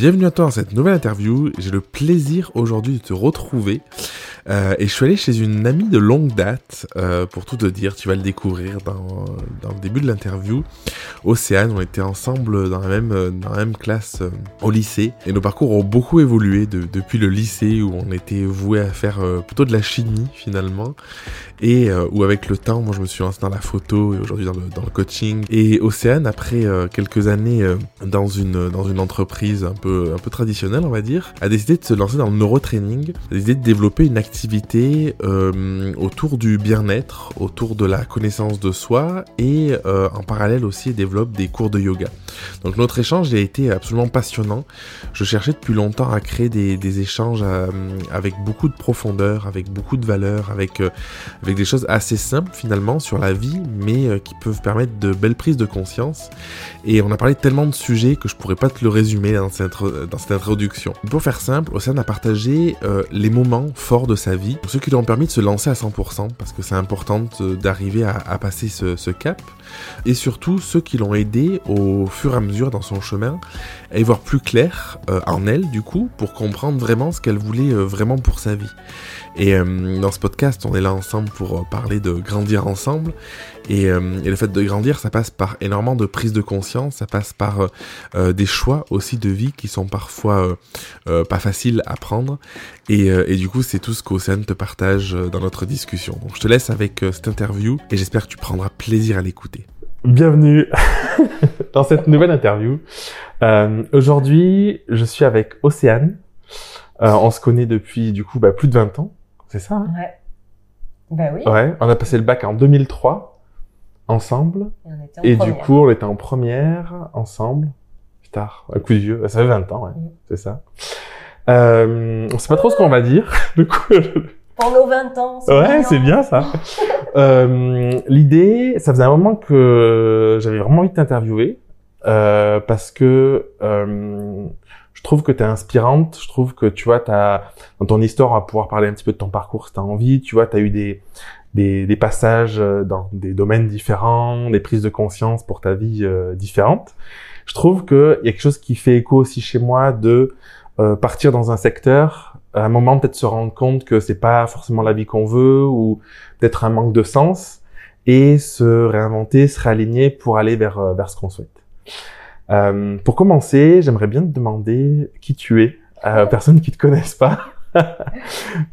Bienvenue à toi dans cette nouvelle interview. J'ai le plaisir aujourd'hui de te retrouver. Euh, et je suis allé chez une amie de longue date, euh, pour tout te dire, tu vas le découvrir dans, dans le début de l'interview. Océane, on était ensemble dans la même, dans la même classe euh, au lycée. Et nos parcours ont beaucoup évolué de- depuis le lycée où on était voué à faire euh, plutôt de la chimie finalement. Et euh, où avec le temps, moi je me suis lancé dans la photo et aujourd'hui dans le, dans le coaching. Et Océane, après quelques années dans, une, dans une entreprise un peu, un peu traditionnelle, on va dire, a décidé de se lancer dans le neurotraining, a décidé de développer une activité euh, autour du bien-être, autour de la connaissance de soi et euh, en parallèle aussi développe des cours de yoga. Donc notre échange a été absolument passionnant. Je cherchais depuis longtemps à créer des, échanges euh, avec beaucoup de profondeur, avec beaucoup de valeur, avec, avec des choses assez simples finalement sur la vie, mais qui peuvent permettre de belles prises de conscience. Et on a parlé tellement de sujets que je pourrais pas te le résumer dans cette, introduction. Pour faire simple, Océane a partagé les moments forts de sa vie, ceux qui lui ont permis de se lancer à 100%, parce que c'est important d'arriver à, passer ce, ce cap, et surtout ceux qui l'ont aidé au fur et à mesure dans son chemin à y voir plus clair euh, en elle, du coup, pour comprendre vraiment ce qu'elle voulait euh, vraiment pour sa vie. Et euh, dans ce podcast, on est là ensemble pour euh, parler de grandir ensemble. Et, euh, et le fait de grandir, ça passe par énormément de prise de conscience, ça passe par des choix aussi de vie qui sont parfois pas faciles à prendre. Et, et du coup, c'est tout ce qu'Océane te partage dans notre discussion. Donc je te laisse avec cette interview et j'espère que tu prendras plaisir à l'écouter. Bienvenue dans cette nouvelle interview. Euh, Aujourd'hui, je suis avec Océane. Euh, on se connaît depuis du coup bah, plus de 20 ans, c'est ça hein? Ouais. Bah oui. Ouais, on a passé le bac en 2003 ensemble. Et, on était en Et du coup, on était en première ensemble. Putain, un coup de vieux. Ça fait 20 ans, ouais. Mhm. C'est ça. Euh, on sait pas trop ce qu'on va dire. Du coup, Pour nos 20 ans. Ouais, c'est bien ça. euh, L'idée, ça faisait un moment que j'avais vraiment envie de t'interviewer euh, parce que euh, je trouve que tu es inspirante. Je trouve que tu vois, as, dans ton histoire, on va pouvoir parler un petit peu de ton parcours si tu as envie. Tu vois, tu as eu des, des, des passages euh, dans des domaines différents, des prises de conscience pour ta vie euh, différentes. Je trouve qu'il y a quelque chose qui fait écho aussi chez moi de euh, partir dans un secteur, à un moment peut-être se rendre compte que c'est pas forcément la vie qu'on veut ou peut-être un manque de sens et se réinventer, se réaligner pour aller vers euh, vers ce qu'on souhaite. Euh, pour commencer, j'aimerais bien te demander qui tu es, euh, personnes qui te connaissent pas.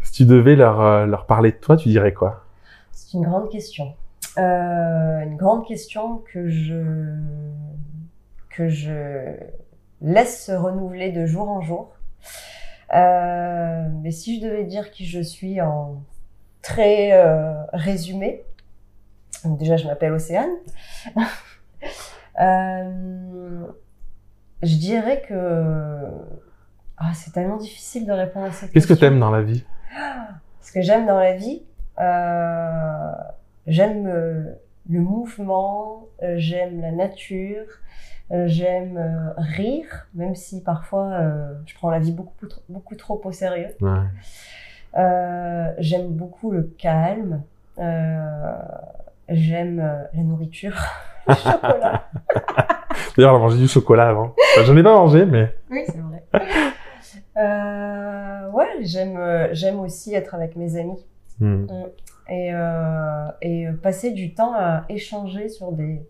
si tu devais leur euh, leur parler de toi, tu dirais quoi? C'est une grande question. Euh, une grande question que je que je laisse se renouveler de jour en jour. Euh, mais si je devais dire qui je suis en très euh, résumé, déjà je m'appelle Océane. Euh, je dirais que ah, c'est tellement difficile de répondre à cette Qu'est-ce que question. t'aimes dans la vie? Ce que j'aime dans la vie, euh, j'aime euh, le mouvement, j'aime la nature, j'aime euh, rire, même si parfois euh, je prends la vie beaucoup, trop- beaucoup trop au sérieux. Ouais. Euh, j'aime beaucoup le calme, euh, j'aime euh, la nourriture, le chocolat. D'ailleurs, on a mangé du chocolat avant. Enfin, J'en ai pas mangé, mais Oui, c'est vrai. Euh, ouais, j'aime, euh, j'aime aussi être avec mes amis. Hmm. et, euh, et passer du temps à échanger sur des,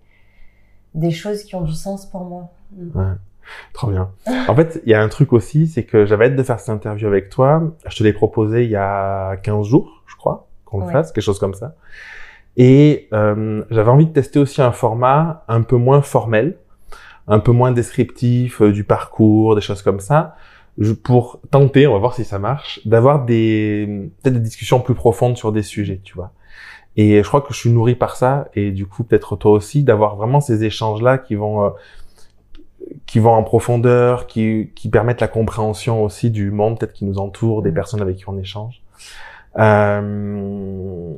des choses qui ont du sens pour moi. Mm. Trop bien. En fait, il y a un truc aussi, c'est que j'avais hâte de faire cette interview avec toi. Je te l'ai proposé il y a 15 jours, je crois, qu'on le Ouais. fasse, quelque chose comme ça. Et euh, j'avais envie de tester aussi un format un peu moins formel, un peu moins descriptif euh, du parcours, des choses comme ça, je- pour tenter, on va voir si ça marche, d'avoir des peut-être des discussions plus profondes sur des sujets, tu vois. Et je crois que je suis nourri par ça, et du coup peut-être toi aussi, d'avoir vraiment ces échanges-là qui vont euh, qui vont en profondeur, qui, qui permettent la compréhension aussi du monde peut-être qui nous entoure, des Mm. personnes avec qui on échange. Euh,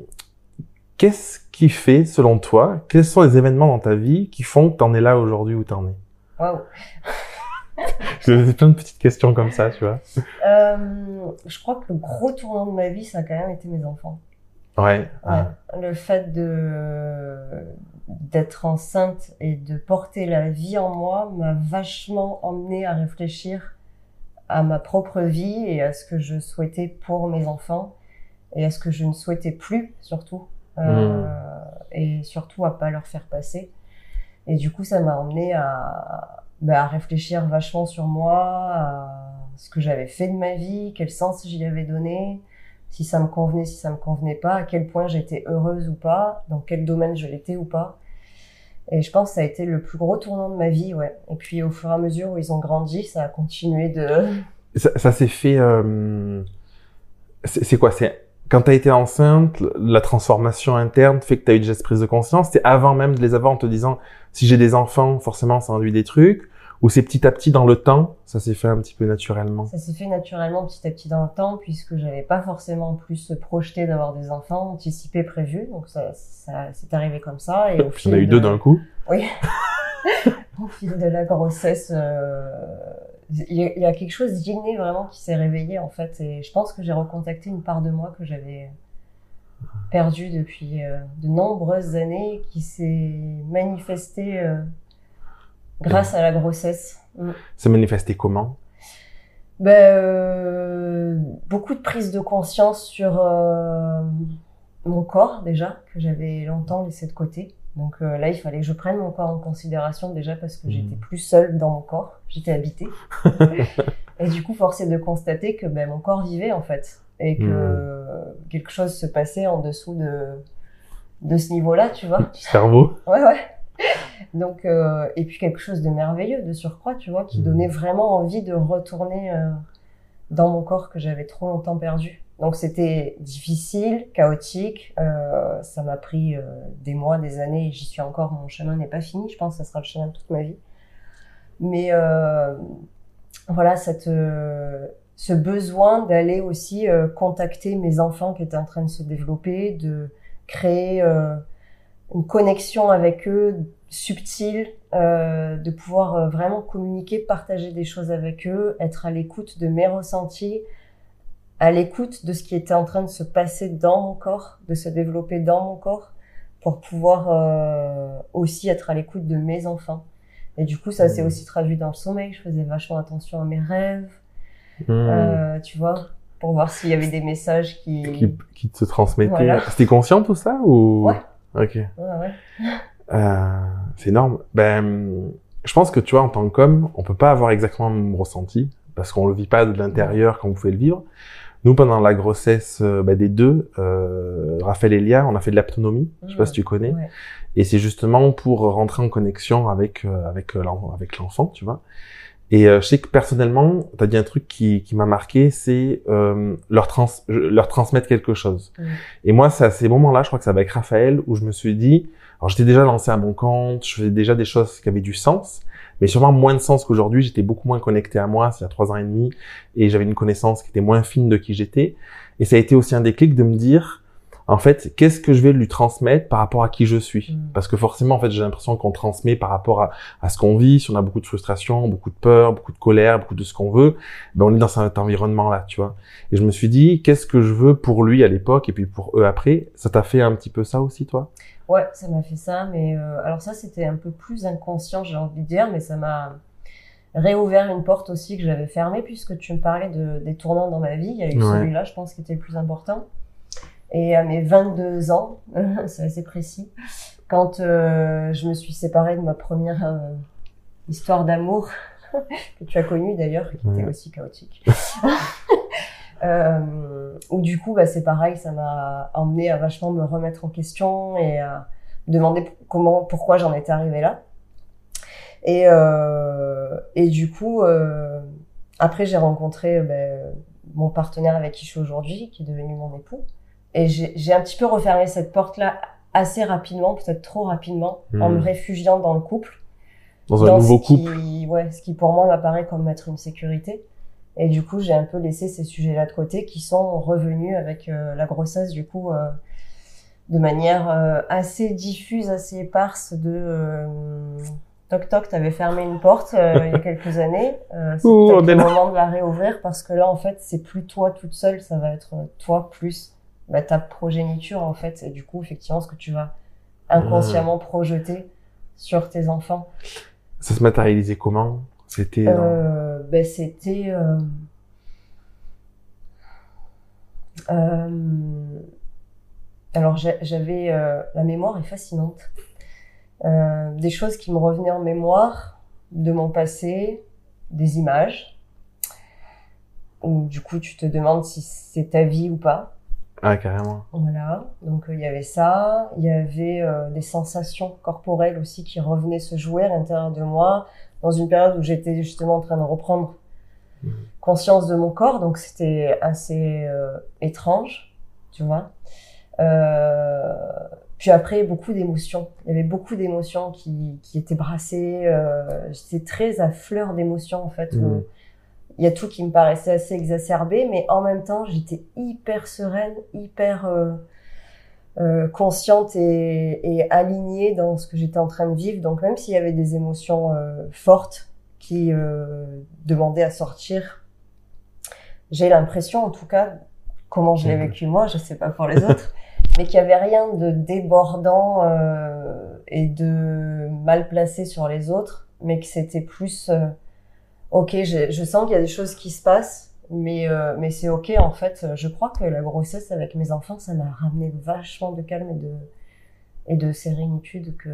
Qu'est-ce qui fait, selon toi, quels sont les événements dans ta vie qui font que t'en es là aujourd'hui où t'en es? Waouh. J'ai plein de petites questions comme ça, tu vois. Euh, je crois que le gros tournant de ma vie, ça a quand même été mes enfants. Ouais. Ouais. Le fait de d'être enceinte et de porter la vie en moi m'a vachement emmené à réfléchir à ma propre vie et à ce que je souhaitais pour mes enfants et à ce que je ne souhaitais plus surtout euh, et surtout à pas leur faire passer. Et du coup, ça m'a emmené à, bah, à réfléchir vachement sur moi, à ce que j'avais fait de ma vie, quel sens j'y avais donné, si ça me convenait, si ça me convenait pas, à quel point j'étais heureuse ou pas, dans quel domaine je l'étais ou pas. Et je pense que ça a été le plus gros tournant de ma vie, ouais. Et puis au fur et à mesure où ils ont grandi, ça a continué de... Ça, s'est fait... Euh... C'est quoi? C'est quand tu as été enceinte, la transformation interne fait que tu as eu déjà cette prise de conscience. C'était avant même de les avoir en te disant, si j'ai des enfants, forcément ça induit des trucs. Ou c'est petit à petit dans le temps, ça s'est fait un petit peu naturellement Ça s'est fait naturellement petit à petit dans le temps, puisque j'avais pas forcément plus projeté d'avoir des enfants, anticipé, prévu. Donc ça, ça c'est arrivé comme ça. Et au fil en a eu deux d'un coup Oui. au fil de la grossesse, euh, il y, a quelque chose d'inné vraiment qui s'est réveillé en fait. Et je pense que j'ai recontacté une part de moi que j'avais perdue depuis euh, de nombreuses années, qui s'est manifestée... Euh, grâce à la grossesse. Mm. Ça manifestait comment? Ben, euh, Beaucoup de prise de conscience sur euh, mon corps déjà, que j'avais longtemps laissé de côté. Donc euh, là, il fallait que je prenne mon corps en considération déjà parce que j'étais mm. plus seule dans mon corps, j'étais habitée. et du coup, force est de constater que ben, mon corps vivait en fait et que mm. quelque chose se passait en dessous de, de ce niveau-là, tu vois. Cerveau. Ouais, ouais. Donc, euh, et puis quelque chose de merveilleux, de surcroît, tu vois, qui mmh. donnait vraiment envie de retourner euh, dans mon corps que j'avais trop longtemps perdu. Donc c'était difficile, chaotique. Euh, ça m'a pris des mois, des années. J'y suis encore. Mon chemin n'est pas fini. Je pense que ça sera le chemin de toute ma vie. Mais voilà, cette, ce besoin d'aller aussi contacter mes enfants qui étaient en train de se développer, de créer une connexion avec eux subtile, euh, de pouvoir euh, vraiment communiquer, partager des choses avec eux, être à l'écoute de mes ressentis, à l'écoute de ce qui était en train de se passer dans mon corps, de se développer dans mon corps, pour pouvoir euh, aussi être à l'écoute de mes enfants. Et du coup, ça s'est mmh. aussi traduit dans le sommeil. Je faisais vachement attention à mes rêves, mmh. euh, tu vois, pour voir s'il y avait des messages qui... Qui, qui te transmettaient. C'était conscient tout ça ou... Ouais. Ok. Ouais, ouais. Euh, c'est énorme. Ben, je pense que tu vois, en tant qu'homme, on peut pas avoir exactement le même ressenti parce qu'on le vit pas de l'intérieur comme vous pouvez le vivre. Nous, pendant la grossesse euh, ben, des deux, euh, Raphaël et Léa, on a fait de l'aptonomie. Je sais pas si tu connais. Et c'est justement pour rentrer en connexion avec euh, avec avec l'enfant, tu vois. Et je sais que personnellement, tu as dit un truc qui, qui m'a marqué, c'est leur, trans, leur transmettre quelque chose. Et moi, c'est à ces moments-là, je crois que ça va avec Raphaël, où je me suis dit, alors j'étais déjà lancé à mon compte, je faisais déjà des choses qui avaient du sens, mais sûrement moins de sens qu'aujourd'hui. J'étais beaucoup moins connecté à moi, c'est il y a trois ans et demi, et j'avais une connaissance qui était moins fine de qui j'étais. Et ça a été aussi un déclic de me dire, en fait, qu'est-ce que je vais lui transmettre par rapport à qui je suis? Mm. Parce que forcément, en fait, j'ai l'impression qu'on transmet par rapport à, à ce qu'on vit. Si on a beaucoup de frustration, beaucoup de peur, beaucoup de colère, beaucoup de ce qu'on veut, ben on est dans cet environnement-là, tu vois. Et je me suis dit, qu'est-ce que je veux pour lui à l'époque et puis pour eux après? Ça t'a fait un petit peu ça aussi, toi? Ouais, ça m'a fait ça, mais euh, alors ça c'était un peu plus inconscient, j'ai envie de dire, mais ça m'a réouvert une porte aussi que j'avais fermée puisque tu me parlais de, des tournants dans ma vie. Il y a eu celui-là, je pense, qui était le plus important. Et à mes 22 ans, c'est assez précis, quand euh, je me suis séparée de ma première euh, histoire d'amour, que tu as connue d'ailleurs, qui était aussi chaotique. Euh, où du coup, bah, c'est pareil, ça m'a emmené à vachement me remettre en question et à demander comment, pourquoi j'en étais arrivée là. Et, euh, et du coup, euh, après, j'ai rencontré ben, mon partenaire avec qui je suis aujourd'hui, qui est devenu mon époux. Et j'ai un petit peu refermé cette porte-là assez rapidement, peut-être trop rapidement, en hmm. me réfugiant dans le couple. Dans un nouveau couple. Ouais, ce qui pour moi m'apparaît comme être une sécurité. Et du coup, j'ai un peu laissé ces sujets-là de côté qui sont revenus avec euh, la grossesse, du coup, euh, de manière euh, assez diffuse, assez éparse de... Toc toc, t'avais fermé une porte il y a quelques années. c'est le moment de la réouvrir parce que là, en fait, c'est plus toi toute seule, ça va être toi plus bah, ta progéniture, en fait. Et du coup, effectivement, ce que tu vas inconsciemment mmh. projeter sur tes enfants. Ça se matérialisait comment? C'était. Euh, ben c'était. Euh, Euh, alors j'avais euh, la mémoire est fascinante. Euh, des choses qui me revenaient en mémoire de mon passé, des images, où du coup tu te demandes si c'est ta vie ou pas. Ah carrément. Voilà, donc il y avait ça, il y avait des sensations corporelles aussi qui revenaient se jouer à l'intérieur de moi dans une période où j'étais justement en train de reprendre mmh. conscience de mon corps, donc c'était assez étrange, tu vois. Euh, puis après, beaucoup d'émotions. Il y avait beaucoup d'émotions qui, qui étaient brassées. Euh, J'étais très à fleur d'émotions, en fait. Mmh. il y a tout qui me paraissait assez exacerbé, mais en même temps, j'étais hyper sereine, hyper euh, consciente et, et, alignée dans ce que j'étais en train de vivre. Donc même s'il y avait des émotions euh, fortes qui euh, demandaient à sortir, j'ai l'impression, en tout cas, comment je l'ai mmh. vécu moi, je sais pas pour les autres, mais qu'il y avait rien de débordant euh, et de mal placé sur les autres, mais que c'était plus euh, ok, je, je sens qu'il y a des choses qui se passent, mais euh, mais c'est ok en fait. Je crois que la grossesse avec mes enfants, ça m'a ramené vachement de calme et de et de sérénitude que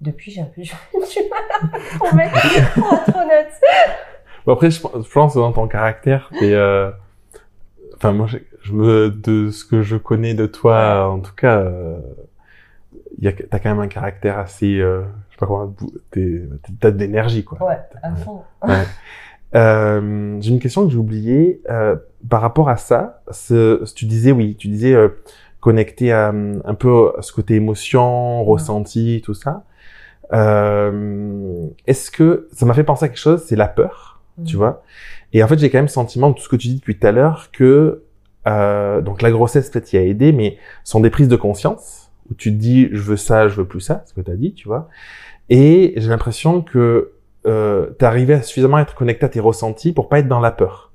depuis j'ai un peu du mal à trouver, pour être honnête. Bon après, je, pense dans ton caractère, et euh, enfin moi, je me, de ce que je connais de toi, en tout cas, euh, y a, t'as quand même un caractère assez, euh, je sais pas comment, t'es, t'as d'énergie, quoi. Ouais, à fond. Ouais. Euh, j'ai une question que j'ai oubliée euh, par rapport à ça. Ce, tu disais oui, tu disais euh, connecté à un peu à ce côté émotion, ressenti, tout ça. Euh, est-ce que ça m'a fait penser à quelque chose C'est la peur, tu vois? Et en fait, j'ai quand même le sentiment de tout ce que tu dis depuis tout à l'heure que euh, donc la grossesse peut-être y a aidé, mais sont des prises de conscience où tu te dis je veux ça, je veux plus ça, ce que tu as dit, tu vois? Et j'ai l'impression que euh, tu arrivé à suffisamment être connecté à tes ressentis pour pas être dans la peur.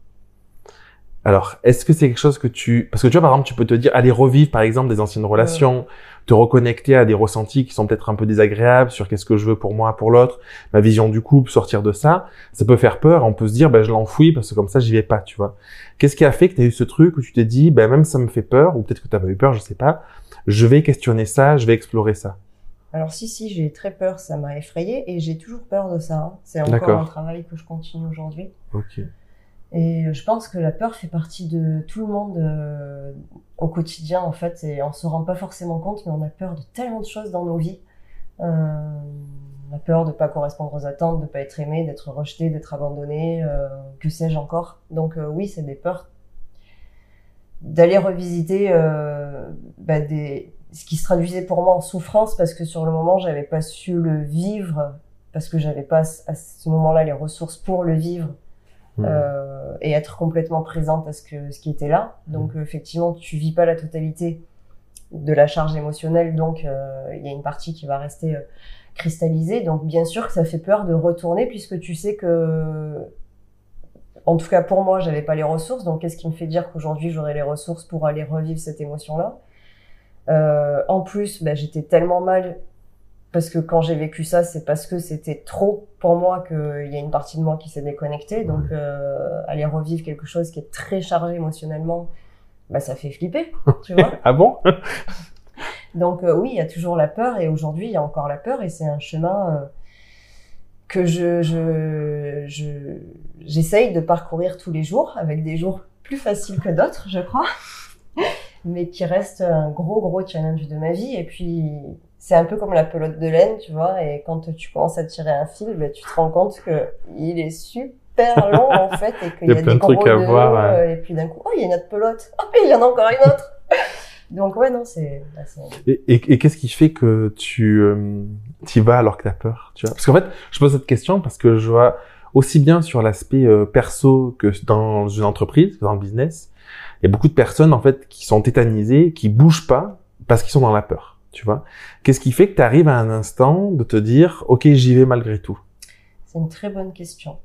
Alors, est-ce que c'est quelque chose que tu... Parce que tu vois, par exemple, tu peux te dire, aller revivre, par exemple, des anciennes relations, te reconnecter à des ressentis qui sont peut-être un peu désagréables sur qu'est-ce que je veux pour moi, pour l'autre, ma vision du couple, sortir de ça. Ça peut faire peur. On peut se dire, ben, je l'enfouis parce que comme ça, j'y vais pas, tu vois. Qu'est-ce qui a fait que tu as eu ce truc où tu t'es dit, ben, même ça me fait peur, ou peut-être que tu pas eu peur, je sais pas. Je vais questionner ça, je vais explorer ça? Alors si, si, j'ai très peur, ça m'a effrayé et j'ai toujours peur de ça. Hein. C'est encore un travail que je continue aujourd'hui. Ok. Et je pense que la peur fait partie de tout le monde euh, au quotidien, en fait, et on se rend pas forcément compte, mais on a peur de tellement de choses dans nos vies. Euh, on a peur de pas correspondre aux attentes, de pas être aimé, d'être rejeté, d'être abandonné, euh, que sais-je encore. Donc euh, oui, c'est des peurs. D'aller revisiter euh, bah, des, ce qui se traduisait pour moi en souffrance, parce que sur le moment, j'avais pas su le vivre, parce que j'avais pas à ce moment-là les ressources pour le vivre Mmh. Euh, et être complètement présente à ce que ce qui était là. Donc mmh. effectivement, tu vis pas la totalité de la charge émotionnelle, donc euh, il y a une partie qui va rester euh, cristallisée. Donc bien sûr que ça fait peur de retourner puisque tu sais que en tout cas pour moi, j'avais pas les ressources. Donc qu'est-ce qui me fait dire qu'aujourd'hui j'aurai les ressources pour aller revivre cette émotion-là? Euh, En plus, bah, j'étais tellement mal parce que quand j'ai vécu ça, c'est parce que c'était trop pour moi qu'il y a une partie de moi qui s'est déconnectée. Donc, euh, aller revivre quelque chose qui est très chargé émotionnellement, bah, ça fait flipper, tu vois. ah bon? Donc, euh, oui, il y a toujours la peur, et aujourd'hui, il y a encore la peur, et c'est un chemin euh, que je, je, je, j'essaye de parcourir tous les jours, avec des jours plus faciles que d'autres, je crois, mais qui reste un gros, gros challenge de ma vie. Et puis, c'est un peu comme la pelote de laine, tu vois, et quand tu commences à tirer un fil, ben, tu te rends compte que il est super long en fait et qu'il y, a, des trucs à voir, et puis d'un coup, oh, il y a une autre pelote, oh, il y en a encore une autre. Donc ouais, non, c'est... Bah, et, et, qu'est-ce qui fait que tu euh, y vas alors que tu as peur, tu vois? Parce qu'en fait, je pose cette question parce que je vois aussi bien sur l'aspect euh, perso que dans une entreprise, que dans le business, il y a beaucoup de personnes en fait qui sont tétanisées, qui bougent pas parce qu'ils sont dans la peur tu vois. Qu'est-ce qui fait que tu arrives à un instant de te dire, ok, j'y vais malgré tout? C'est une très bonne question.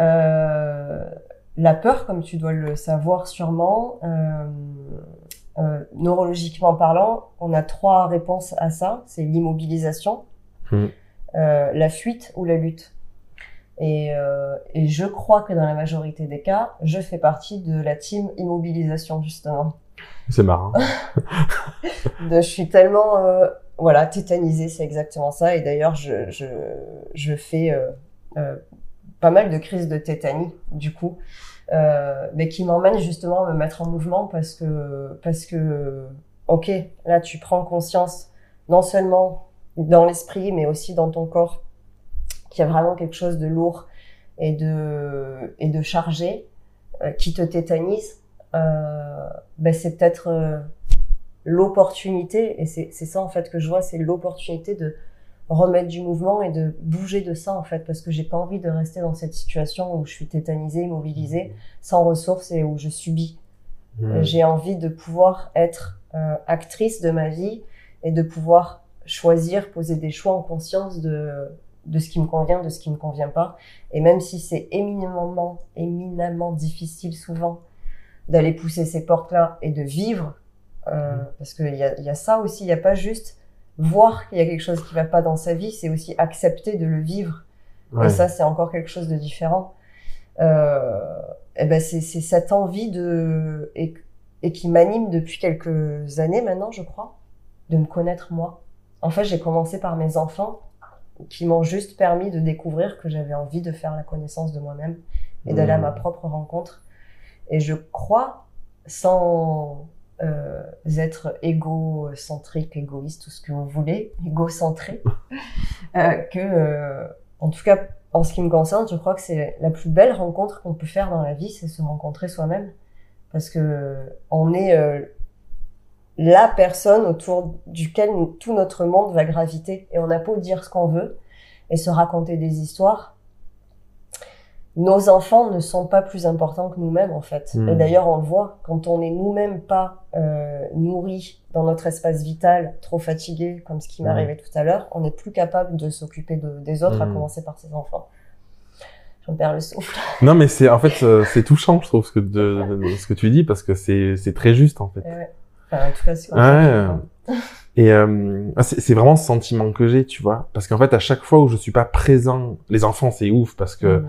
Euh, la peur, comme tu dois le savoir sûrement, euh, euh, neurologiquement parlant, on a trois réponses à ça. C'est l'immobilisation, hmm. la fuite ou la lutte. Et, euh, et je crois que dans la majorité des cas, je fais partie de la team immobilisation justement. C'est marrant. de, je suis tellement euh, voilà tétanisée, c'est exactement ça. Et d'ailleurs, je, je, je fais euh, pas mal de crises de tétanie du coup, mais qui m'emmènent justement à me mettre en mouvement parce que parce que ok, là tu prends conscience non seulement dans l'esprit, mais aussi dans ton corps qu'il y a vraiment quelque chose de lourd et de et de chargé euh, qui te tétanise. Euh, ben c'est peut-être euh, l'opportunité et c'est ça en fait que je vois, c'est l'opportunité de remettre du mouvement et de bouger de ça en fait parce que j'ai pas envie de rester dans cette situation où je suis tétanisée, immobilisée, sans ressources et où je subis. Mmh. J'ai envie de pouvoir être actrice de ma vie et de pouvoir choisir, poser des choix en conscience de de ce qui me convient, de ce qui me convient pas. Et même si c'est éminemment, éminemment difficile souvent d'aller pousser ces portes-là et de vivre, euh, Mmh. parce qu'il y a, il y a ça aussi, il n'y a pas juste voir qu'il y a quelque chose qui va pas dans sa vie, c'est aussi accepter de le vivre. Ouais. Et ça, c'est encore quelque chose de différent. Euh, et ben c'est c'est cette envie de et, et qui m'anime depuis quelques années maintenant, je crois, de me connaître moi. En fait, j'ai commencé par mes enfants qui m'ont juste permis de découvrir que j'avais envie de faire la connaissance de moi-même et d'aller à ma propre rencontre. Et je crois, sans euh, être égocentrique, égoïste, tout ce que vous voulez, égocentré, euh, que, euh, en tout cas, en ce qui me concerne, je crois que c'est la plus belle rencontre qu'on peut faire dans la vie, c'est se rencontrer soi-même, parce que on est euh, la personne autour duquel nous- tout notre monde va graviter, et on a beau dire ce qu'on veut et se raconter des histoires. Nos enfants ne sont pas plus importants que nous-mêmes en fait. Mm. Et d'ailleurs on le voit quand on est nous-mêmes pas euh, nourris dans notre espace vital, trop fatigué comme ce qui m'arrivait tout à l'heure, on n'est plus capable de s'occuper de- des autres, à Mm. commencer par ses enfants. J'en perds le souffle. Non, mais c'est en fait euh, c'est touchant, je trouve, ce que de, de- ce que tu dis parce que c'est c'est très juste en fait. Ouais. Enfin, en tout cas, c'est Ouais. Et euh, ah, c'est vraiment ce sentiment que j'ai, tu vois, parce qu'en fait à chaque fois où je suis pas présent, les enfants c'est ouf parce que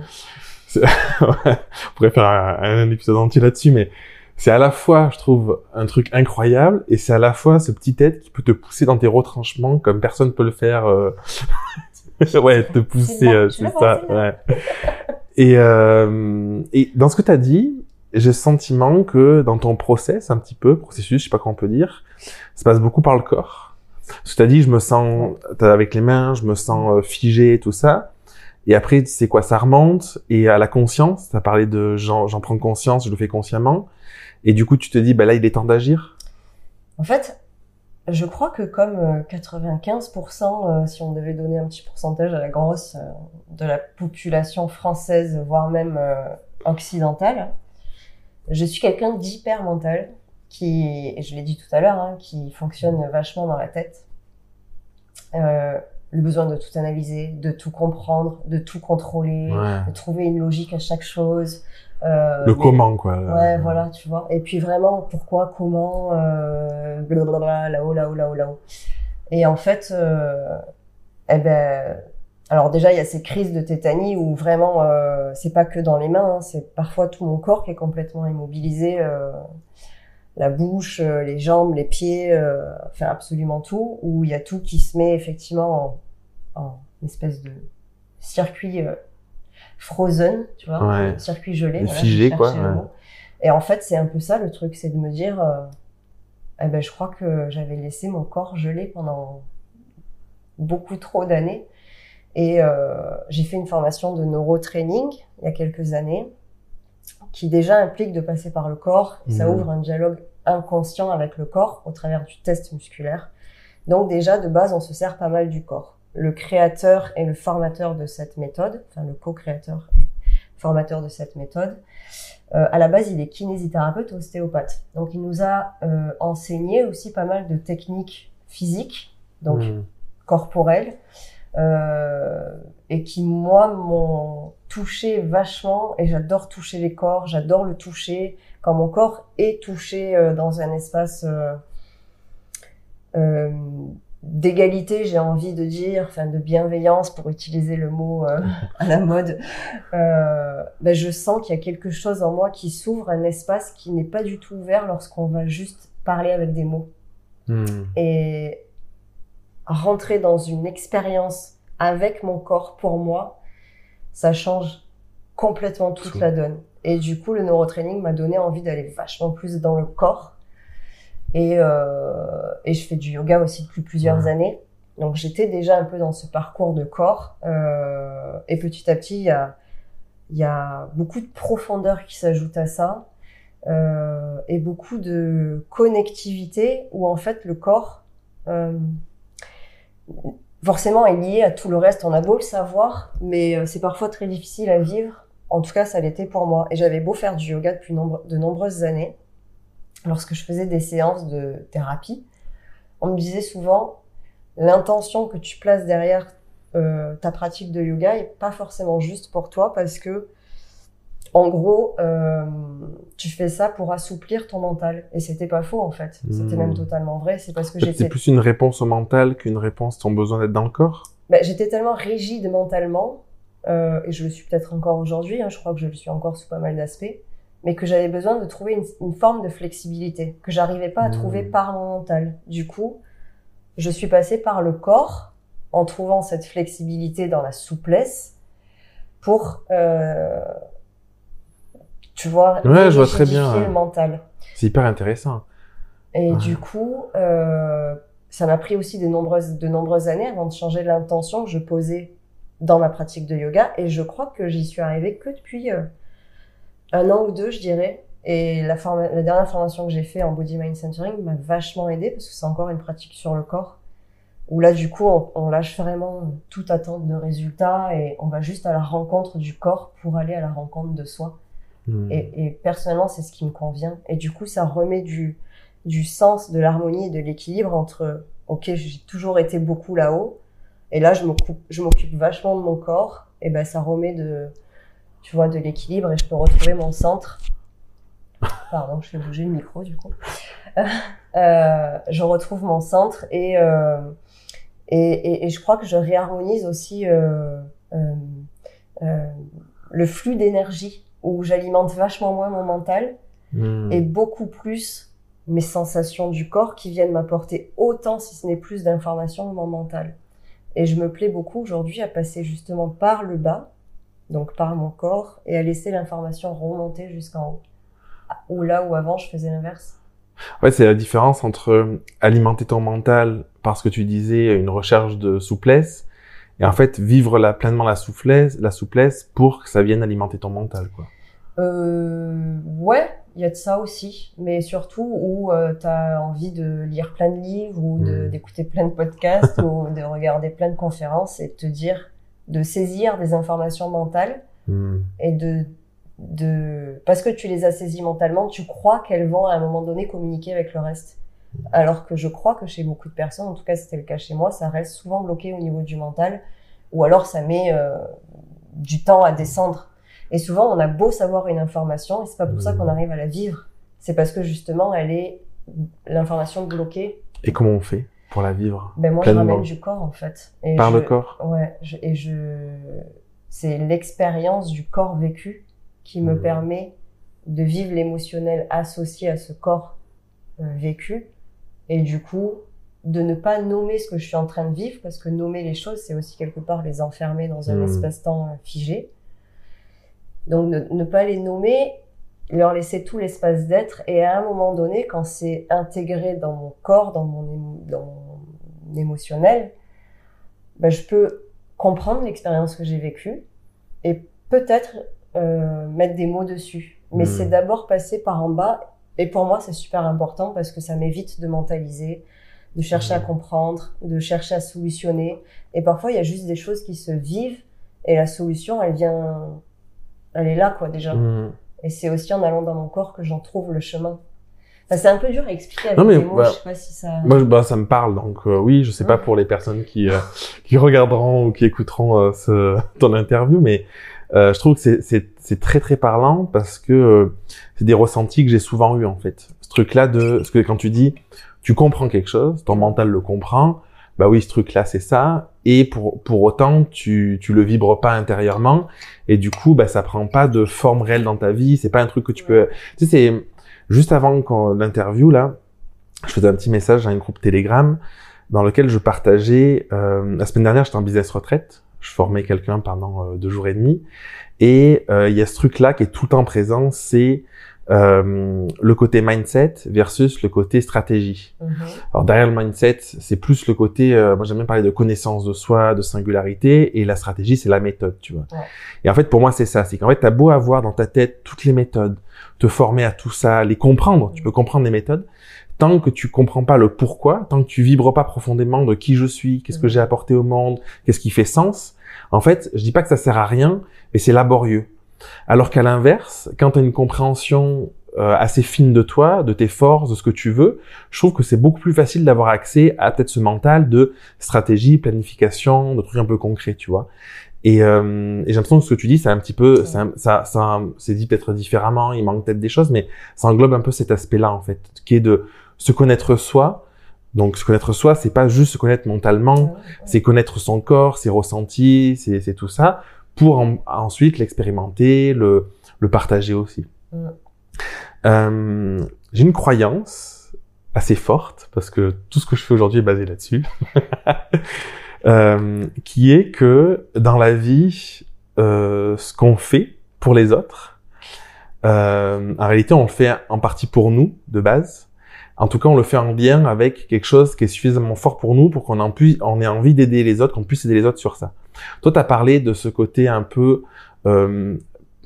on pourrait faire un, un épisode entier là-dessus, mais c'est à la fois, je trouve, un truc incroyable, et c'est à la fois ce petit être qui peut te pousser dans tes retranchements comme personne peut le faire. euh, ouais, te pousser, euh, c'est le ça. c'est Ouais. Et, euh, et dans ce que tu as dit, j'ai le sentiment que dans ton process, un petit peu, processus, je sais pas comment on peut dire, ça passe beaucoup par le corps. Ce que tu as dit, je me sens, t'as avec les mains, je me sens euh, figé, tout ça. Et après, c'est quoi? Ça remonte et à la conscience. T'as parlé de j'en prends conscience, je le fais consciemment. Et du coup, tu te dis, bah là, il est temps d'agir. En fait, je crois que comme euh, 95%, euh, si on devait donner un petit pourcentage à la grosse euh, de la population française, voire même euh, occidentale, je suis quelqu'un d'hyper mental qui, et je l'ai dit tout à l'heure, hein, qui fonctionne vachement dans la tête. Euh, le besoin de tout analyser, de tout comprendre, de tout contrôler, Ouais. de trouver une logique à chaque chose. Euh, Le mais- comment, quoi. Ouais, voilà, tu vois. Et puis vraiment, pourquoi, comment, euh, blablabla, là-haut, là-haut, là-haut, là-haut. Et en fait, euh, eh ben, alors déjà, il y a ces crises de tétanie où vraiment, euh, c'est pas que dans les mains, hein, c'est parfois tout mon corps qui est complètement immobilisé, euh, la bouche, euh, les jambes, les pieds, euh, enfin absolument tout, où il y a tout qui se met effectivement en, en espèce de circuit euh, frozen, tu vois, Ouais. circuit gelé, voilà, figé, quoi, ouais. Et en fait, c'est un peu ça le truc, c'est de me dire, euh, eh ben, je crois que j'avais laissé mon corps gelé pendant beaucoup trop d'années. Et euh, j'ai fait une formation de neurotraining il y a quelques années, qui déjà implique de passer par le corps. Et ça ouvre un dialogue inconscient avec le corps au travers du test musculaire. Donc déjà, de base, on se sert pas mal du corps. Le créateur et le formateur de cette méthode, enfin le co-créateur et formateur de cette méthode, euh, à la base, il est kinésithérapeute ostéopathe. Donc, il nous a euh, enseigné aussi pas mal de techniques physiques, donc Mm. corporelles, euh, et qui, moi, m'ont touché vachement. Et j'adore toucher les corps, j'adore le toucher. Quand mon corps est touché euh, dans un espace euh, d'égalité, j'ai envie de dire, enfin de bienveillance pour utiliser le mot à la mode, ben je sens qu'il y a quelque chose en moi qui s'ouvre, un espace qui n'est pas du tout ouvert lorsqu'on va juste parler avec des mots. Hmm. Et rentrer dans une expérience avec mon corps pour moi, ça change complètement toute Tout. la donne. Et du coup, le neurotraining m'a donné envie d'aller vachement plus dans le corps. Et, euh, et je fais du yoga aussi depuis plusieurs Ouais. années. Donc j'étais déjà un peu dans ce parcours de corps. Euh, et petit à petit, il y a, y a beaucoup de profondeur qui s'ajoute à ça. Euh, et beaucoup de connectivité où en fait le corps euh, forcément est lié à tout le reste. On a beau le savoir, mais euh, c'est parfois très difficile à vivre. En tout cas, ça l'était pour moi. Et j'avais beau faire du yoga depuis nombre- de nombreuses années. Lorsque je faisais des séances de thérapie, on me disait souvent l'intention que tu places derrière euh, ta pratique de yoga est pas forcément juste pour toi parce que en gros, euh, tu fais ça pour assouplir ton mental. Et c'était pas faux, en fait. C'était Hmm. même totalement vrai. C'est parce que j'étais C'est plus une réponse au mental qu'une réponse à ton besoin d'être dans le corps? ben, j'étais tellement rigide mentalement, euh, et je le suis peut-être encore aujourd'hui, hein, je crois que je le suis encore sous pas mal d'aspects, mais que j'avais besoin de trouver une, une forme de flexibilité que j'arrivais pas à Mmh. trouver par mon mental. Du coup, je suis passée par le corps en trouvant cette flexibilité dans la souplesse pour, euh, tu vois, Ouais, je vois très bien, le mental. C'est hyper intéressant. Et Ouais. du coup, euh, ça m'a pris aussi de nombreuses, de nombreuses années avant de changer l'intention que je posais dans ma pratique de yoga. Et je crois que j'y suis arrivée que depuis euh, un an ou deux, je dirais. Et la, dernière formation que j'ai fait en Body Mind Centering m'a vachement aidée parce que c'est encore une pratique sur le corps. Où là, du coup, on, on lâche vraiment toute attente de résultats et on va juste à la rencontre du corps pour aller à la rencontre de soi. Hmm. Et, et personnellement, c'est ce qui me convient. Et du coup, ça remet du, du sens, de l'harmonie et de l'équilibre entre, ok, j'ai toujours été beaucoup là-haut, et là, je m'occupe, je m'occupe vachement de mon corps, et ben, ça remet de, tu vois, de l'équilibre, et je peux retrouver mon centre. Pardon, je fais bouger le micro, du coup. Euh, je retrouve mon centre, et, euh, et, et, et je crois que je réharmonise aussi euh, euh, le flux d'énergie, où j'alimente vachement moins mon mental, Hmm. et beaucoup plus mes sensations du corps qui viennent m'apporter autant, si ce n'est plus d'informations que mon mental. Et je me plais beaucoup aujourd'hui à passer justement par le bas, donc par mon corps, et à laisser l'information remonter jusqu'en haut. Ou là où avant je faisais l'inverse. Ouais, c'est la différence entre alimenter ton mental parce que tu disais une recherche de souplesse et en fait vivre la, pleinement la souplesse, la souplesse pour que ça vienne alimenter ton mental, quoi. Euh, ouais, il y a de ça aussi, mais surtout où euh, tu as envie de lire plein de livres ou de- Mm. d'écouter plein de podcasts ou de regarder plein de conférences et de te dire, de saisir des informations mentales Hmm. et de, de parce que tu les as saisies mentalement, tu crois qu'elles vont à un moment donné communiquer avec le reste. Alors que je crois que chez beaucoup de personnes, en tout cas c'était le cas chez moi, ça reste souvent bloqué au niveau du mental, ou alors ça met euh, du temps à descendre. Et souvent on a beau savoir une information, et c'est pas pour ça qu'on arrive à la vivre, c'est parce que justement elle est l'information bloquée. Et comment on fait pour la vivre Ben moi Pleinement. je ramène du corps en fait. Et par je- le corps Ouais, je- et je, c'est l'expérience du corps vécu qui me Mhm. permet de vivre l'émotionnel associé à ce corps euh, vécu, et du coup de ne pas nommer ce que je suis en train de vivre, parce que nommer les choses, c'est aussi quelque part les enfermer dans un Mhm. espace-temps euh, figé. Donc ne, ne pas les nommer, leur laisser tout l'espace d'être, et à un moment donné, quand c'est intégré dans mon corps, dans mon, émo- dans mon émotionnel, ben, je peux comprendre l'expérience que j'ai vécue et peut-être euh, mettre des mots dessus. Mais Mm. c'est d'abord passer par en bas. Et pour moi, c'est super important parce que ça m'évite de mentaliser, de chercher à Mm. comprendre, de chercher à solutionner. Et parfois, il y a juste des choses qui se vivent et la solution, elle vient, elle est là, quoi, déjà. Hmm. Et c'est aussi en allant dans mon corps que j'en trouve le chemin. Enfin, c'est un peu dur à expliquer avec Non, mais, des mots, bah, je sais pas si ça... Moi, bah, ça me parle, donc euh, oui, je sais pas pour les personnes qui euh, qui regarderont ou qui écouteront euh, ce, ton interview, mais euh, je trouve que c'est très très parlant parce que euh, c'est des ressentis que j'ai souvent eu en fait. Ce truc-là de, parce que quand tu dis, tu comprends quelque chose, ton mental le comprend, bah oui, ce truc-là, c'est ça. Et pour, pour autant, tu, tu le vibres pas intérieurement. Et du coup, bah, ça prend pas de forme réelle dans ta vie. C'est pas un truc que tu peux, tu sais, c'est juste avant l'interview, là, je faisais un petit message à un groupe Telegram dans lequel je partageais, euh, la semaine dernière, j'étais en business retraite. Je formais quelqu'un pendant euh, deux jours et demi. Et euh, il y a ce truc-là qui est tout le temps présent, c'est euh, le côté mindset versus le côté stratégie. Mhm. Alors derrière le mindset, c'est plus le côté, euh, moi j'aime bien parler de connaissance de soi, de singularité, et la stratégie c'est la méthode, tu vois. Ouais. Et en fait pour moi c'est ça, c'est qu'en fait t'as beau avoir dans ta tête toutes les méthodes, te former à tout ça, les comprendre, tu peux comprendre les méthodes, tant que tu comprends pas le pourquoi, tant que tu vibres pas profondément de qui je suis, qu'est-ce que j'ai apporté au monde, qu'est-ce qui fait sens, en fait je dis pas que ça sert à rien, mais c'est laborieux. Alors qu'à l'inverse, quand tu as une compréhension euh, assez fine de toi, de tes forces, de ce que tu veux, je trouve que c'est beaucoup plus facile d'avoir accès à peut-être ce mental de stratégie, planification, de trucs un peu concrets, tu vois. Et, euh, et j'ai l'impression que ce que tu dis, c'est un petit peu, un- ça, ça, c'est dit peut-être différemment, il manque peut-être des choses, mais ça englobe un peu cet aspect-là en fait, qui est de se connaître soi. Donc se connaître soi, c'est pas juste se connaître mentalement, c'est connaître son corps, ses ressentis, c'est tout ça, pour en- ensuite l'expérimenter, le, le partager aussi. Euh, J'ai une croyance assez forte, parce que tout ce que je fais aujourd'hui est basé là-dessus, euh, qui est que dans la vie, euh, ce qu'on fait pour les autres, en réalité on le fait en partie pour nous, de base, en tout cas, on le fait en lien avec quelque chose qui est suffisamment fort pour nous pour qu'on en on ait envie d'aider les autres, qu'on puisse aider les autres sur ça. Toi, tu as parlé de ce côté un peu euh,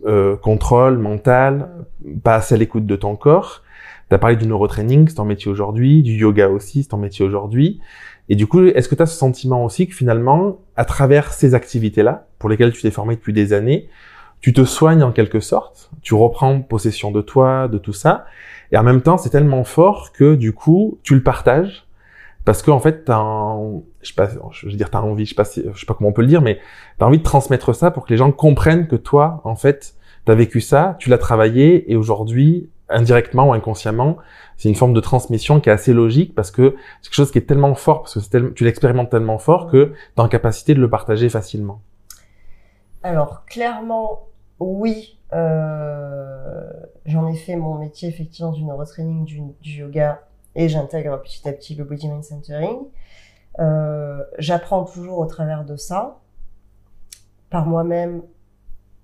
euh, contrôle mental, pas assez à l'écoute de ton corps. Tu as parlé du neurotraining, c'est ton métier aujourd'hui, du yoga aussi, c'est ton métier aujourd'hui. Et du coup, est-ce que tu as ce sentiment aussi que finalement, à travers ces activités-là, pour lesquelles tu t'es formé depuis des années, tu te soignes en quelque sorte, tu reprends possession de toi, de tout ça, et en même temps, c'est tellement fort que du coup, tu le partages parce que en fait, t'as, un- je sais pas, je veux dire, t'as envie, je sais pas, je pas comment on peut le dire, mais t'as envie de transmettre ça pour que les gens comprennent que toi, en fait, t'as vécu ça, tu l'as travaillé, et aujourd'hui, indirectement ou inconsciemment, c'est une forme de transmission qui est assez logique parce que c'est quelque chose qui est tellement fort, parce que tu l'expérimentes tellement fort que t'es en capacité de le partager facilement. Alors, clairement, oui. euh, J'en ai fait mon métier, effectivement, du neurotraining, du, yoga, et j'intègre petit à petit le body mind centering. Euh, J'apprends toujours au travers de ça, par moi-même,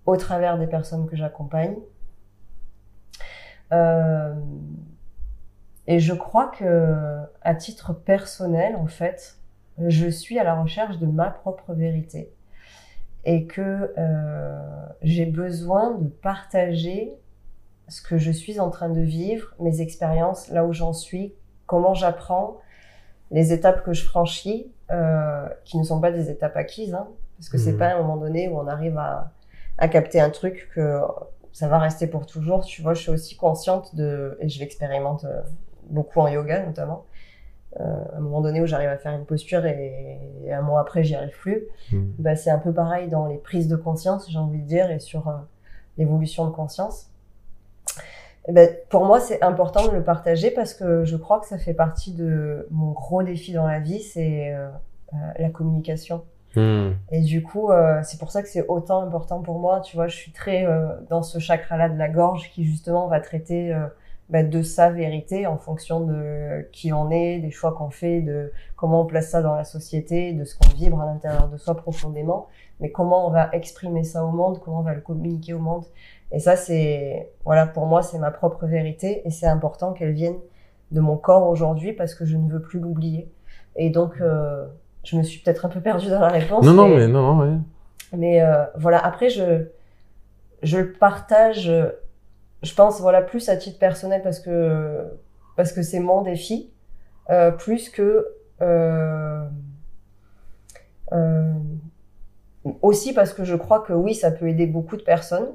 au travers des personnes que j'accompagne. Euh, et je crois que, à titre personnel, en fait, je suis à la recherche de ma propre vérité et que euh, j'ai besoin de partager ce que je suis en train de vivre, mes expériences, là où j'en suis, comment j'apprends, les étapes que je franchis, euh, qui ne sont pas des étapes acquises, hein, parce que c'est Mhm. pas à un moment donné où on arrive à, à capter un truc que ça va rester pour toujours. Tu vois, je suis aussi consciente de, et je l'expérimente euh, beaucoup en yoga notamment, euh, à un moment donné où j'arrive à faire une posture et, et un mois après j'y arrive plus Mm. bah, c'est un peu pareil dans les prises de conscience, j'ai envie de dire, et sur euh, l'évolution de conscience. Et ben, pour moi, c'est important de le partager parce que je crois que ça fait partie de mon gros défi dans la vie, c'est euh, euh, la communication. Mm. Et du coup, c'est pour ça que c'est autant important pour moi. Tu vois, je suis très dans ce chakra-là de la gorge qui justement va traiter bah, de sa vérité en fonction de qui on est, des choix qu'on fait, de comment on place ça dans la société, de ce qu'on vibre à l'intérieur de soi profondément, mais comment on va exprimer ça au monde, comment on va le communiquer au monde. Et ça, c'est voilà, pour moi, c'est ma propre vérité et c'est important qu'elle vienne de mon corps aujourd'hui parce que je ne veux plus l'oublier. Et donc, euh, je me suis peut-être un peu perdue dans la réponse. Non, non, mais non, ouais. Mais euh, voilà, après, je, je le partage, je pense, voilà, plus à titre personnel parce que parce que c'est mon défi, euh, plus que euh, euh, aussi parce que je crois que oui, ça peut aider beaucoup de personnes,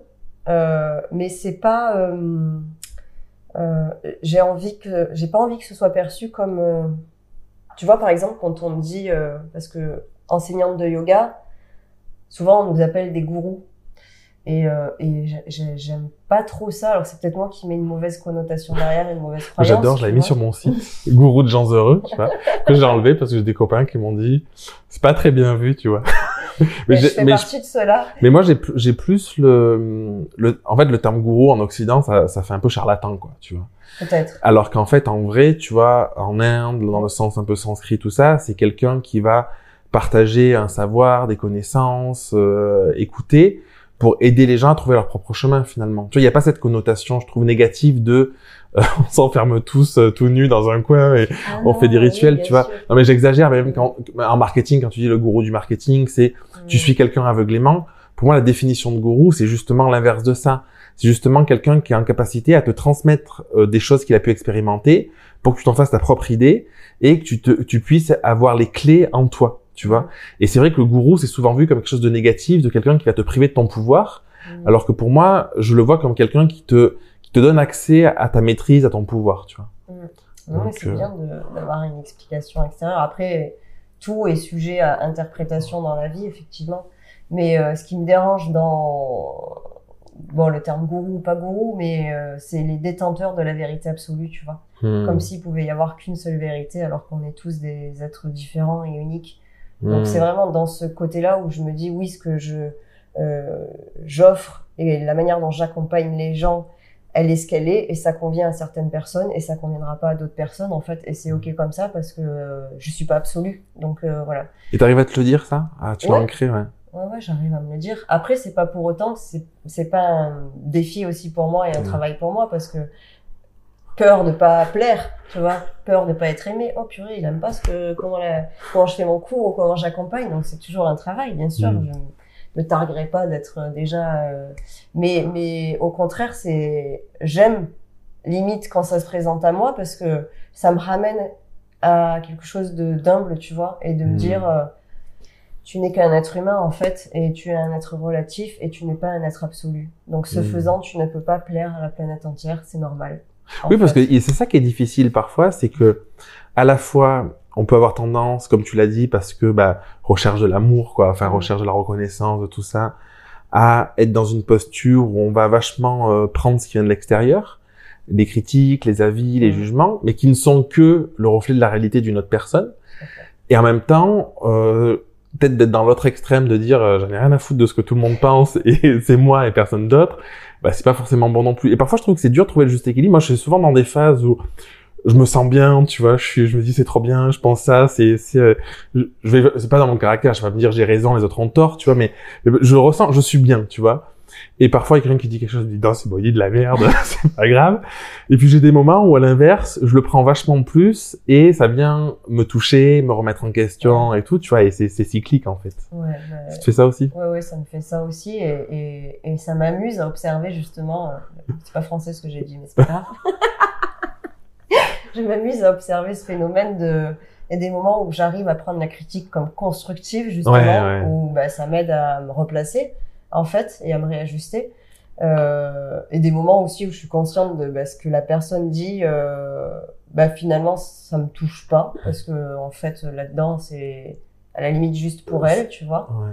mais c'est pas. j'ai envie que j'ai pas envie que ce soit perçu comme tu vois par exemple quand on me dit parce que enseignante de yoga souvent on nous appelle des gourous Et, euh, et j'ai- j'ai- j'aime pas trop ça. Alors c'est peut-être moi qui mets une mauvaise connotation derrière, une mauvaise croyance. J'adore, je l'avais mis sur mon site, Gourou de gens heureux, tu vois, que j'ai enlevé parce que j'ai des copains qui m'ont dit, c'est pas très bien vu, tu vois. Mais j'ai- je fais mais je- partie de cela. mais moi, j'ai, pl- j'ai plus le, le, en fait, le terme gourou en Occident, ça, ça fait un peu charlatan, quoi, tu vois. Peut-être. Alors qu'en fait, en vrai, tu vois, en Inde, dans le sens un peu sanskrit, tout ça, c'est quelqu'un qui va partager un savoir, des connaissances, euh, écouter pour aider les gens à trouver leur propre chemin finalement. Tu vois, il n'y a pas cette connotation, je trouve, négative de euh, on s'enferme tous euh, tout nus dans un coin et Ah on fait des rituels, tu vois. sûr. Non mais j'exagère, mais même quand, en marketing, quand tu dis le gourou du marketing, c'est tu suis quelqu'un aveuglément. Pour moi, la définition de gourou, c'est justement l'inverse de ça. C'est justement quelqu'un qui est en capacité à te transmettre euh, des choses qu'il a pu expérimenter pour que tu t'en fasses ta propre idée et que tu, te, tu puisses avoir les clés en toi, tu vois. Et c'est vrai que le gourou, c'est souvent vu comme quelque chose de négatif, de quelqu'un qui va te priver de ton pouvoir, Mm. alors que pour moi, je le vois comme quelqu'un qui te, qui te donne accès à ta maîtrise, à ton pouvoir, tu vois. Non, Donc, c'est euh, bien d'avoir une explication extérieure. Après, tout est sujet à interprétation dans la vie, effectivement. Mais euh, ce qui me dérange dans bon le terme gourou ou pas gourou, mais euh, c'est les détenteurs de la vérité absolue, tu vois. Hmm. Comme s'il pouvait y avoir qu'une seule vérité, alors qu'on est tous des êtres différents et uniques. Donc Hmm. c'est vraiment dans ce côté-là où je me dis oui, ce que je euh, j'offre et la manière dont j'accompagne les gens, elle est ce qu'elle est et ça convient à certaines personnes et ça conviendra pas à d'autres personnes en fait et c'est ok comme ça parce que euh, je suis pas absolue. Donc euh, voilà. Et t'arrives à te le dire, ça? Ah, tu l'as Ouais. ancré, ouais. Ouais ouais, j'arrive à me le dire. Après c'est pas pour autant que c'est c'est pas un défi aussi pour moi et un travail pour moi parce que peur de pas plaire, tu vois, peur de pas être aimé. Oh purée, il aime pas ce que comment la, comment je fais mon cours ou comment j'accompagne. Donc c'est toujours un travail, bien sûr. Mm. Je me targuerai pas d'être euh, déjà, euh, mais mais au contraire, c'est j'aime limite quand ça se présente à moi parce que ça me ramène à quelque chose de d'humble, tu vois, et de me Mm. dire euh, tu n'es qu'un être humain en fait et tu es un être relatif et tu n'es pas un être absolu. Donc ce Mm. faisant, tu ne peux pas plaire à la planète entière, c'est normal. Oui, parce que c'est ça qui est difficile parfois, c'est que à la fois on peut avoir tendance, comme tu l'as dit, parce que bah recherche de l'amour, quoi, enfin Mhm. recherche de la reconnaissance, de tout ça, à être dans une posture où on va vachement euh, prendre ce qui vient de l'extérieur, les critiques, les avis, les Mhm. jugements, mais qui ne sont que le reflet de la réalité d'une autre personne. Et en même temps, euh, peut-être d'être dans l'autre extrême, de dire euh, j'en ai rien à foutre de ce que tout le monde pense et c'est moi et personne d'autre, bah c'est pas forcément bon non plus. Et parfois je trouve que c'est dur de trouver le juste équilibre. Moi je suis souvent dans des phases où je me sens bien, tu vois, je suis, je me dis c'est trop bien, je pense ça, c'est, c'est, euh, je vais, c'est pas dans mon caractère, je vais pas me dire j'ai raison, les autres ont tort, tu vois, mais je ressens, je suis bien, tu vois. Et parfois, il y a quelqu'un qui dit quelque chose, je me dis, non, c'est bon, il dit de la merde, c'est pas grave. Et puis j'ai des moments où, à l'inverse, je le prends vachement plus et ça vient me toucher, me remettre en question et tout, tu vois, et c'est, cyclique, en fait. Ouais, bah, Tu fais ça aussi? Ouais, ouais, ça me fait ça aussi et, et, et ça m'amuse à observer justement. euh, C'est pas français ce que j'ai dit, mais c'est pas grave. je m'amuse à observer ce phénomène de. Il y a des moments où j'arrive à prendre la critique comme constructive justement, Ouais, ouais. où bah, ça m'aide à me replacer en fait et à me réajuster. Euh, et des moments aussi où je suis consciente de bah, ce que la personne dit. Euh, bah finalement ça me touche pas parce que en fait là-dedans c'est à la limite juste pour elle, tu vois. Ouais.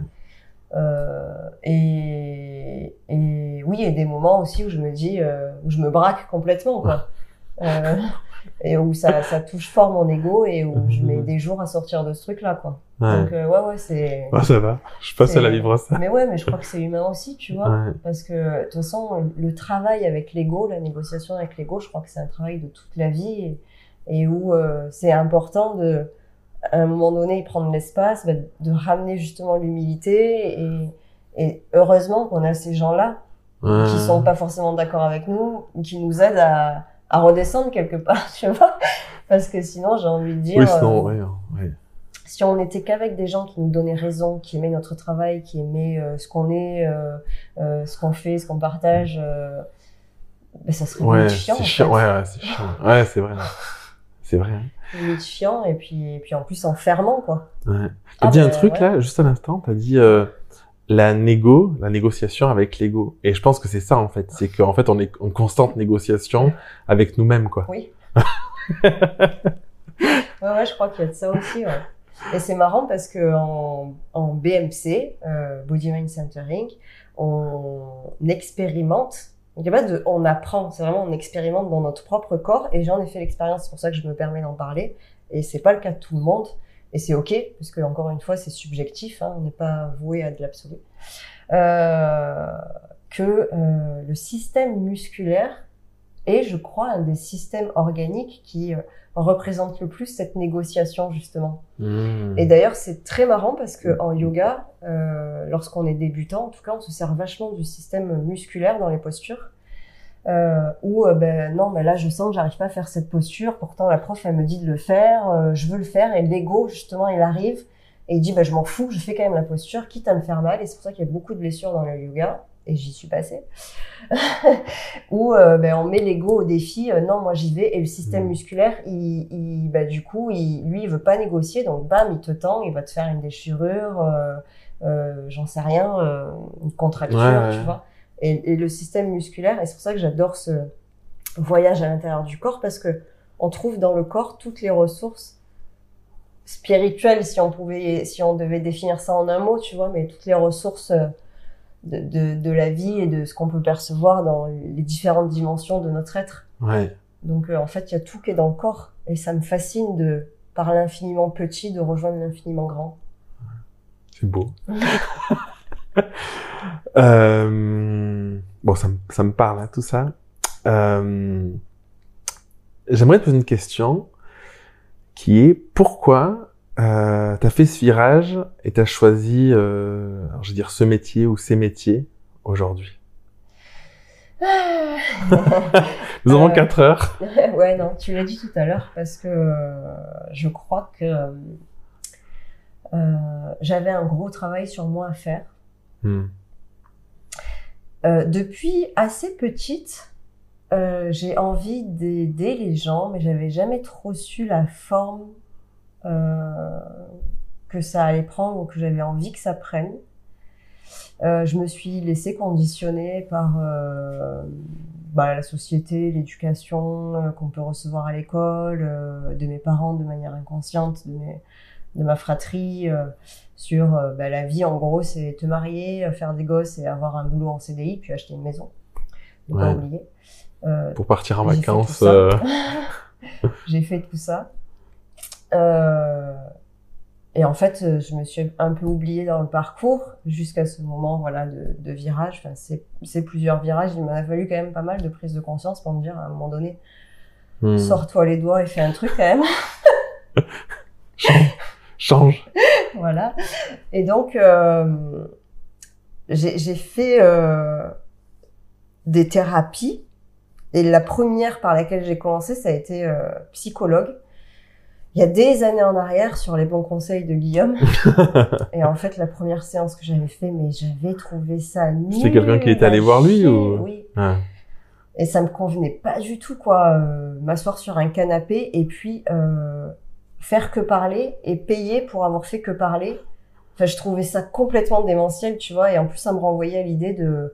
Euh, et, et oui, a des moments aussi où je me dis, euh, où je me braque complètement, quoi. Euh, et où ça, ça touche fort mon ego et où je mets des jours à sortir de ce truc-là, quoi. Ouais. Donc, euh, ouais, ouais, c'est. Ouais, ça va. Je suis pas seul à vivre ça. Mais ouais, mais je crois que c'est humain aussi, tu vois. Ouais. Parce que, de toute façon, le travail avec l'ego, la négociation avec l'ego, je crois que c'est un travail de toute la vie et, et où euh, c'est important de, à un moment donné, prendre l'espace, bah, de ramener justement l'humilité et, et heureusement qu'on a ces gens-là qui sont pas forcément d'accord avec nous, qui nous aident à, à redescendre quelque part, tu vois. Parce que sinon, j'ai envie de dire, Oui, sinon, euh, ouais, ouais. si on n'était qu'avec des gens qui nous donnaient raison, qui aimaient notre travail, qui aimaient euh, ce qu'on est, euh, euh, ce qu'on fait, ce qu'on partage, ben, ça serait Ouais, chiant. c'est chiant. Ouais, ouais, c'est chiant. Ouais, c'est vrai. C'est vrai. hein. Limite chiant et puis, et puis en plus enfermant, quoi. Ouais. T'as Ah, dit un bah, truc ouais. là, juste à l'instant, t'as dit la négo, la négociation avec l'ego. Et je pense que c'est ça en fait, c'est qu'en fait on est en constante négociation avec nous-mêmes quoi. Oui. ouais, ouais, je crois qu'il y a de ça aussi, ouais. Et c'est marrant parce que en, en BMC, euh, Body Mind Centering, on expérimente. Il y a pas de, on apprend, c'est vraiment on expérimente dans notre propre corps. Et j'en ai fait l'expérience, c'est pour ça que je me permets d'en parler. Et c'est pas le cas de tout le monde. Et c'est ok, parce que encore une fois, c'est subjectif. Hein, on n'est pas voué à de l'absolu. Euh, que euh, le système musculaire est, je crois, un des systèmes organiques qui euh, représente le plus cette négociation justement. Mmh. Et d'ailleurs, c'est très marrant parce que en yoga, euh, lorsqu'on est débutant, en tout cas, on se sert vachement du système musculaire dans les postures. Euh, où euh, ben non, mais là, je sens que j'arrive pas à faire cette posture. Pourtant, la prof, elle me dit de le faire. euh, je veux le faire, et l'ego, justement, il arrive et il dit, ben je m'en fous, je fais quand même la posture, quitte à me faire mal. Et c'est pour ça qu'il y a beaucoup de blessures dans le yoga. Et j'y suis passée. où euh, ben, on met l'ego au défi. euh, non, moi j'y vais. Et le système Mm. musculaire, il, il, ben, du coup, il, lui, il veut pas négocier. Donc, bam, il te tend, il va te faire une déchirure, euh, euh, j'en sais rien, euh, une contracture, Ouais, ouais. tu vois. Et, et le système musculaire, et c'est pour ça que j'adore ce voyage à l'intérieur du corps parce que on trouve dans le corps toutes les ressources spirituelles, si on pouvait, si on devait définir ça en un mot, tu vois, mais toutes les ressources euh, de, de, de la vie et de ce qu'on peut percevoir dans les différentes dimensions de notre être. Ouais. Donc euh, en fait, il y a tout qui est dans le corps et ça me fascine de par l'infiniment petit de rejoindre l'infiniment grand. C'est beau. Euh, bon, ça, me- ça me parle, hein, tout ça. Euh, J'aimerais te poser une question qui est pourquoi euh, t'as fait ce virage et t'as choisi, euh, alors, je veux dire, ce métier ou ces métiers aujourd'hui? Nous avons Euh, quatre heures. ouais, non, tu l'as dit tout à l'heure parce que je crois que j'avais un gros travail sur moi à faire. Hmm. Euh, depuis assez petite, euh, j'ai envie d'aider les gens, mais j'avais jamais trop su la forme euh, que ça allait prendre ou que j'avais envie que ça prenne. Je me suis laissée conditionner par bah, la société, l'éducation qu'on peut recevoir à l'école, de mes parents de manière inconsciente, de, mes, de ma fratrie, euh, sur euh, bah, la vie en gros, c'est te marier, euh, faire des gosses et avoir un boulot en CDI, puis acheter une maison. Ne pas Ouais. oublier. Euh, Pour partir en J'ai fait vacances. tout ça. j'ai fait tout ça. Euh, et en fait, je me suis un peu oubliée dans le parcours jusqu'à ce moment voilà, de, de virage. Enfin, c'est c'est plusieurs virages. Il m'a fallu quand même pas mal de prise de conscience pour me dire à un moment donné, hmm. sors-toi les doigts et fais un truc quand même. Change. Voilà. Et donc, euh, j'ai j'ai fait euh, des thérapies. Et la première par laquelle j'ai commencé, ça a été euh, psychologue. Il y a des années en arrière, sur les bons conseils de Guillaume. et en fait, la première séance que j'avais fait, mais j'avais trouvé ça nul. C'était quelqu'un qui était allé voir lui, ou- Oui. Ah. Et ça me convenait pas du tout, quoi. euh, M'asseoir sur un canapé et puis euh, faire que parler et payer pour avoir fait que parler. Enfin, je trouvais ça complètement démentiel, tu vois. Et en plus, ça me renvoyait à l'idée de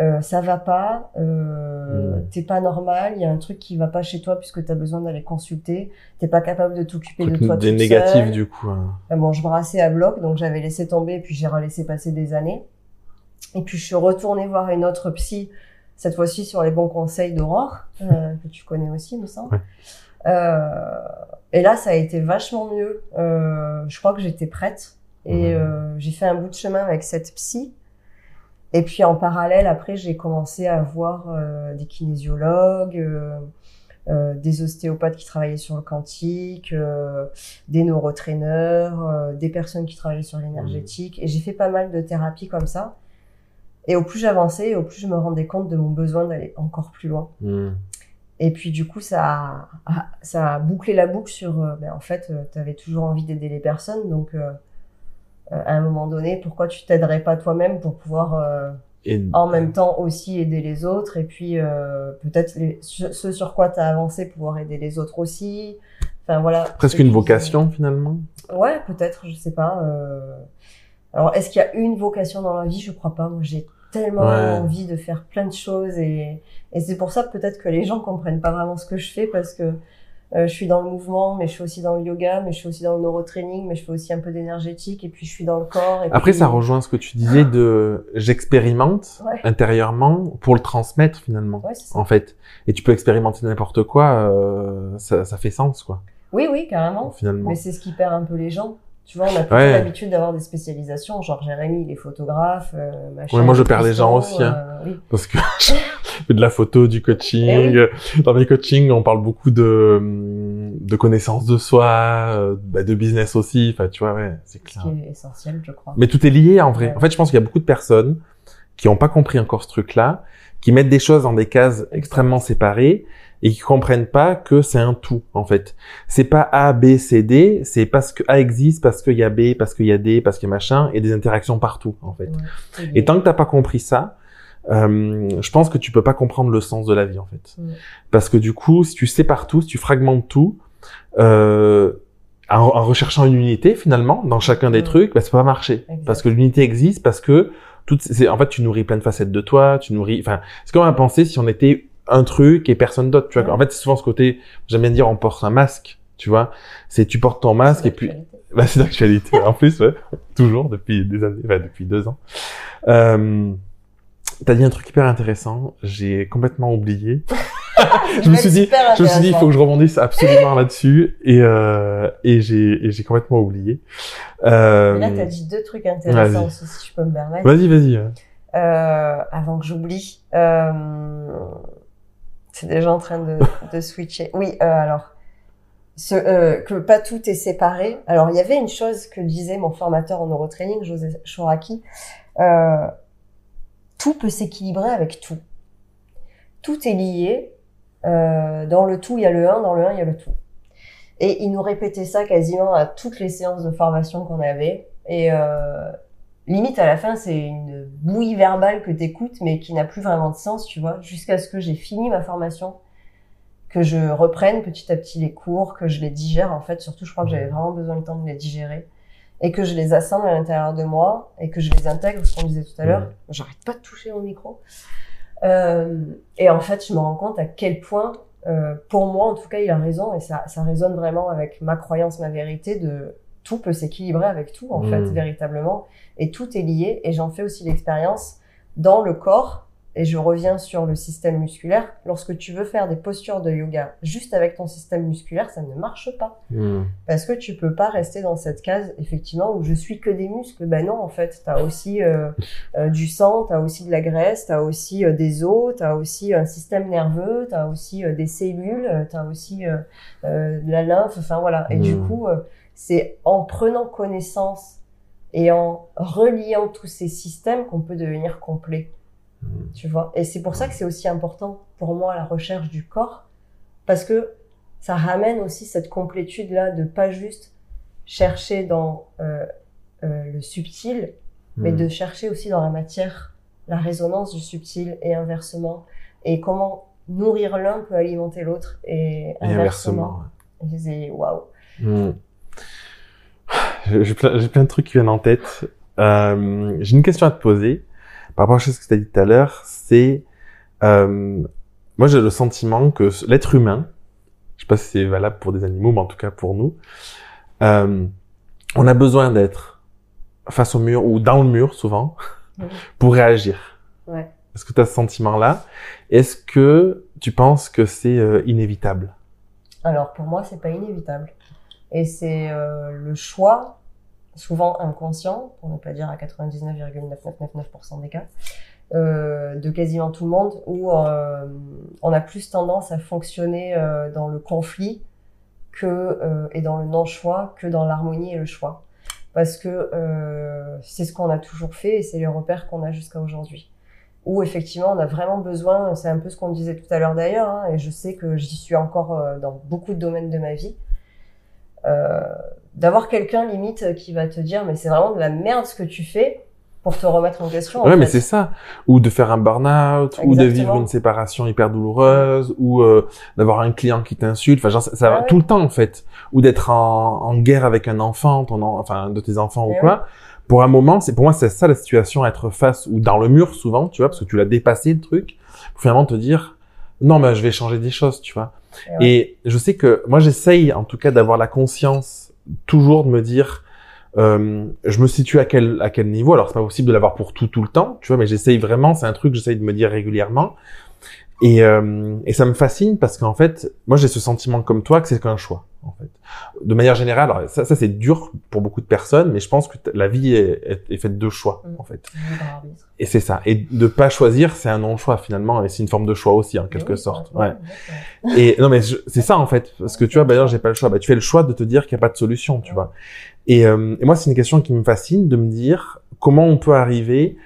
euh, ça va pas, euh, Mm. t'es pas normal, il y a un truc qui va pas chez toi puisque t'as besoin d'aller consulter, t'es pas capable de t'occuper de toi des toute négatifs seule. du coup. hein. Euh, Bon, je brassais à bloc, donc j'avais laissé tomber, et puis j'ai relaissé passer des années. Et puis je suis retournée voir une autre psy, cette fois-ci sur les bons conseils d'Aurore, euh, que tu connais aussi, me semble. Ouais. Euh, et là, ça a été vachement mieux. Euh, je crois que j'étais prête. Et euh, j'ai fait un bout de chemin avec cette psy. Et puis en parallèle, après, j'ai commencé à voir euh, des kinésiologues, euh, euh, des ostéopathes qui travaillaient sur le quantique, des neurotraineurs, euh, des personnes qui travaillaient sur l'énergétique. Et j'ai fait pas mal de thérapies comme ça. Et au plus j'avançais, au plus je me rendais compte de mon besoin d'aller encore plus loin. Hmm. Et puis du coup, ça a, ça a bouclé la boucle sur, euh, ben, en fait, tu avais toujours envie d'aider les personnes, donc euh, euh, à un moment donné, pourquoi tu t'aiderais pas toi-même pour pouvoir euh, Et en même temps aussi aider les autres? Et puis euh, peut-être ce sur quoi tu as avancé, pouvoir aider les autres aussi. Enfin voilà. presque une vocation finalement. euh, Ouais, peut-être, je sais pas. euh. Alors, est-ce qu'il y a une vocation dans la vie? Je crois pas. Moi, j'ai tellement Ouais. envie de faire plein de choses et, et c'est pour ça peut-être que les gens comprennent pas vraiment ce que je fais parce que Euh, je suis dans le mouvement, mais je suis aussi dans le yoga, mais je suis aussi dans le neurotraining, mais je fais aussi un peu d'énergétique, et puis je suis dans le corps. Et Après, puis- ça rejoint ce que tu disais de j'expérimente Ouais. intérieurement pour le transmettre finalement, Ouais, ça. en fait. Et tu peux expérimenter n'importe quoi, euh, ça, ça fait sens, quoi, Oui, oui, carrément. finalement. Mais c'est ce qui perd un peu les gens. Tu vois, on a plutôt Ouais. l'habitude d'avoir des spécialisations, genre Jérémy, il est photographe, euh, machin. Ouais, moi, je perds les gens aussi, hein. euh, oui. Parce que je fais de la photo, du coaching. Eh Dans mes coachings, on parle beaucoup de, de connaissance de soi, euh, bah, de business aussi. Enfin, tu vois, ouais, c'est Ce clair. qui est essentiel, je crois. Mais tout est lié en vrai. Ouais. En fait, je pense qu'il y a beaucoup de personnes qui n'ont pas compris encore ce truc-là, qui mettent des choses dans des cases extrêmement séparées et qui comprennent pas que c'est un tout en fait. C'est pas A, B, C, D, c'est parce que A existe, parce qu'il y a B, parce qu'il y a D, parce qu'il y a machin, et des interactions partout en fait. Ouais, Et tant que t'as pas compris ça, euh, je pense que tu peux pas comprendre le sens de la vie en fait. Parce que du coup, si tu sépares tout, si tu fragmentes tout, euh, en, en recherchant une unité finalement dans chacun des trucs, bah, ça peut pas marcher. Parce que l'unité existe, parce que toutes, en fait, tu nourris plein de facettes de toi, tu nourris, enfin, c'est comme à penser si on était un truc et personne d'autre, tu vois. En fait, c'est souvent ce côté, j'aime bien dire, on porte un masque, tu vois. C'est tu portes ton masque et puis, bah, c'est d'actualité. en plus, ouais. Toujours depuis des années, enfin, depuis deux ans. Euh, T'as dit un truc hyper intéressant. J'ai complètement oublié. je me suis dit, je me suis dit, il faut que je rebondisse absolument là-dessus. Et, euh, et j'ai, et j'ai complètement oublié. Euh, là, t'as dit deux trucs intéressants aussi, si je peux me permettre. Vas-y, vas-y. Euh, avant que j'oublie, euh, c'est déjà en train de, de switcher. Oui, euh, alors, ce, euh, que pas tout est séparé. Alors, il y avait une chose que disait mon formateur en neurotraining, José Chouraki. Euh, tout peut s'équilibrer avec tout. Tout est lié. Euh, dans le tout, il y a le 1, dans le 1, il y a le tout. Et il nous répétait ça quasiment à toutes les séances de formation qu'on avait. Et euh, limite à la fin c'est une bouillie verbale que t'écoutes mais qui n'a plus vraiment de sens tu vois jusqu'à ce que j'ai fini ma formation que je reprenne petit à petit les cours que je les digère en fait. Surtout je crois que j'avais vraiment besoin de temps de les digérer. Et que je les assemble à l'intérieur de moi et que je les intègre ce qu'on disait tout à l'heure. J'arrête pas de toucher au micro. Euh, et en fait je me rends compte à quel point euh, pour moi en tout cas il a raison et ça, ça résonne vraiment avec ma croyance ma vérité de tout peut s'équilibrer avec tout en fait véritablement. Et tout est lié et j'en fais aussi l'expérience dans le corps et je reviens sur le système musculaire. Lorsque tu veux faire des postures de yoga juste avec ton système musculaire ça ne marche pas. Hmm. parce que tu peux pas rester dans cette case effectivement où je suis que des muscles. Ben non en fait t'as aussi euh, euh, du sang t'as aussi de la graisse t'as aussi euh, des os t'as aussi un système nerveux t'as aussi euh, des cellules euh, t'as aussi de la lymphe enfin voilà. Et du Mhm. coup c'est en prenant connaissance et en reliant tous ces systèmes qu'on peut devenir complet Mhm. tu vois? Et c'est pour ça que c'est aussi important pour moi la recherche du corps parce que ça ramène aussi cette complétude là de pas juste chercher dans euh, euh, le subtil mais Hmm. de chercher aussi dans la matière la résonance du subtil et inversement et comment nourrir l'un peut alimenter l'autre et Et inversement, et c'est waouh Hmm. J'ai plein, de trucs qui viennent en tête. Euh, j'ai une question à te poser par rapport à ce que tu as dit tout à l'heure. C'est, euh, moi j'ai le sentiment que l'être humain, je sais pas si c'est valable pour des animaux, mais en tout cas pour nous, euh, on a besoin d'être face au mur ou dans le mur souvent pour réagir. ouais Est-ce que tu as ce sentiment-là? Est-ce que tu penses que c'est euh, inévitable? Alors pour moi, c'est pas inévitable. Et c'est euh, le choix, souvent inconscient, pour ne pas dire à 99,9999% des cas, euh, de quasiment tout le monde, où euh, on a plus tendance à fonctionner dans le conflit que et dans le non-choix que dans l'harmonie et le choix. Parce que c'est ce qu'on a toujours fait et c'est les repères qu'on a jusqu'à aujourd'hui où effectivement on a vraiment besoin, c'est un peu ce qu'on disait tout à l'heure d'ailleurs, hein, et je sais que j'y suis encore dans beaucoup de domaines de ma vie, d'avoir quelqu'un limite qui va te dire mais c'est vraiment de la merde ce que tu fais pour te remettre en question. en Ouais, mais c'est ça. Ou de faire un burn-out, ou de vivre une séparation hyper douloureuse, ou euh, d'avoir un client qui t'insulte. Enfin, genre, ça, ça va Ah ouais. tout le temps en fait. Ou d'être en, en guerre avec un enfant, ton en- enfin de tes enfants ou Eh quoi. Pour un moment, c'est pour moi c'est ça la situation, être face ou dans le mur souvent, tu vois, parce que tu l'as dépassé le truc. Pour finalement te dire non, mais je vais changer des choses, tu vois. Et ouais. Et je sais que moi j'essaye en tout cas d'avoir la conscience toujours de me dire euh, je me situe à quel à quel niveau. Alors c'est pas possible de l'avoir pour tout tout le temps, tu vois, mais j'essaye vraiment. C'est un truc que j'essaye de me dire régulièrement. Et, euh, et ça me fascine parce qu'en fait, moi j'ai ce sentiment comme toi que c'est qu'un choix. En fait, de manière générale, alors ça, ça c'est dur pour beaucoup de personnes, mais je pense que la vie est, est, est faite de choix Mm. en fait. Et c'est ça. Et de pas choisir, c'est un non-choix finalement, et c'est une forme de choix aussi en quelque Oui, sorte. Ouais. Et non mais c'est ça en fait, parce que tu vois, bah non, j'ai pas le choix. Bah tu fais le choix de te dire qu'il n'y a pas de solution, tu vois. Et, euh, et moi c'est une question qui me fascine de me dire comment on peut arriver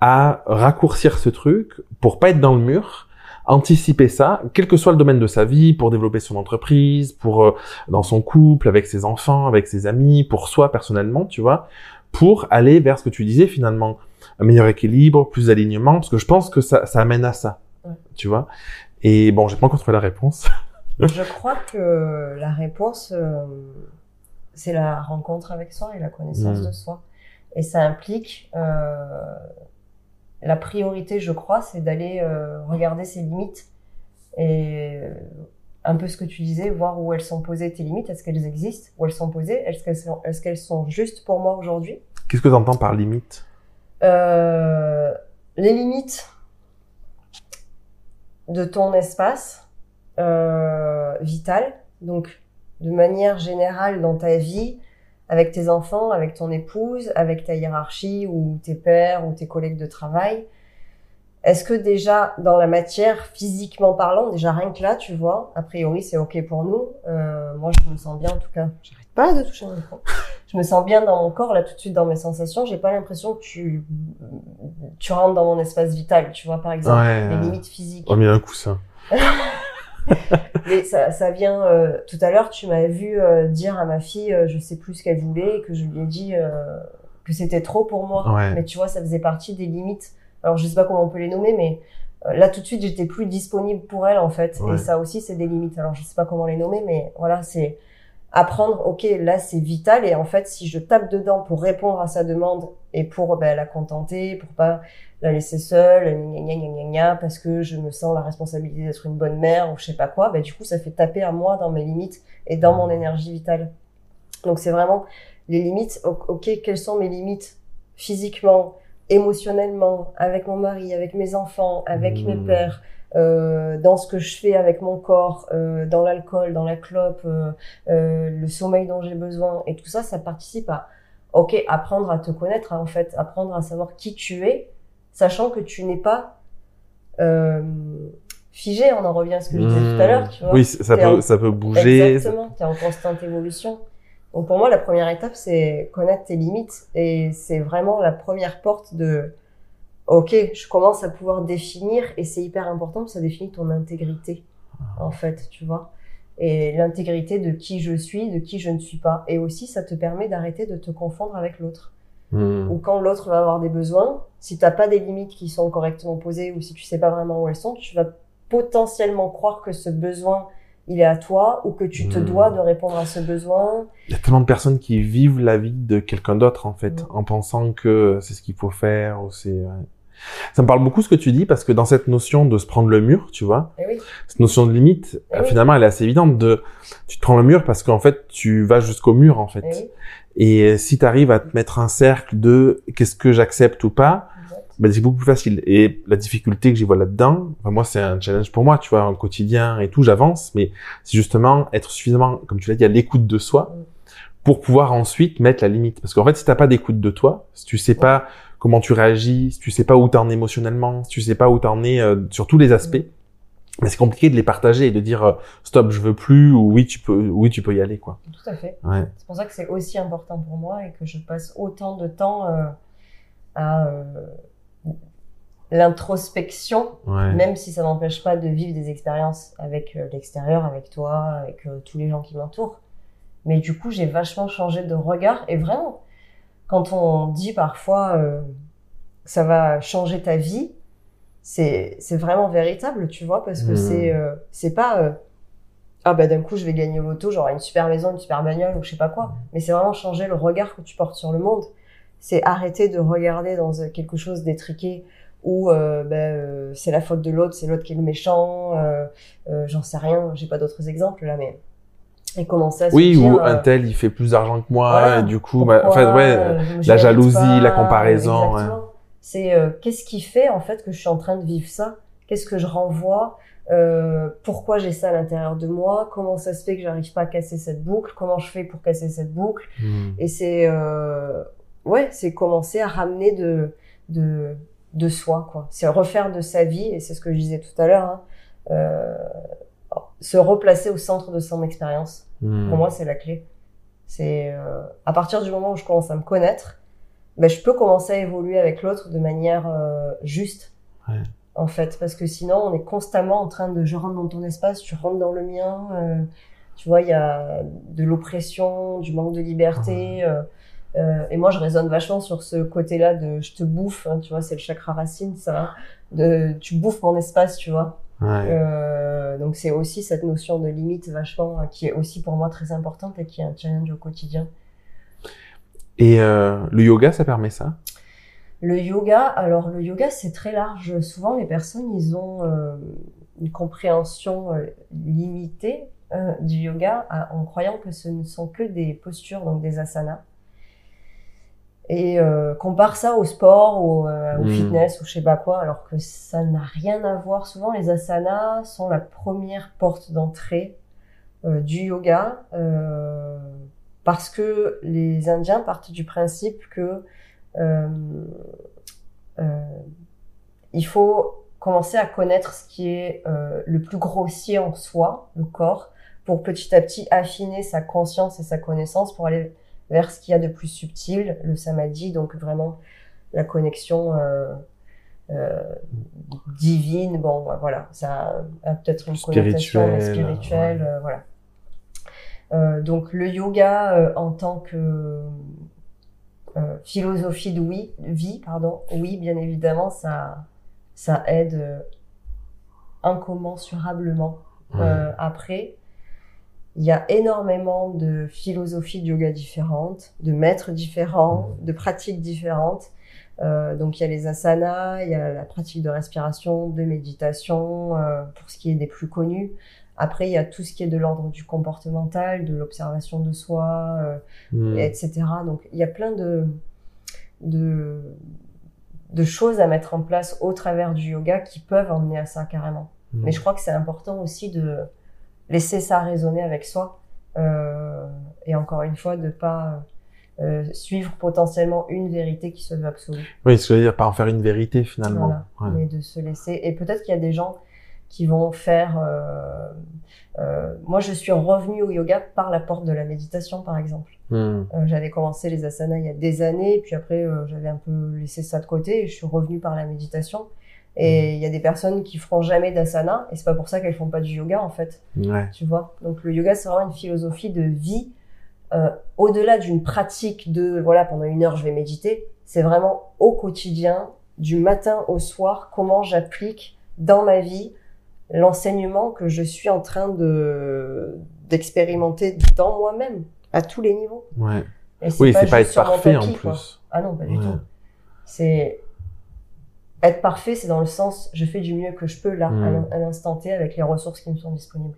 à raccourcir ce truc pour pas être dans le mur, anticiper ça, quel que soit le domaine de sa vie, pour développer son entreprise, pour euh, dans son couple, avec ses enfants, avec ses amis, pour soi personnellement, tu vois, pour aller vers ce que tu disais finalement, un meilleur équilibre, plus d'alignement, parce que je pense que ça, ça amène à ça, Ouais. tu vois. Et bon, j'ai pas encore trouvé la réponse. Je crois que la réponse, euh, c'est la rencontre avec soi et la connaissance Mm. de soi. Et ça implique euh, la priorité, je crois, c'est d'aller euh, regarder ses limites et euh, un peu ce que tu disais, voir où elles sont posées tes limites, est-ce qu'elles existent, où elles sont posées, est-ce qu'elles sont, justes pour moi aujourd'hui? Qu'est-ce que tu entends par limite? Euh, les limites de ton espace euh, vital, donc de manière générale dans ta vie, avec tes enfants, avec ton épouse, avec ta hiérarchie ou tes pères ou tes collègues de travail. Est-ce que déjà dans la matière, physiquement parlant, déjà rien que là, tu vois, a priori c'est ok pour nous. Euh, moi je me sens bien en tout cas. J'arrête pas de toucher mon micro. Je me sens bien dans mon corps là tout de suite dans mes sensations. J'ai pas l'impression que tu tu rentres dans mon espace vital, tu vois par exemple Ouais. les limites physiques. Oh, mais un coussin. Mais ça, ça vient. euh, tout à l'heure, tu m'as vu euh, dire à ma fille, euh, je sais plus ce qu'elle voulait, et que je lui ai dit que c'était trop pour moi. Ouais. Mais tu vois, ça faisait partie des limites. Alors, je sais pas comment on peut les nommer, mais là, tout de suite, j'étais plus disponible pour elle, en fait. Ouais. Et ça aussi, c'est des limites. Alors, je sais pas comment les nommer, mais voilà, c'est apprendre. Ok, là, c'est vital. Et en fait, si je tape dedans pour répondre à sa demande et pour ben, la contenter, pour pas la laisser seule, gna gna gna gna gna, parce que je me sens la responsabilité d'être une bonne mère ou je sais pas quoi, ben, du coup, ça fait taper à moi dans mes limites et dans mon énergie vitale. Donc, c'est vraiment les limites. Ok, quelles sont mes limites physiquement, émotionnellement, avec mon mari, avec mes enfants, avec Mmh. mes pères, euh, dans ce que je fais avec mon corps, euh, dans l'alcool, dans la clope, euh, euh, le sommeil dont j'ai besoin, et tout ça, ça participe à, ok, apprendre à te connaître, en fait, apprendre à savoir qui tu es, sachant que tu n'es pas euh, figé. On en revient à ce que je disais tout à l'heure, tu vois. Mmh. Oui, ça peut, en- ça peut bouger. Exactement, tu es en constante évolution. Donc pour moi, la première étape, c'est connaître tes limites. Et c'est vraiment la première porte de, ok, je commence à pouvoir définir, et c'est hyper important, parce que ça définit ton intégrité, en fait, tu vois. Et l'intégrité de qui je suis, de qui je ne suis pas. Et aussi, ça te permet d'arrêter de te confondre avec l'autre. Hmm. Ou quand l'autre va avoir des besoins, si t'as pas des limites qui sont correctement posées, ou si tu sais pas vraiment où elles sont, tu vas potentiellement croire que ce besoin, il est à toi, ou que tu te Hmm. dois de répondre à ce besoin. Il y a tellement de personnes qui vivent la vie de quelqu'un d'autre, en fait, Mm. en pensant que c'est ce qu'il faut faire, ou c'est... Ça me parle beaucoup ce que tu dis, parce que dans cette notion de se prendre le mur, tu vois, oui, cette notion de limite, Eh euh, oui. finalement, elle est assez évidente de... Tu te prends le mur parce qu'en fait, tu vas jusqu'au mur, en fait. et oui, Et si tu arrives à te mettre un cercle de qu'est-ce que j'accepte ou pas, ben, c'est beaucoup plus facile. Et la difficulté que j'y vois là-dedans, enfin, moi, c'est un challenge pour moi, tu vois, en quotidien et tout, j'avance, mais c'est justement être suffisamment, comme tu l'as dit, à l'écoute de soi Mm. pour pouvoir ensuite mettre la limite. Parce qu'en fait, si t'as pas d'écoute de toi, si tu sais pas comment tu réagis, si tu sais pas où t'en es émotionnellement, si tu sais pas où t'en es euh, sur tous les aspects, ben, c'est compliqué de les partager et de dire euh, stop, je veux plus ou oui, tu peux, oui, tu peux y aller, quoi. Tout à fait. Ouais. C'est pour ça que c'est aussi important pour moi et que je passe autant de temps euh, à euh, l'introspection, Ouais. même si ça n'empêche pas de vivre des expériences avec euh, l'extérieur, avec toi, avec tous les gens qui m'entourent. Mais du coup, j'ai vachement changé de regard et vraiment, quand on dit parfois euh, que ça va changer ta vie, c'est vraiment véritable, tu vois, parce que c'est euh, c'est pas euh, ah bah d'un coup je vais gagner au loto, j'aurai une super maison, une super bagnole ou je sais pas quoi. Mais c'est vraiment changer le regard que tu portes sur le monde. C'est arrêter de regarder dans euh, quelque chose d'étriqué ou euh, ben, euh, c'est la faute de l'autre, c'est l'autre qui est le méchant, euh, euh, j'en sais rien, j'ai pas d'autres exemples là, mais et commencer à se Oui, dire, ou euh, un tel, il fait plus d'argent que moi, voilà, et du coup, bah, en fait, ouais, euh, la jalousie, pas, la comparaison, ouais. C'est euh, qu'est-ce qui fait en fait que je suis en train de vivre ça? Qu'est-ce que je renvoie? Euh, Pourquoi j'ai ça à l'intérieur de moi? Comment ça se fait que j'arrive pas à casser cette boucle? Comment je fais pour casser cette boucle? Hmm. Et c'est euh, ouais, c'est commencer à ramener de de de soi quoi. C'est refaire de sa vie et c'est ce que je disais tout à l'heure. Hein, euh, se replacer au centre de son expérience. Hmm. Pour moi, c'est la clé. C'est euh, à partir du moment où je commence à me connaître, ben, je peux commencer à évoluer avec l'autre de manière euh, juste. Ouais. En fait, parce que sinon, on est constamment en train de je rentre dans ton espace, tu rentres dans le mien. euh, tu vois, il y a de l'oppression, du manque de liberté. euh, euh, et moi, je raisonne vachement sur ce côté-là de je te bouffe. hein, tu vois, c'est le chakra racine, ça. de tu bouffes mon espace, tu vois. Ouais. Euh, donc c'est aussi cette notion de limite vachement euh, qui est aussi pour moi très importante et qui est un challenge au quotidien. Et euh, le yoga, ça permet ça? Le yoga, alors le yoga c'est très large. Souvent les personnes ils ont euh, une compréhension limitée du yoga en croyant que ce ne sont que des postures, donc des asanas. Et euh, compare ça au sport, au, euh, au Hmm. fitness ou je sais pas quoi, alors que ça n'a rien à voir. Souvent les asanas sont la première porte d'entrée euh, du yoga euh, parce que les Indiens partent du principe que euh, euh, il faut commencer à connaître ce qui est euh, le plus grossier en soi, le corps, pour petit à petit affiner sa conscience et sa connaissance pour aller vers ce qu'il y a de plus subtil, le samadhi, donc vraiment la connexion euh, euh, divine. Bon, voilà, ça a peut-être une connotation Spirituelle, euh, voilà. Donc le yoga en tant que philosophie de oui, vie, pardon, oui, bien évidemment, ça, ça aide incommensurablement. Ouais. Euh, après, il y a énormément de philosophies de yoga différentes, de maîtres différents, de pratiques différentes. Euh, donc il y a les asanas, il y a la pratique de respiration, de méditation, euh, pour ce qui est des plus connus. Après, il y a tout ce qui est de l'ordre du comportemental, de l'observation de soi, euh, et etc. Donc il y a plein de, de, de choses à mettre en place au travers du yoga qui peuvent emmener à ça carrément. Mais je crois que c'est important aussi de laisser ça résonner avec soi. Euh, et encore une fois, de pas euh, suivre potentiellement une vérité qui se veut absolue. Oui, ce que je veux dire, pas en faire une vérité finalement. Voilà. Ouais. Mais de se laisser. Et peut-être qu'il y a des gens qui vont faire. euh, euh, moi, je suis revenue au yoga par la porte de la méditation, par exemple. Hmm. Euh, j'avais commencé les asanas il y a des années, puis après j'avais un peu laissé ça de côté et je suis revenue par la méditation. Et il y a des personnes qui feront jamais d'asana et c'est pas pour ça qu'elles font pas du yoga en fait, Ouais. tu vois? Donc le yoga c'est vraiment une philosophie de vie euh, au-delà d'une pratique de voilà pendant une heure je vais méditer. C'est vraiment au quotidien, du matin au soir, comment j'applique dans ma vie l'enseignement que je suis en train de d'expérimenter dans moi-même à tous les niveaux. Ouais. Et Oui, c'est pas être parfait en quoi. plus. Ah non, pas du Ouais. tout. C'est être parfait, c'est dans le sens je fais du mieux que je peux là, à à l'instant T, avec les ressources qui me sont disponibles.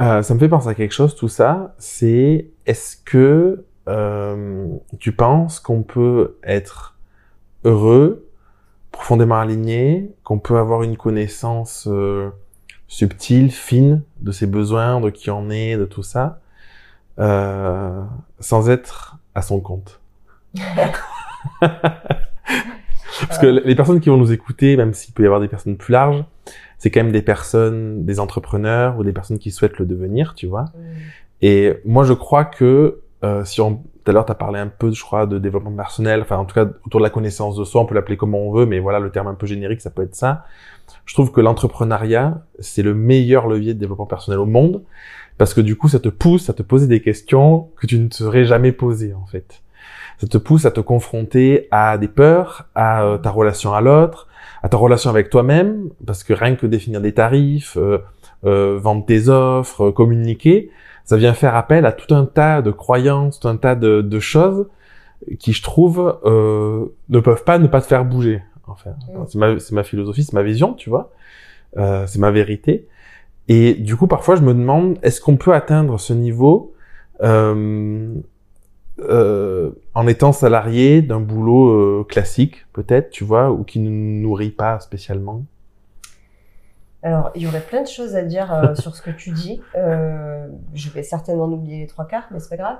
Euh, ça me fait penser à quelque chose, tout ça. C'est est-ce que euh, tu penses qu'on peut être heureux, profondément aligné, qu'on peut avoir une connaissance euh, subtile, fine de ses besoins, de qui on est, de tout ça, euh, sans être à son compte? Parce que les personnes qui vont nous écouter, même s'il peut y avoir des personnes plus larges, c'est quand même des personnes, des entrepreneurs ou des personnes qui souhaitent le devenir, tu vois. Et moi, je crois que euh, si on, tout à l'heure, tu as parlé un peu, je crois, de développement personnel, enfin, en tout cas, autour de la connaissance de soi, on peut l'appeler comme on veut, mais voilà, le terme un peu générique, ça peut être ça. Je trouve que l'entrepreneuriat, c'est le meilleur levier de développement personnel au monde, parce que du coup, ça te pousse à te poser des questions que tu ne serais jamais posées, en fait. Ça te pousse à te confronter à des peurs, à euh, ta relation à l'autre, à ta relation avec toi-même, parce que rien que définir des tarifs, euh, euh, vendre tes offres, euh, communiquer, ça vient faire appel à tout un tas de croyances, tout un tas de, de choses qui je trouve euh, ne peuvent pas ne pas te faire bouger. En fait, Mm. c'est ma, ma philosophie, c'est ma vision, tu vois, euh, c'est ma vérité. Et du coup, parfois, je me demande, est-ce qu'on peut atteindre ce niveau euh, euh, en étant salarié d'un boulot euh, classique, peut-être, tu vois, ou qui ne nous nourrit pas spécialement? Alors, il y aurait plein de choses à dire euh, sur ce que tu dis. Euh, je vais certainement oublier les trois quarts, mais c'est pas grave.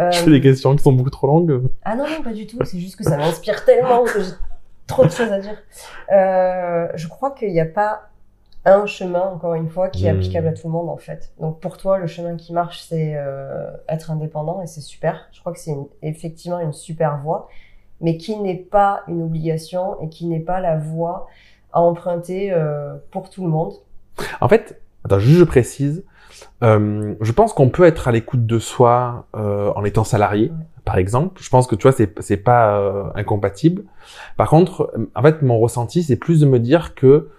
Euh, Je fais des questions qui sont beaucoup trop longues. Ah non, non, pas du tout. C'est juste que ça m'inspire tellement que j'ai trop de choses à dire. Je crois qu'il n'y a pas un chemin, encore une fois, qui est Hmm. applicable à tout le monde, en fait. Donc, pour toi, le chemin qui marche, c'est euh, être indépendant, et c'est super. Je crois que c'est effectivement une super voie, mais qui n'est pas une obligation et qui n'est pas la voie à emprunter euh, pour tout le monde. En fait, attends, juste je précise, euh, je pense qu'on peut être à l'écoute de soi euh, en étant salarié, Ouais. par exemple. Je pense que tu vois, c'est c'est pas euh, incompatible. Par contre, en fait, mon ressenti, c'est plus de me dire que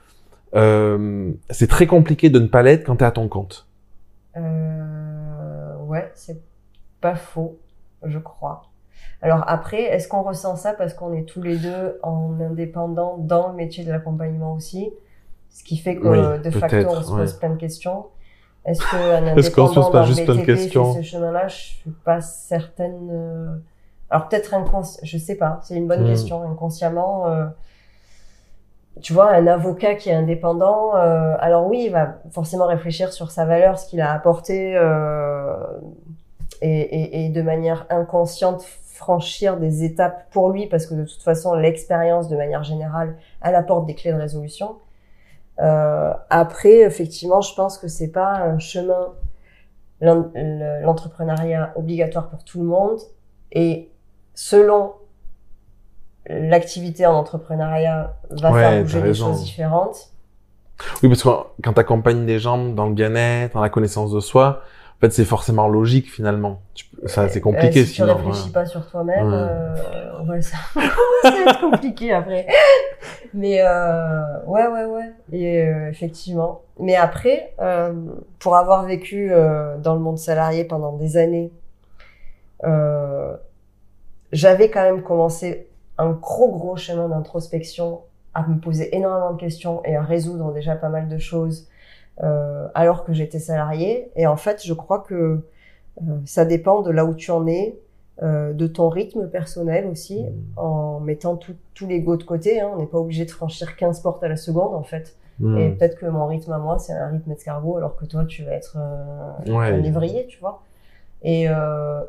euh, c'est très compliqué de ne pas l'être quand t'es à ton compte. Euh, ouais, c'est pas faux, je crois. Alors après, est-ce qu'on ressent ça parce qu'on est tous les deux en indépendant dans le métier de l'accompagnement aussi? Ce qui fait que Oui, de facto, on se pose ouais. plein de questions. Est-ce qu'un Est-ce qu'on se pose indépendant pas dans juste le plein de questions ce chemin-là? Je suis pas certaine. euh, Alors peut-être inconscient, je sais pas. C'est une bonne Hmm. question. Inconsciemment, euh, tu vois, un avocat qui est indépendant, euh, alors oui, il va forcément réfléchir sur sa valeur, ce qu'il a apporté, euh, et, et, et de manière inconsciente franchir des étapes pour lui, parce que de toute façon, l'expérience, de manière générale, elle apporte des clés de résolution. Euh, après, effectivement, je pense que c'est pas un chemin l'en- le- l'entrepreneuriat obligatoire pour tout le monde, et selon l'activité en entrepreneuriat va Ouais, faire bouger des choses différentes. Oui, parce que quand t'accompagnes des gens dans le bien-être, dans la connaissance de soi, en fait, c'est forcément logique finalement. Tu Ça, c'est compliqué Euh, si sinon. tu réfléchis ouais. pas sur toi-même, Ouais. euh, ouais, ça, ça va être compliqué après. Mais euh, ouais, ouais, ouais. Et euh, effectivement. Mais après, euh, pour avoir vécu euh, dans le monde salarié pendant des années, euh, j'avais quand même commencé un gros, gros chemin d'introspection, à me poser énormément de questions et à résoudre déjà pas mal de choses euh, alors que j'étais salarié. Et en fait, je crois que euh, ça dépend de là où tu en es, euh, de ton rythme personnel aussi, Mm. en mettant tout, tout l'ego de côté. Hein. On n'est pas obligé de franchir 15 portes à la seconde, en fait. Hmm. Et peut-être que mon rythme à moi, c'est un rythme escargot, alors que toi, tu vas être Ouais. un lévrier, tu vois. Et,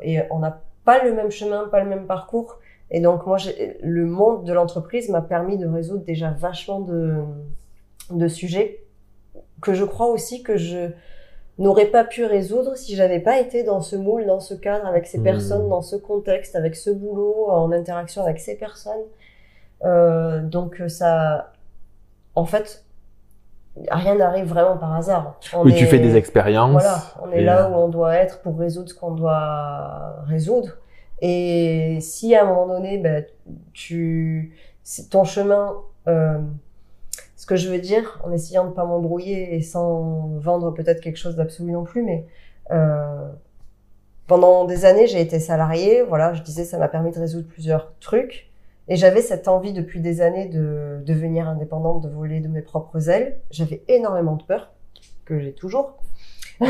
et on n'a pas le même chemin, pas le même parcours. Et donc, moi, le monde de l'entreprise m'a permis de résoudre déjà vachement de, de sujets que je crois aussi que je n'aurais pas pu résoudre si j'avais pas été dans ce moule, dans ce cadre, avec ces Hmm. personnes, dans ce contexte, avec ce boulot, en interaction avec ces personnes. Euh, donc ça, en fait, rien n'arrive vraiment par hasard. On Oui, tu fais des expériences. Voilà, on est là euh, où on doit être pour résoudre ce qu'on doit résoudre. Et si à un moment donné, ben, tu, ton chemin, euh, ce que je veux dire, en essayant de pas m'embrouiller et sans vendre peut-être quelque chose d'absolu non plus, mais euh, pendant des années, j'ai été salariée. Voilà, je disais, ça m'a permis de résoudre plusieurs trucs. Et j'avais cette envie depuis des années de devenir indépendante, de voler de mes propres ailes. J'avais énormément de peur, que j'ai toujours.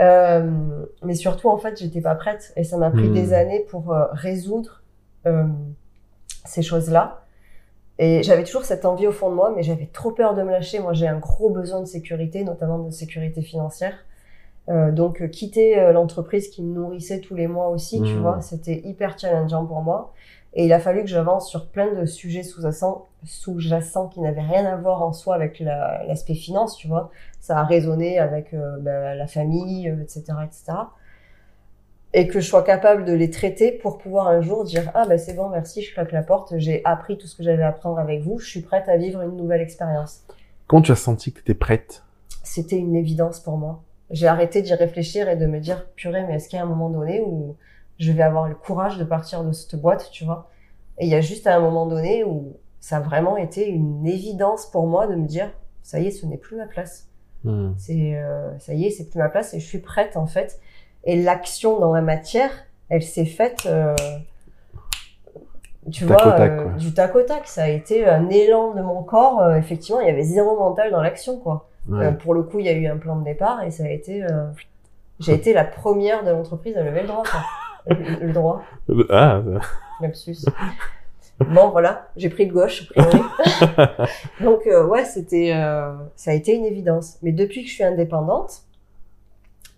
Euh, mais surtout, en fait, j'étais pas prête. Et ça m'a pris Hmm. des années pour euh, résoudre euh, ces choses-là. Et j'avais toujours cette envie au fond de moi, mais j'avais trop peur de me lâcher. Moi, j'ai un gros besoin de sécurité, notamment de sécurité financière. Donc, quitter l'entreprise qui me nourrissait tous les mois aussi, tu Hmm. vois, c'était hyper challengeant pour moi. Et il a fallu que j'avance sur plein de sujets sous-jacents, sous-jacents qui n'avaient rien à voir en soi avec la- l'aspect finance, tu vois. Ça a résonné avec euh, ben, la famille, euh, etc., etc. Et que je sois capable de les traiter pour pouvoir un jour dire ah ben c'est bon merci je claque la porte j'ai appris tout ce que j'avais à apprendre avec vous je suis prête à vivre une nouvelle expérience Quand tu as senti que tu étais prête? C'était une évidence pour moi. J'ai arrêté d'y réfléchir et de me dire, purée, mais est-ce qu'il y a un moment donné où je vais avoir le courage de partir de cette boîte, tu vois Et il y a juste à un moment donné où ça a vraiment été une évidence pour moi de me dire, ça y est, ce n'est plus ma place. Hmm. C'est, euh, ça y est, c'est plus ma place et je suis prête en fait. Et l'action dans la matière, elle s'est faite euh, tu vois, tac, euh, du tac au tac. Ça a été un élan de mon corps. effectivement, il y avait zéro mental dans l'action, quoi. Ouais. Pour le coup, il y a eu un plan de départ et ça a été. J'ai été la première de l'entreprise à lever le droit, quoi. le, droit, Ah, lapsus. Bon, voilà, j'ai pris le gauche. Donc, euh, ouais, c'était, euh, ça a été une évidence. Mais depuis que je suis indépendante,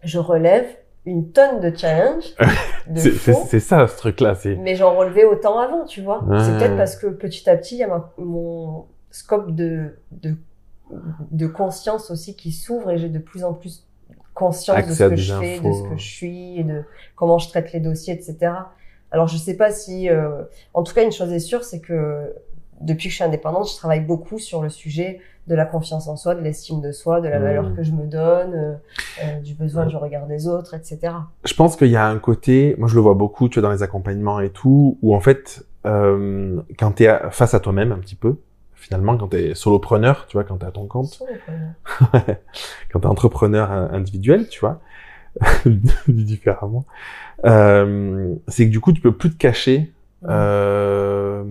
je relève une tonne de challenges, c'est ça ce truc-là. Mais j'en relevais autant avant, tu vois. C'est peut-être parce que petit à petit, il y a ma- mon scope de, de, de conscience aussi qui s'ouvre et j'ai de plus en plus conscience de ce que je fais, de ce que je suis et de comment je traite les dossiers, etc. Alors, je sais pas si, euh, en tout cas, une chose est sûre, c'est que depuis que je suis indépendante, je travaille beaucoup sur le sujet de la confiance en soi, de l'estime de soi, de la Mmh. valeur que je me donne, euh, euh, du besoin du regard des autres, etc. je pense qu'il y a un côté, moi je le vois beaucoup, tu vois, dans les accompagnements et tout, où en fait, euh, quand tu es face à toi-même un petit peu, finalement, quand tu es solopreneur, tu vois, quand tu es à ton compte, premier. quand tu es entrepreneur euh, individuel, tu vois, dit différemment, euh, c'est que du coup, tu peux plus te cacher euh,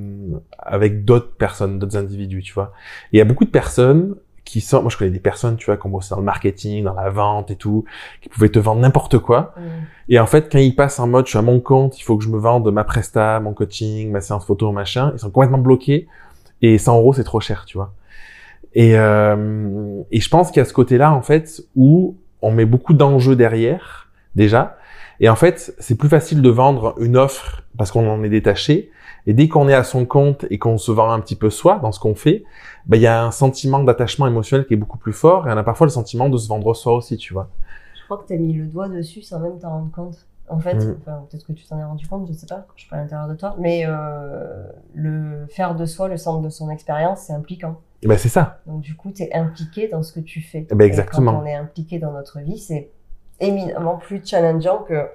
avec d'autres personnes, d'autres individus, tu vois. Et il y a beaucoup de personnes qui sont, moi je connais des personnes, tu vois, qui ont bossé dans le marketing, dans la vente et tout, qui pouvaient te vendre n'importe quoi. Mm. Et en fait, quand ils passent en mode, je suis à mon compte, il faut que je me vende ma presta, mon coaching, ma séance photo, machin, ils sont complètement bloqués. Et 100 euros, c'est trop cher, tu vois. Et, euh, et je pense qu'il y a ce côté-là, en fait, où on met beaucoup d'enjeux derrière, déjà. Et en fait, c'est plus facile de vendre une offre parce qu'on en est détaché. Et dès qu'on est à son compte et qu'on se vend un petit peu soi dans ce qu'on fait, ben, il y a un sentiment d'attachement émotionnel qui est beaucoup plus fort. Et on a parfois le sentiment de se vendre soi aussi, tu vois. Je crois que tu as mis le doigt dessus sans même t'en rendre compte. En fait, Mm. enfin, peut-être que tu t'en es rendu compte, je sais pas, je suis pas à l'intérieur de toi, mais euh, le faire de soi le centre de son expérience, c'est impliquant. Et ben, c'est ça. Donc du coup, tu es impliqué dans ce que tu fais. Ben, Et exactement. quand on est impliqué dans notre vie, c'est éminemment plus challengeant que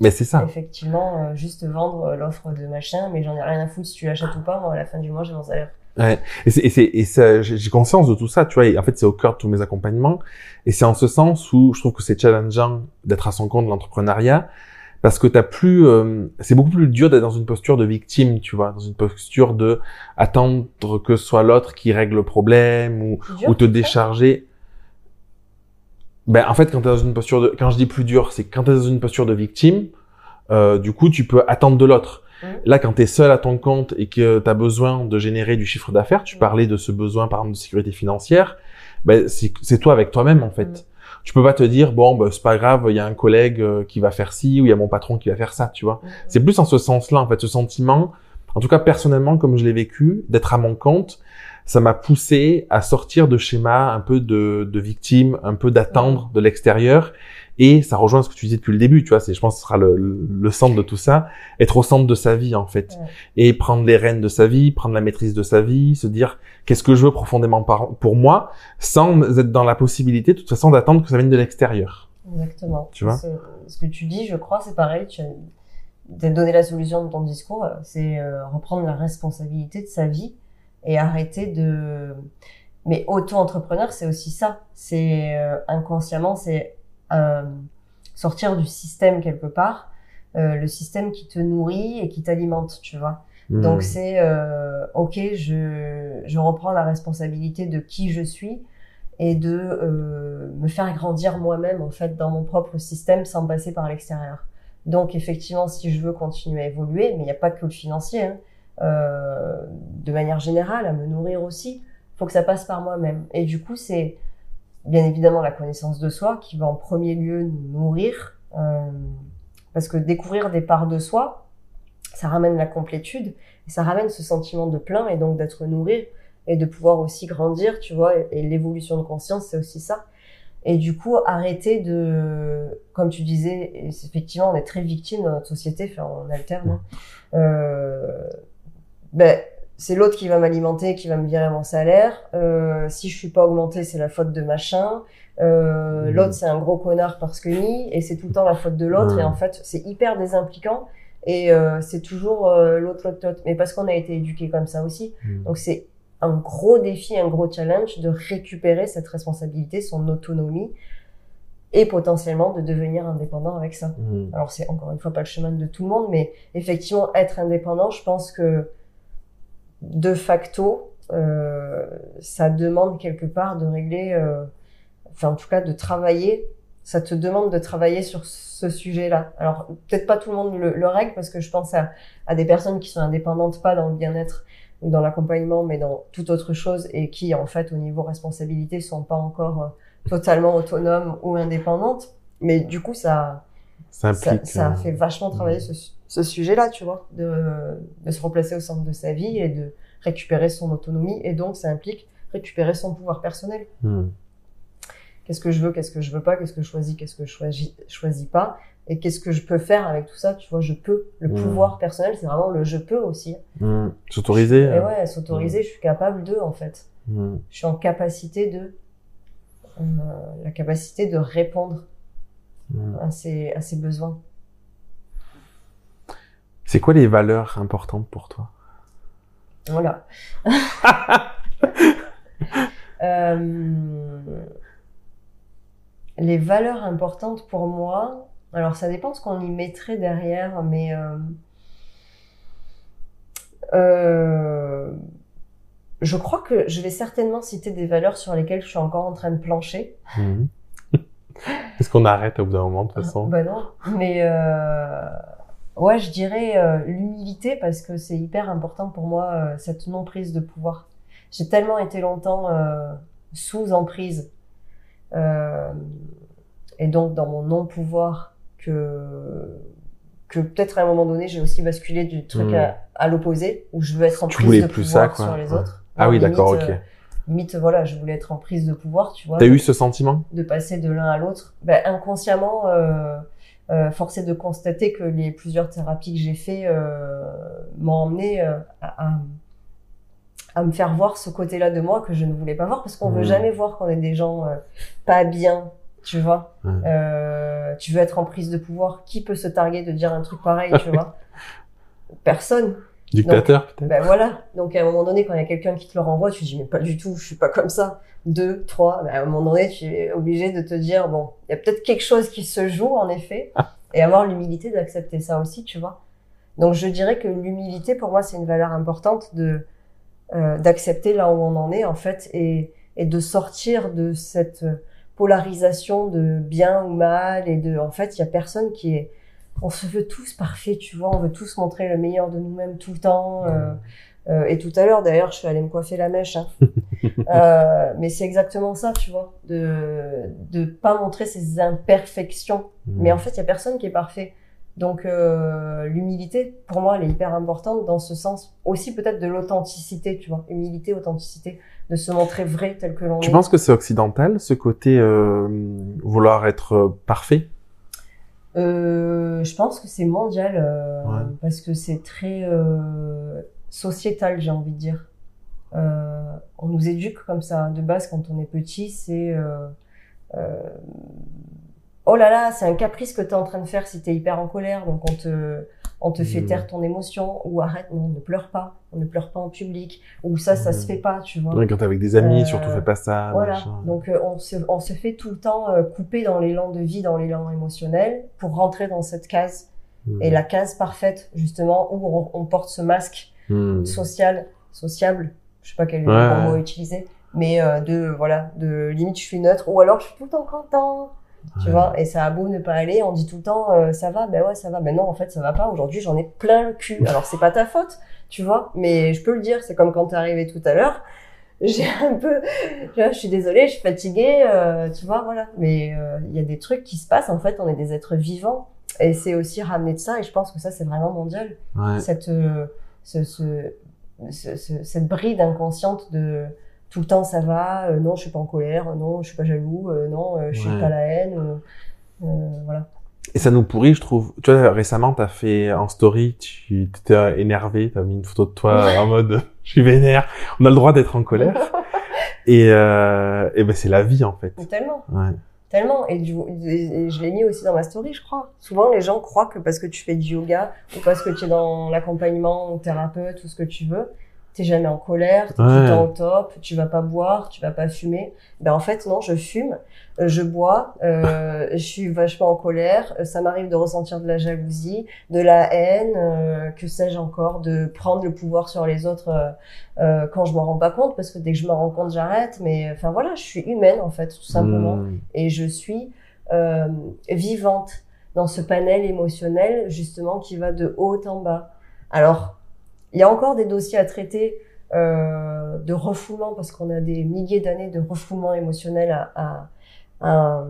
Mais c'est ça. effectivement euh, juste vendre l'offre de machin, mais j'en ai rien à foutre si tu l'achètes ou pas. Moi, à la fin du mois, j'ai mon salaire. Et c'est, et c'est, et ça, j'ai conscience de tout ça, tu vois. Et en fait, c'est au cœur de tous mes accompagnements. Et c'est en ce sens où je trouve que c'est challengeant d'être à son compte de l'entrepreneuriat parce que t'as plus, euh, c'est beaucoup plus dur d'être dans une posture de victime, tu vois, dans une posture de attendre que ce soit l'autre qui règle le problème ou, dur, ou te décharger. Ben, en fait, quand t'es dans une posture de, quand je dis plus dur, c'est quand t'es dans une posture de victime, euh, du coup, tu peux attendre de l'autre. Mhm. Là, quand t'es seul à ton compte et que t'as besoin de générer du chiffre d'affaires, tu Mhm. parlais de ce besoin, par exemple, de sécurité financière, ben, c'est toi avec toi-même, en fait. Mhm. Tu peux pas te dire, bon, ben, c'est pas grave, il y a un collègue euh, qui va faire ci ou il y a mon patron qui va faire ça, tu vois. C'est plus en ce sens-là, en fait, ce sentiment, en tout cas personnellement, comme je l'ai vécu, d'être à mon compte, ça m'a poussé à sortir de schémas un peu de, de victime, un peu d'attendre de l'extérieur. Et ça rejoint ce que tu disais depuis le début, tu vois, c'est, je pense que ce sera le, le centre de tout ça, être au centre de sa vie, en fait. Ouais. Et prendre les rênes de sa vie, prendre la maîtrise de sa vie, se dire qu'est-ce que je veux profondément par- pour moi, sans être dans la possibilité, de toute façon, d'attendre que ça vienne de l'extérieur. Exactement. Tu vois? Ce, que tu dis, je crois, c'est pareil. Tu as, donné la solution de ton discours. C'est euh, reprendre la responsabilité de sa vie et arrêter de. Mais auto-entrepreneur, c'est aussi ça. C'est euh, inconsciemment, c'est euh, sortir du système quelque part, euh, le système qui te nourrit et qui t'alimente, tu vois. Hmm. Donc c'est euh, ok, je, je reprends la responsabilité de qui je suis et de euh, me faire grandir moi-même en fait dans mon propre système sans passer par l'extérieur. Donc effectivement, si je veux continuer à évoluer, mais il n'y a pas que le financier, hein, de manière générale, à me nourrir aussi, faut que ça passe par moi-même. Et du coup, c'est bien évidemment la connaissance de soi qui va en premier lieu nous nourrir, euh, parce que découvrir des parts de soi, ça ramène la complétude ça ramène ce sentiment de plein et donc d'être nourri et de pouvoir aussi grandir, tu vois. Et, l'évolution de conscience, c'est aussi ça. Et du coup, arrêter de, comme tu disais, effectivement, on est très victime dans notre société, enfin, on alterne. hein. Euh, ben, c'est l'autre qui va m'alimenter, qui va me virer mon salaire. Euh, si je suis pas augmenté, c'est la faute de machin. Euh, Mhm. L'autre, c'est un gros connard parce que ni, et c'est tout le temps la faute de l'autre. Et en fait, c'est hyper désimpliquant. Et euh, c'est toujours euh, l'autre, l'autre, l'autre. Mais parce qu'on a été éduqué comme ça aussi. Hmm. Donc c'est un gros défi, un gros challenge de récupérer cette responsabilité, son autonomie, et potentiellement de devenir indépendant avec ça. Mm. Alors c'est encore une fois pas le chemin de tout le monde, mais effectivement être indépendant, je pense que de facto, euh, ça demande quelque part de régler, euh, enfin en tout cas de travailler. Ça te demande de travailler sur ce sujet-là. Alors peut-être pas tout le monde le, le règle parce que je pense à, à des personnes qui sont indépendantes, pas dans le bien-être ou dans l'accompagnement, mais dans toute autre chose et qui en fait au niveau responsabilité sont pas encore euh, totalement autonomes ou indépendantes. Mais du coup ça Ça ça, implique. ça euh, fait vachement travailler ce, ce sujet-là, tu vois, de, de se replacer au centre de sa vie et de récupérer son autonomie. Et donc, ça implique récupérer son pouvoir personnel. mm. Qu'est-ce que je veux, qu'est-ce que je veux pas, qu'est-ce que je choisis, qu'est-ce que je choisis, choisis pas, et qu'est-ce que je peux faire avec tout ça, tu vois, je peux. Le Mm. pouvoir personnel, c'est vraiment le je peux aussi. Mm. S'autoriser. Euh, ouais, s'autoriser, je suis capable de, en fait. Je suis en capacité de, euh, la capacité de répondre à ses, à ses besoins. C'est quoi les valeurs importantes pour toi? Voilà. Euh, les valeurs importantes pour moi, alors ça dépend ce qu'on y mettrait derrière, mais euh, euh, je crois que je vais certainement citer des valeurs sur lesquelles je suis encore en train de plancher. Mm. Est-ce qu'on arrête au bout d'un moment de toute façon? Bah non, mais ouais, je dirais euh, l'humilité parce que c'est hyper important pour moi euh, cette non prise de pouvoir. J'ai tellement été longtemps euh, sous emprise et donc dans mon non pouvoir que que peut-être à un moment donné j'ai aussi basculé du truc Mm. à, à l'opposé où je veux être en Tu prise de plus pouvoir ça, quoi. sur les Ouais. autres. Ah oui, d'accord, ok. limite voilà, je voulais être en prise de pouvoir, tu vois T'as eu ce sentiment? De passer de l'un à l'autre, ben, inconsciemment, euh, euh, force est de constater que les plusieurs thérapies que j'ai fait euh, m'ont emmené euh, à, à, à me faire voir ce côté-là de moi que je ne voulais pas voir parce qu'on veut Mhm. jamais voir qu'on est des gens euh, pas bien, tu vois. Euh, tu veux être en prise de pouvoir, qui peut se targuer de dire un truc pareil, tu vois? Personne. Dictateur peut-être Ben voilà. Donc à un moment donné, quand il y a quelqu'un qui te le renvoie, tu te dis mais pas du tout, je suis pas comme ça. Deux, trois. Ben, à un moment donné, tu es obligé de te dire bon, il y a peut-être quelque chose qui se joue en effet, et avoir l'humilité d'accepter ça aussi, tu vois. Donc je dirais que l'humilité pour moi c'est une valeur importante de euh, d'accepter là où on en est en fait et et de sortir de cette polarisation de bien ou mal et de en fait il y a personne qui est on se veut tous parfaits, tu vois, on veut tous montrer le meilleur de nous-mêmes tout le temps. euh, euh, et tout à l'heure, d'ailleurs, je suis allée me coiffer la mèche. Hein. Euh, mais c'est exactement ça, tu vois, de de pas montrer ses imperfections. Mm. Mais en fait, il y a personne qui est parfait. Donc l'humilité, pour moi, elle est hyper importante dans ce sens aussi peut-être de l'authenticité, tu vois, humilité, authenticité, de se montrer vrai tel que l'on est. Tu penses que c'est occidental, ce côté vouloir être parfait? Euh, je pense que c'est mondial euh, Ouais. parce que c'est très euh, sociétal, j'ai envie de dire. Euh, on nous éduque comme ça de base quand on est petit, c'est euh, euh, oh là là, c'est un caprice que tu es en train de faire si tu es hyper en colère, donc on te on te fait taire ton émotion ou arrête, non, ne pleure pas, on ne pleure pas en public ou ça ça se fait pas, tu vois. Ouais, Quand t'es avec des amis, Euh, surtout fais pas ça. Voilà. machin. Donc euh, on se on se fait tout le temps euh, couper dans l'élan de vie, dans l'élan émotionnel pour rentrer dans cette case Mm. et la case parfaite justement où on, on porte ce masque Mm. social, sociable, je sais pas quel Ouais, mot utiliser, mais de voilà, de limite je suis neutre ou alors je suis tout le temps content, tu Ouais. vois, et ça a beau ne pas aller, on dit tout le temps euh, ça va, ben ouais ça va, ben non en fait ça va pas, aujourd'hui j'en ai plein le cul, alors c'est pas ta faute, tu vois, mais je peux le dire, c'est comme quand t'es arrivé tout à l'heure, j'ai un peu, je suis désolée, je suis fatiguée, euh, tu vois, voilà, mais euh, il y a des trucs qui se passent, en fait on est des êtres vivants, et c'est aussi ramener de ça, et je pense que ça c'est vraiment mondial. Ouais. cette, euh, ce, ce- ce- cette bride inconsciente de tout le temps ça va, euh, non je suis pas en colère, non je suis pas jaloux, euh, non euh, je suis Ouais. pas la haine, voilà. Et ça nous pourrit, je trouve. Tu vois, récemment, t'as fait en story, tu t'étais énervé, t'as mis une photo de toi en mode je suis vénère. On a le droit d'être en colère. et euh, et ben c'est la vie en fait. Tellement, Ouais. tellement. Et, du, et- et je l'ai mis aussi dans ma story, je crois. Souvent les gens croient que parce que tu fais du yoga ou parce que tu es dans l'accompagnement thérapeute ou ce que tu veux, t'es jamais en colère, t'es tout le temps au top, tu vas pas boire, tu vas pas fumer. Ben en fait non, je fume, je bois, euh, je suis vachement en colère, ça m'arrive de ressentir de la jalousie, de la haine, euh, que sais-je encore, de prendre le pouvoir sur les autres euh, euh, quand je m'en rends pas compte, parce que dès que je me rends compte, j'arrête. Mais enfin voilà, je suis humaine en fait, tout simplement Hmm. et je suis euh, vivante dans ce panel émotionnel justement qui va de haut en bas. Alors, il y a encore des dossiers à traiter euh, de refoulement parce qu'on a des milliers d'années de refoulement émotionnel à, à, à,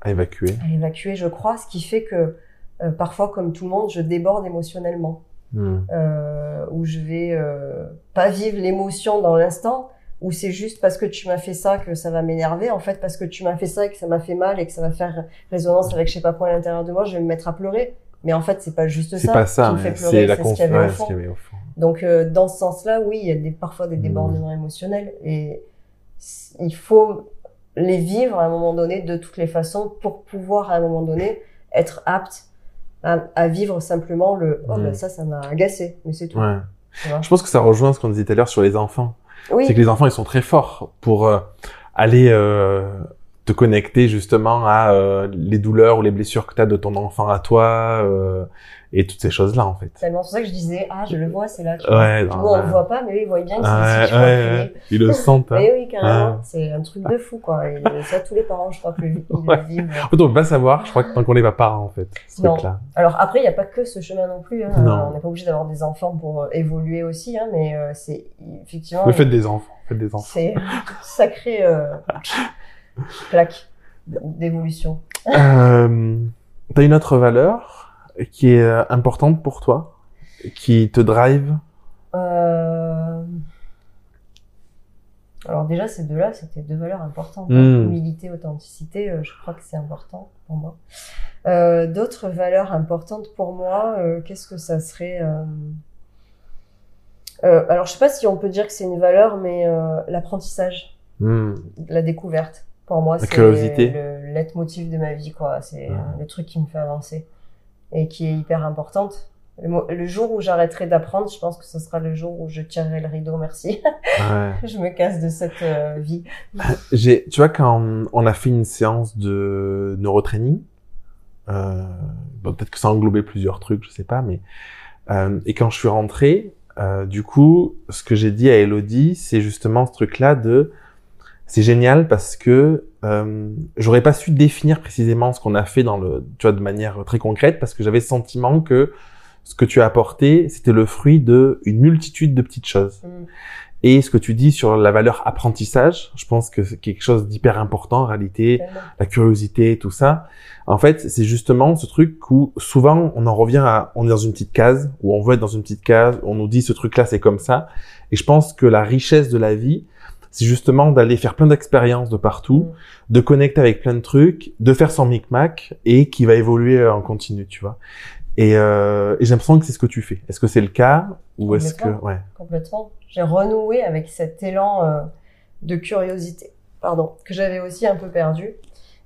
À évacuer. à évacuer, je crois, ce qui fait que euh, parfois, comme tout le monde, je déborde émotionnellement Hmm. euh, où je vais euh, pas vivre l'émotion dans l'instant, où c'est juste parce que tu m'as fait ça que ça va m'énerver, en fait parce que tu m'as fait ça et que ça m'a fait mal et que ça va faire résonance avec je sais pas quoi à l'intérieur de moi, je vais me mettre à pleurer. Mais en fait, c'est pas juste C'est ça pas ça, qui me fait pleurer, c'est ce qu'il y avait au confiance fond. qu'il y avait au fond. Donc euh, dans ce sens-là, oui, il y a des, parfois des débordements émotionnels et il faut les vivre à un moment donné de toutes les façons pour pouvoir à un moment donné être apte à, à vivre simplement le oh Mm. ben ça ça m'a agacé mais c'est tout. Ouais. Je pense que ça rejoint ce qu'on disait tout à l'heure sur les enfants. Oui. C'est que les enfants, ils sont très forts pour euh, aller euh, te connecter justement à euh, les douleurs ou les blessures que tu as de ton enfant à toi euh, et toutes ces choses-là en fait. tellement c'est pour ça que je disais ah je le vois c'est là tu vois. Ouais, Nous, non, on le voit pas mais eux ils voient bien que c'est Ouais, vois, ouais. Ils le sentent. Hein. Mais oui carrément c'est un truc de fou quoi et ça tous les parents je crois que le, ils le vivent En fait, on peut pas savoir, je crois que tant qu'on n'est pas parent en fait, ce Non. truc-là. Alors après, il n'y a pas que ce chemin non plus. Hein. Non. Euh, On n'est pas obligé d'avoir des enfants pour euh, évoluer aussi, hein, mais euh, c'est effectivement Mais faites des enfants, faites des enfants. c'est euh, claque d'évolution. Euh, T'as une autre valeur qui est euh, importante pour toi, qui te drive? Euh... Alors déjà, ces deux-là, c'était deux valeurs importantes. Mm. hein. Humilité, authenticité, euh, je crois que c'est important pour moi. Euh, D'autres valeurs importantes pour moi, euh, qu'est-ce que ça serait Alors, je sais pas si on peut dire que c'est une valeur, mais l'apprentissage, Hmm. la découverte, pour moi, c'est le leitmotiv de ma vie, quoi. C'est euh, le truc qui me fait avancer et qui est hyper importante. Le, le jour où j'arrêterai d'apprendre, je pense que ce sera le jour où je tirerai le rideau, merci. Ouais. je me casse de cette euh, vie. J'ai, tu vois, quand on a fait une séance de neurotraining, euh, bon, peut-être que ça englobait plusieurs trucs, je sais pas, mais euh, et quand je suis rentré, euh, du coup, ce que j'ai dit à Elodie, c'est justement ce truc-là de, c'est génial parce que euh, j'aurais pas su définir précisément ce qu'on a fait dans le, tu vois, de manière très concrète, parce que j'avais le sentiment que ce que tu as apporté, c'était le fruit de une multitude de petites choses. Mm. Et ce que tu dis sur la valeur apprentissage, je pense que c'est quelque chose d'hyper important en réalité, la curiosité, tout ça. En fait, c'est justement ce truc où souvent on en revient à, on est dans une petite case, où on veut être dans une petite case, on nous dit ce truc-là c'est comme ça. Et je pense que la richesse de la vie, c'est justement d'aller faire plein d'expériences de partout, Mm. de connecter avec plein de trucs, de faire son micmac et qui va évoluer en continu, tu vois. Et, euh, et j'ai l'impression que c'est ce que tu fais. Est-ce que c'est le cas ou est-ce que Complètement. ouais Complètement. J'ai renoué avec cet élan euh, de curiosité, pardon, que j'avais aussi un peu perdu.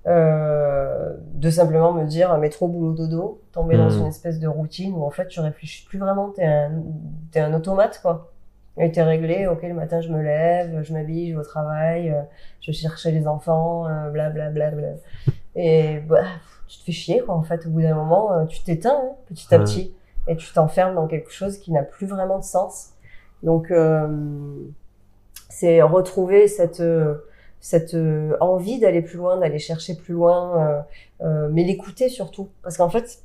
Euh, de simplement me dire métro boulot dodo tomber dans Mm. une espèce de routine où en fait tu réfléchis plus vraiment t'es un t'es un automate quoi et t'es réglé ok le matin je me lève je m'habille je vais au travail euh, je cherche les enfants euh, bla bla bla bla. Et bah, tu te fais chier quoi en fait. Au bout d'un moment euh, tu t'éteins hein, petit à Ouais. petit et tu t'enfermes dans quelque chose qui n'a plus vraiment de sens. Donc euh, c'est retrouver cette euh, cette euh, envie d'aller plus loin, d'aller chercher plus loin, euh, euh, mais l'écouter surtout, parce qu'en fait,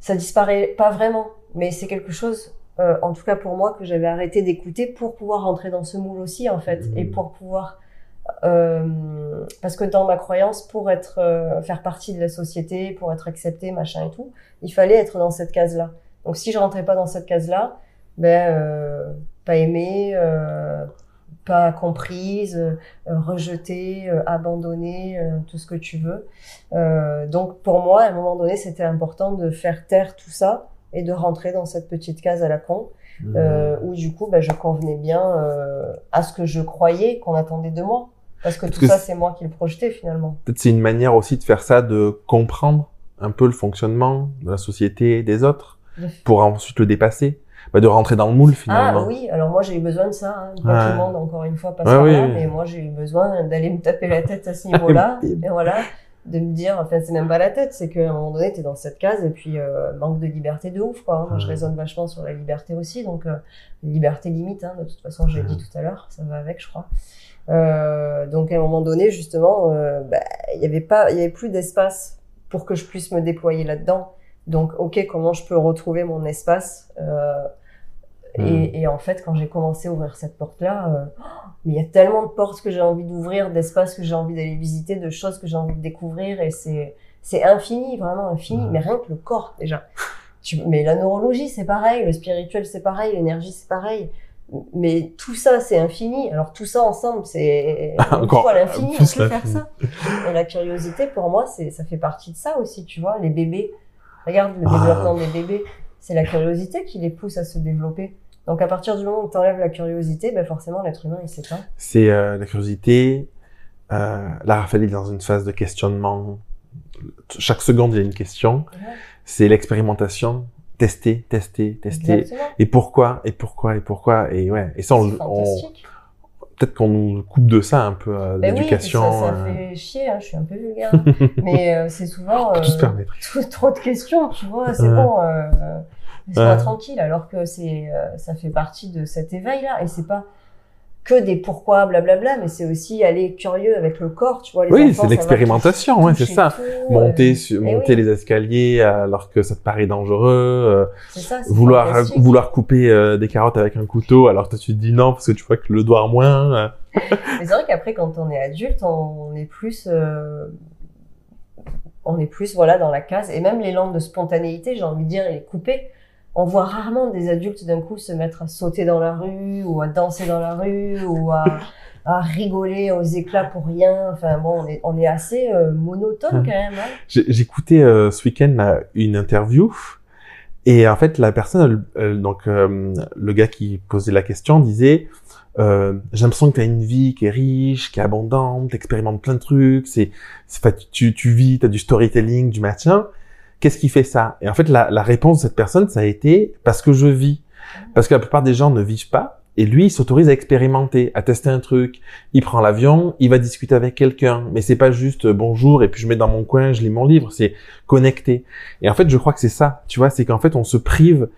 ça disparaît pas vraiment, mais c'est quelque chose, euh, en tout cas pour moi, que j'avais arrêté d'écouter pour pouvoir rentrer dans ce moule aussi, en fait, Mhm. et pour pouvoir, euh, parce que dans ma croyance, pour être, euh, faire partie de la société, pour être accepté, machin et tout, il fallait être dans cette case-là. Donc si je rentrais pas dans cette case-là, ben euh, pas aimée, euh, pas comprise, euh, rejetée, euh, abandonnée, euh, tout ce que tu veux. Euh, donc pour moi, à un moment donné, c'était important de faire taire tout ça et de rentrer dans cette petite case à la con, euh, où du coup, ben, je convenais bien euh, à ce que je croyais qu'on attendait de moi. Parce que Parce tout que ça, c'est- moi qui le projetais finalement. Peut-être c'est une manière aussi de faire ça, de comprendre un peu le fonctionnement de la société et des autres, pour ensuite le dépasser. bah, de rentrer dans le moule Ah finalement. oui, alors moi j'ai eu besoin de ça. Hein. Pas tout le monde, encore une fois, passe Ouais, par oui, là, oui. mais moi j'ai eu besoin d'aller me taper la tête à ce niveau-là. Et- et voilà, de me dire, enfin c'est même pas la tête, c'est qu'à un moment donné t'es dans cette case et puis euh, manque de liberté de ouf quoi. hein. Moi je raisonne vachement sur la liberté aussi, donc euh, liberté limite. Hein, de toute façon, je l'ai dit tout à l'heure, ça va avec, je crois. Euh, donc à un moment donné, justement, euh, bah, il y avait pas, il y avait plus d'espace pour que je puisse me déployer là-dedans. Donc ok, comment je peux retrouver mon espace Mm. et, et en fait, quand j'ai commencé à ouvrir cette porte-là, euh, oh, mais il y a tellement de portes que j'ai envie d'ouvrir, d'espaces que j'ai envie d'aller visiter, de choses que j'ai envie de découvrir, et c'est c'est infini, vraiment infini. Ouais. Mais rien que le corps déjà. Tu, mais la neurologie, c'est pareil, le spirituel, c'est pareil, l'énergie, c'est pareil. Mais tout ça, c'est infini. Alors tout ça ensemble, c'est Encore l'infini. On plus peut faire ça. Et la curiosité, pour moi, c'est ça fait partie de ça aussi. Tu vois, les bébés. Regarde le Ah. développement des bébés. C'est la curiosité qui les pousse à se développer. Donc à partir du moment où tu enlèves la curiosité, ben forcément l'être humain il s'éteint. C'est euh, la curiosité. Euh, là, Raphaël est dans une phase de questionnement. Chaque seconde, il y a une question. C'est l'expérimentation. Tester, tester, tester. Exactement. Et pourquoi, et pourquoi, et pourquoi, et ouais. Et ça, on, peut-être qu'on nous coupe de ça un peu, euh, Ben oui, l'éducation. ça, ça euh, fait chier, hein, je suis un peu vulgaire. mais euh, c'est souvent tout se euh, permettre. trop, de questions, tu vois, c'est bon, euh, laisse-moi tranquille, alors que c'est, euh, ça fait partie de cet éveil-là, et c'est pas que des pourquoi, blablabla, mais c'est aussi aller curieux avec le corps, tu vois. Les Oui, c'est l'expérimentation, ouais, c'est ça. tout, Monter, euh, sur, eh monter oui. les escaliers alors que ça te paraît dangereux, euh, c'est ça, c'est vouloir fantastique. vouloir couper euh, des carottes avec un couteau alors que tu te dis non parce que tu vois que le doigt moins. euh. Mais c'est vrai qu'après, quand on est adulte, on est plus, euh, on est plus, voilà, dans la case. Et même l'élan de spontanéité, j'ai envie de dire, il est coupé. On voit rarement des adultes d'un coup se mettre à sauter dans la rue, ou à danser dans la rue, ou à, à rigoler aux éclats pour rien. Enfin bon, on est, on est assez euh, monotone quand même. Hein. J'écoutais euh, ce week-end une interview et en fait la personne, elle- elle- donc euh, le gars qui posait la question disait euh, j'ai l'impression que tu as une vie qui est riche, qui est abondante, t'expérimentes plein de trucs, c'est, tu, tu vis, t'as du storytelling, du maintien. Qu'est-ce qui fait ça? Et en fait, la, la réponse de cette personne, ça a été parce que je vis. Parce que la plupart des gens ne vivent pas. Et lui, il s'autorise à expérimenter, à tester un truc. Il prend l'avion, il va discuter avec quelqu'un. Mais c'est pas juste euh, bonjour et puis je mets dans mon coin, je lis mon livre. C'est connecté. Et en fait, je crois que c'est ça. Tu vois, c'est qu'en fait, on se prive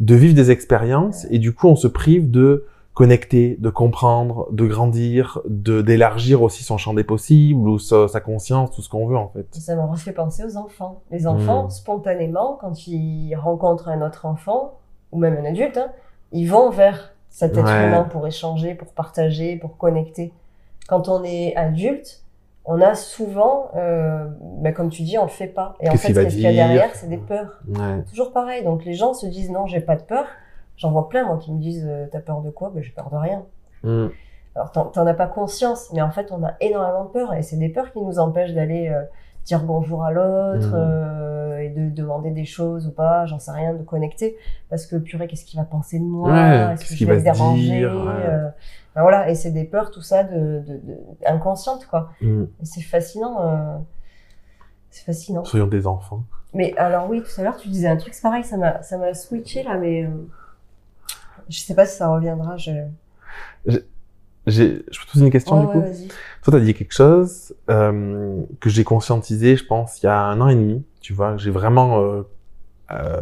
de vivre des expériences et du coup, on se prive de connecter, de comprendre, de grandir, de d'élargir aussi son champ des possibles ou sa, sa conscience, tout ce qu'on veut en fait. Et ça me refait penser aux enfants. Les enfants, Mm. spontanément, quand ils rencontrent un autre enfant, ou même un adulte, hein, ils vont vers cet être Ouais. humain pour échanger, pour partager, pour connecter. Quand on est adulte, on a souvent, euh, ben, comme tu dis, on le fait pas. Et en fait, qu'il qu'est-ce qu'il y a derrière, c'est des peurs. Ouais. Toujours pareil. Donc les gens se disent non, j'ai pas de peur. J'en vois plein, moi, qui me disent euh, t'as peur de quoi? Ben j'ai peur de rien. Mm. Alors, t'en- as pas conscience, mais en fait, on a énormément de peur, et c'est des peurs qui nous empêchent d'aller euh, dire bonjour à l'autre, Mhm. euh, et de demander des choses ou pas, j'en sais rien, de connecter, parce que purée, qu'est-ce qu'il va penser de moi? Ouais, Est-ce qu'est-ce que qu'il je vais va se déranger? dire, ouais. euh, ben voilà, et c'est des peurs, tout ça, de, de, de inconscientes, quoi. Mm. C'est fascinant. euh, C'est fascinant. Soyons des enfants. Mais alors oui, tout à l'heure tu disais un truc, c'est pareil, ça m'a ça m'a switché là, mais je sais pas si ça reviendra. Je... J'ai- Je peux te poser une question Ouais, du ouais, coup vas-y. Toi, t'as dit quelque chose euh, que j'ai conscientisé, je pense, il y a un an et demi. Tu vois, j'ai vraiment euh, euh,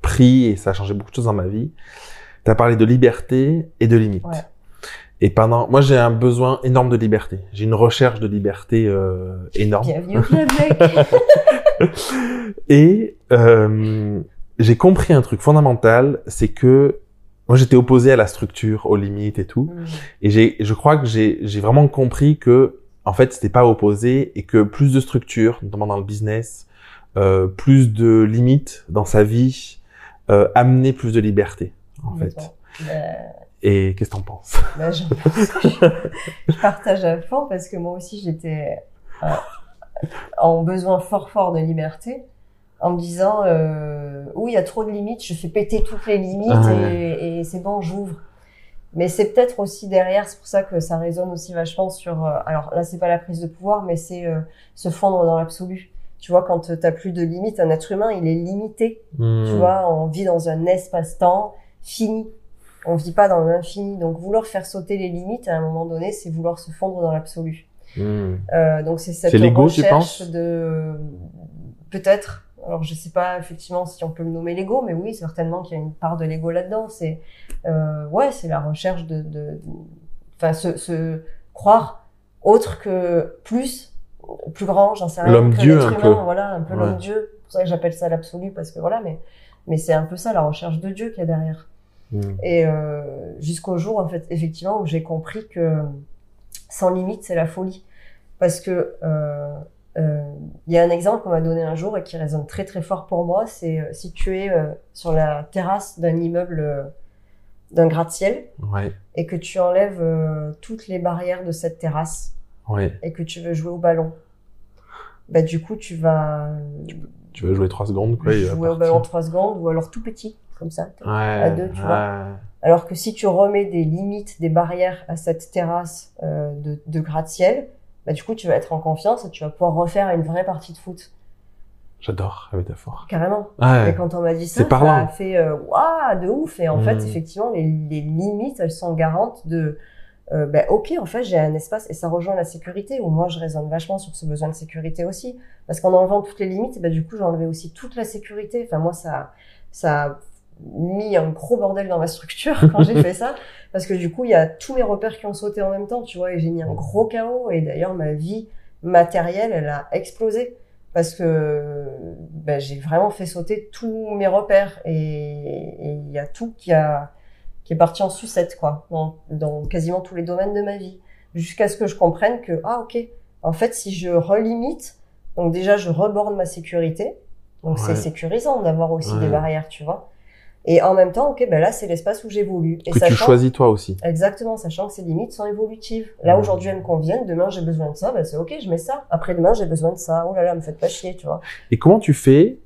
pris et ça a changé beaucoup de choses dans ma vie. T'as parlé de liberté et de limites. Ouais. Et pendant, moi, j'ai un besoin énorme de liberté. J'ai une recherche de liberté euh, énorme. Bienvenue au club, mec. Et euh, j'ai compris un truc fondamental, c'est que moi, j'étais opposé à la structure, aux limites et tout. Mm. Et j'ai, je crois que j'ai, j'ai vraiment compris que, en fait, c'était pas opposé et que plus de structure, notamment dans le business, euh, plus de limites dans sa vie, euh, amenait plus de liberté, en fait. Ben, Et qu'est-ce que t'en penses? j'en pense- je partage à fond parce que moi aussi j'étais euh, en besoin fort fort de liberté en me disant euh, oui il y a trop de limites je fais péter toutes les limites Ah et, et c'est bon j'ouvre mais c'est peut-être aussi derrière c'est pour ça que ça résonne aussi vachement sur euh, alors là c'est pas la prise de pouvoir mais c'est euh, se fondre dans l'absolu Tu vois, quand t'as plus de limites, un être humain, il est limité. Tu Hmm. vois, on vit dans un espace-temps fini. On vit pas dans l'infini. Donc, vouloir faire sauter les limites, à un moment donné, c'est vouloir se fondre dans l'absolu. Hmm. Euh, donc, c'est cette tu recherche penses? de... Peut-être. Alors, je sais pas effectivement si on peut le nommer l'ego, mais oui, certainement qu'il y a une part de l'ego là-dedans. C'est, euh, ouais, c'est la recherche de, de, enfin, se, se croire autre que plus, plus grand, j'en sais rien. L'homme Dieu, un humain, peu. Voilà, un peu Ouais. l'homme Dieu. C'est pour ça que j'appelle ça l'absolu, parce que voilà, mais, mais c'est un peu ça, la recherche de Dieu qu'il y a derrière. Hmm. Et euh, jusqu'au jour, en fait, effectivement, où j'ai compris que sans limite, c'est la folie. Parce que euh, il y a un exemple qu'on m'a donné un jour et qui résonne très très fort pour moi. C'est euh, si tu es euh, sur la terrasse d'un immeuble, euh, d'un gratte-ciel, Ouais, et que tu enlèves euh, toutes les barrières de cette terrasse ouais. et que tu veux jouer au ballon, bah du coup tu vas Tu veux jouer trois secondes, quoi. jouer au ballon trois secondes ou alors tout petit comme ça. Ouais. à deux, tu ouais. Alors que si tu remets des limites, des barrières à cette terrasse euh, de, de gratte-ciel, bah, du coup, tu vas être en confiance et tu vas pouvoir refaire une vraie partie de foot. J'adore la métaphore. Carrément. Ouais. Et quand on m'a dit ça, ça a fait waouh de ouf. Et en Mm. fait, effectivement, les, les limites, elles sont garantes de euh, ben, ok, en fait, j'ai un espace et ça rejoint la sécurité. Où moi, je raisonne vachement sur ce besoin de sécurité aussi, parce qu'en enlevant toutes les limites, ben, du coup, j'ai enlevé aussi toute la sécurité. Enfin, moi, ça, ça mis un gros bordel dans ma structure quand j'ai fait ça, parce que du coup, il y a tous mes repères qui ont sauté en même temps, tu vois, et j'ai mis un gros chaos. Et d'ailleurs, ma vie matérielle, elle a explosé parce que ben, j'ai vraiment fait sauter tous mes repères et il y a tout qui a qui est parti en sucette quoi dans, dans quasiment tous les domaines de ma vie jusqu'à ce que je comprenne que ah ok en fait si je relimite donc déjà je reborde ma sécurité donc Ouais. c'est sécurisant d'avoir aussi Ouais. des barrières tu vois et en même temps ok ben là c'est l'espace où j'évolue et Que tu choisis toi aussi. Exactement, sachant que ces limites sont évolutives. Là, Mmh. aujourd'hui, elles me conviennent. Demain, j'ai besoin de ça. Ben, c'est ok, je mets ça. Après-demain, j'ai besoin de ça. Oh là là, me faites pas chier, tu vois. Et comment tu fais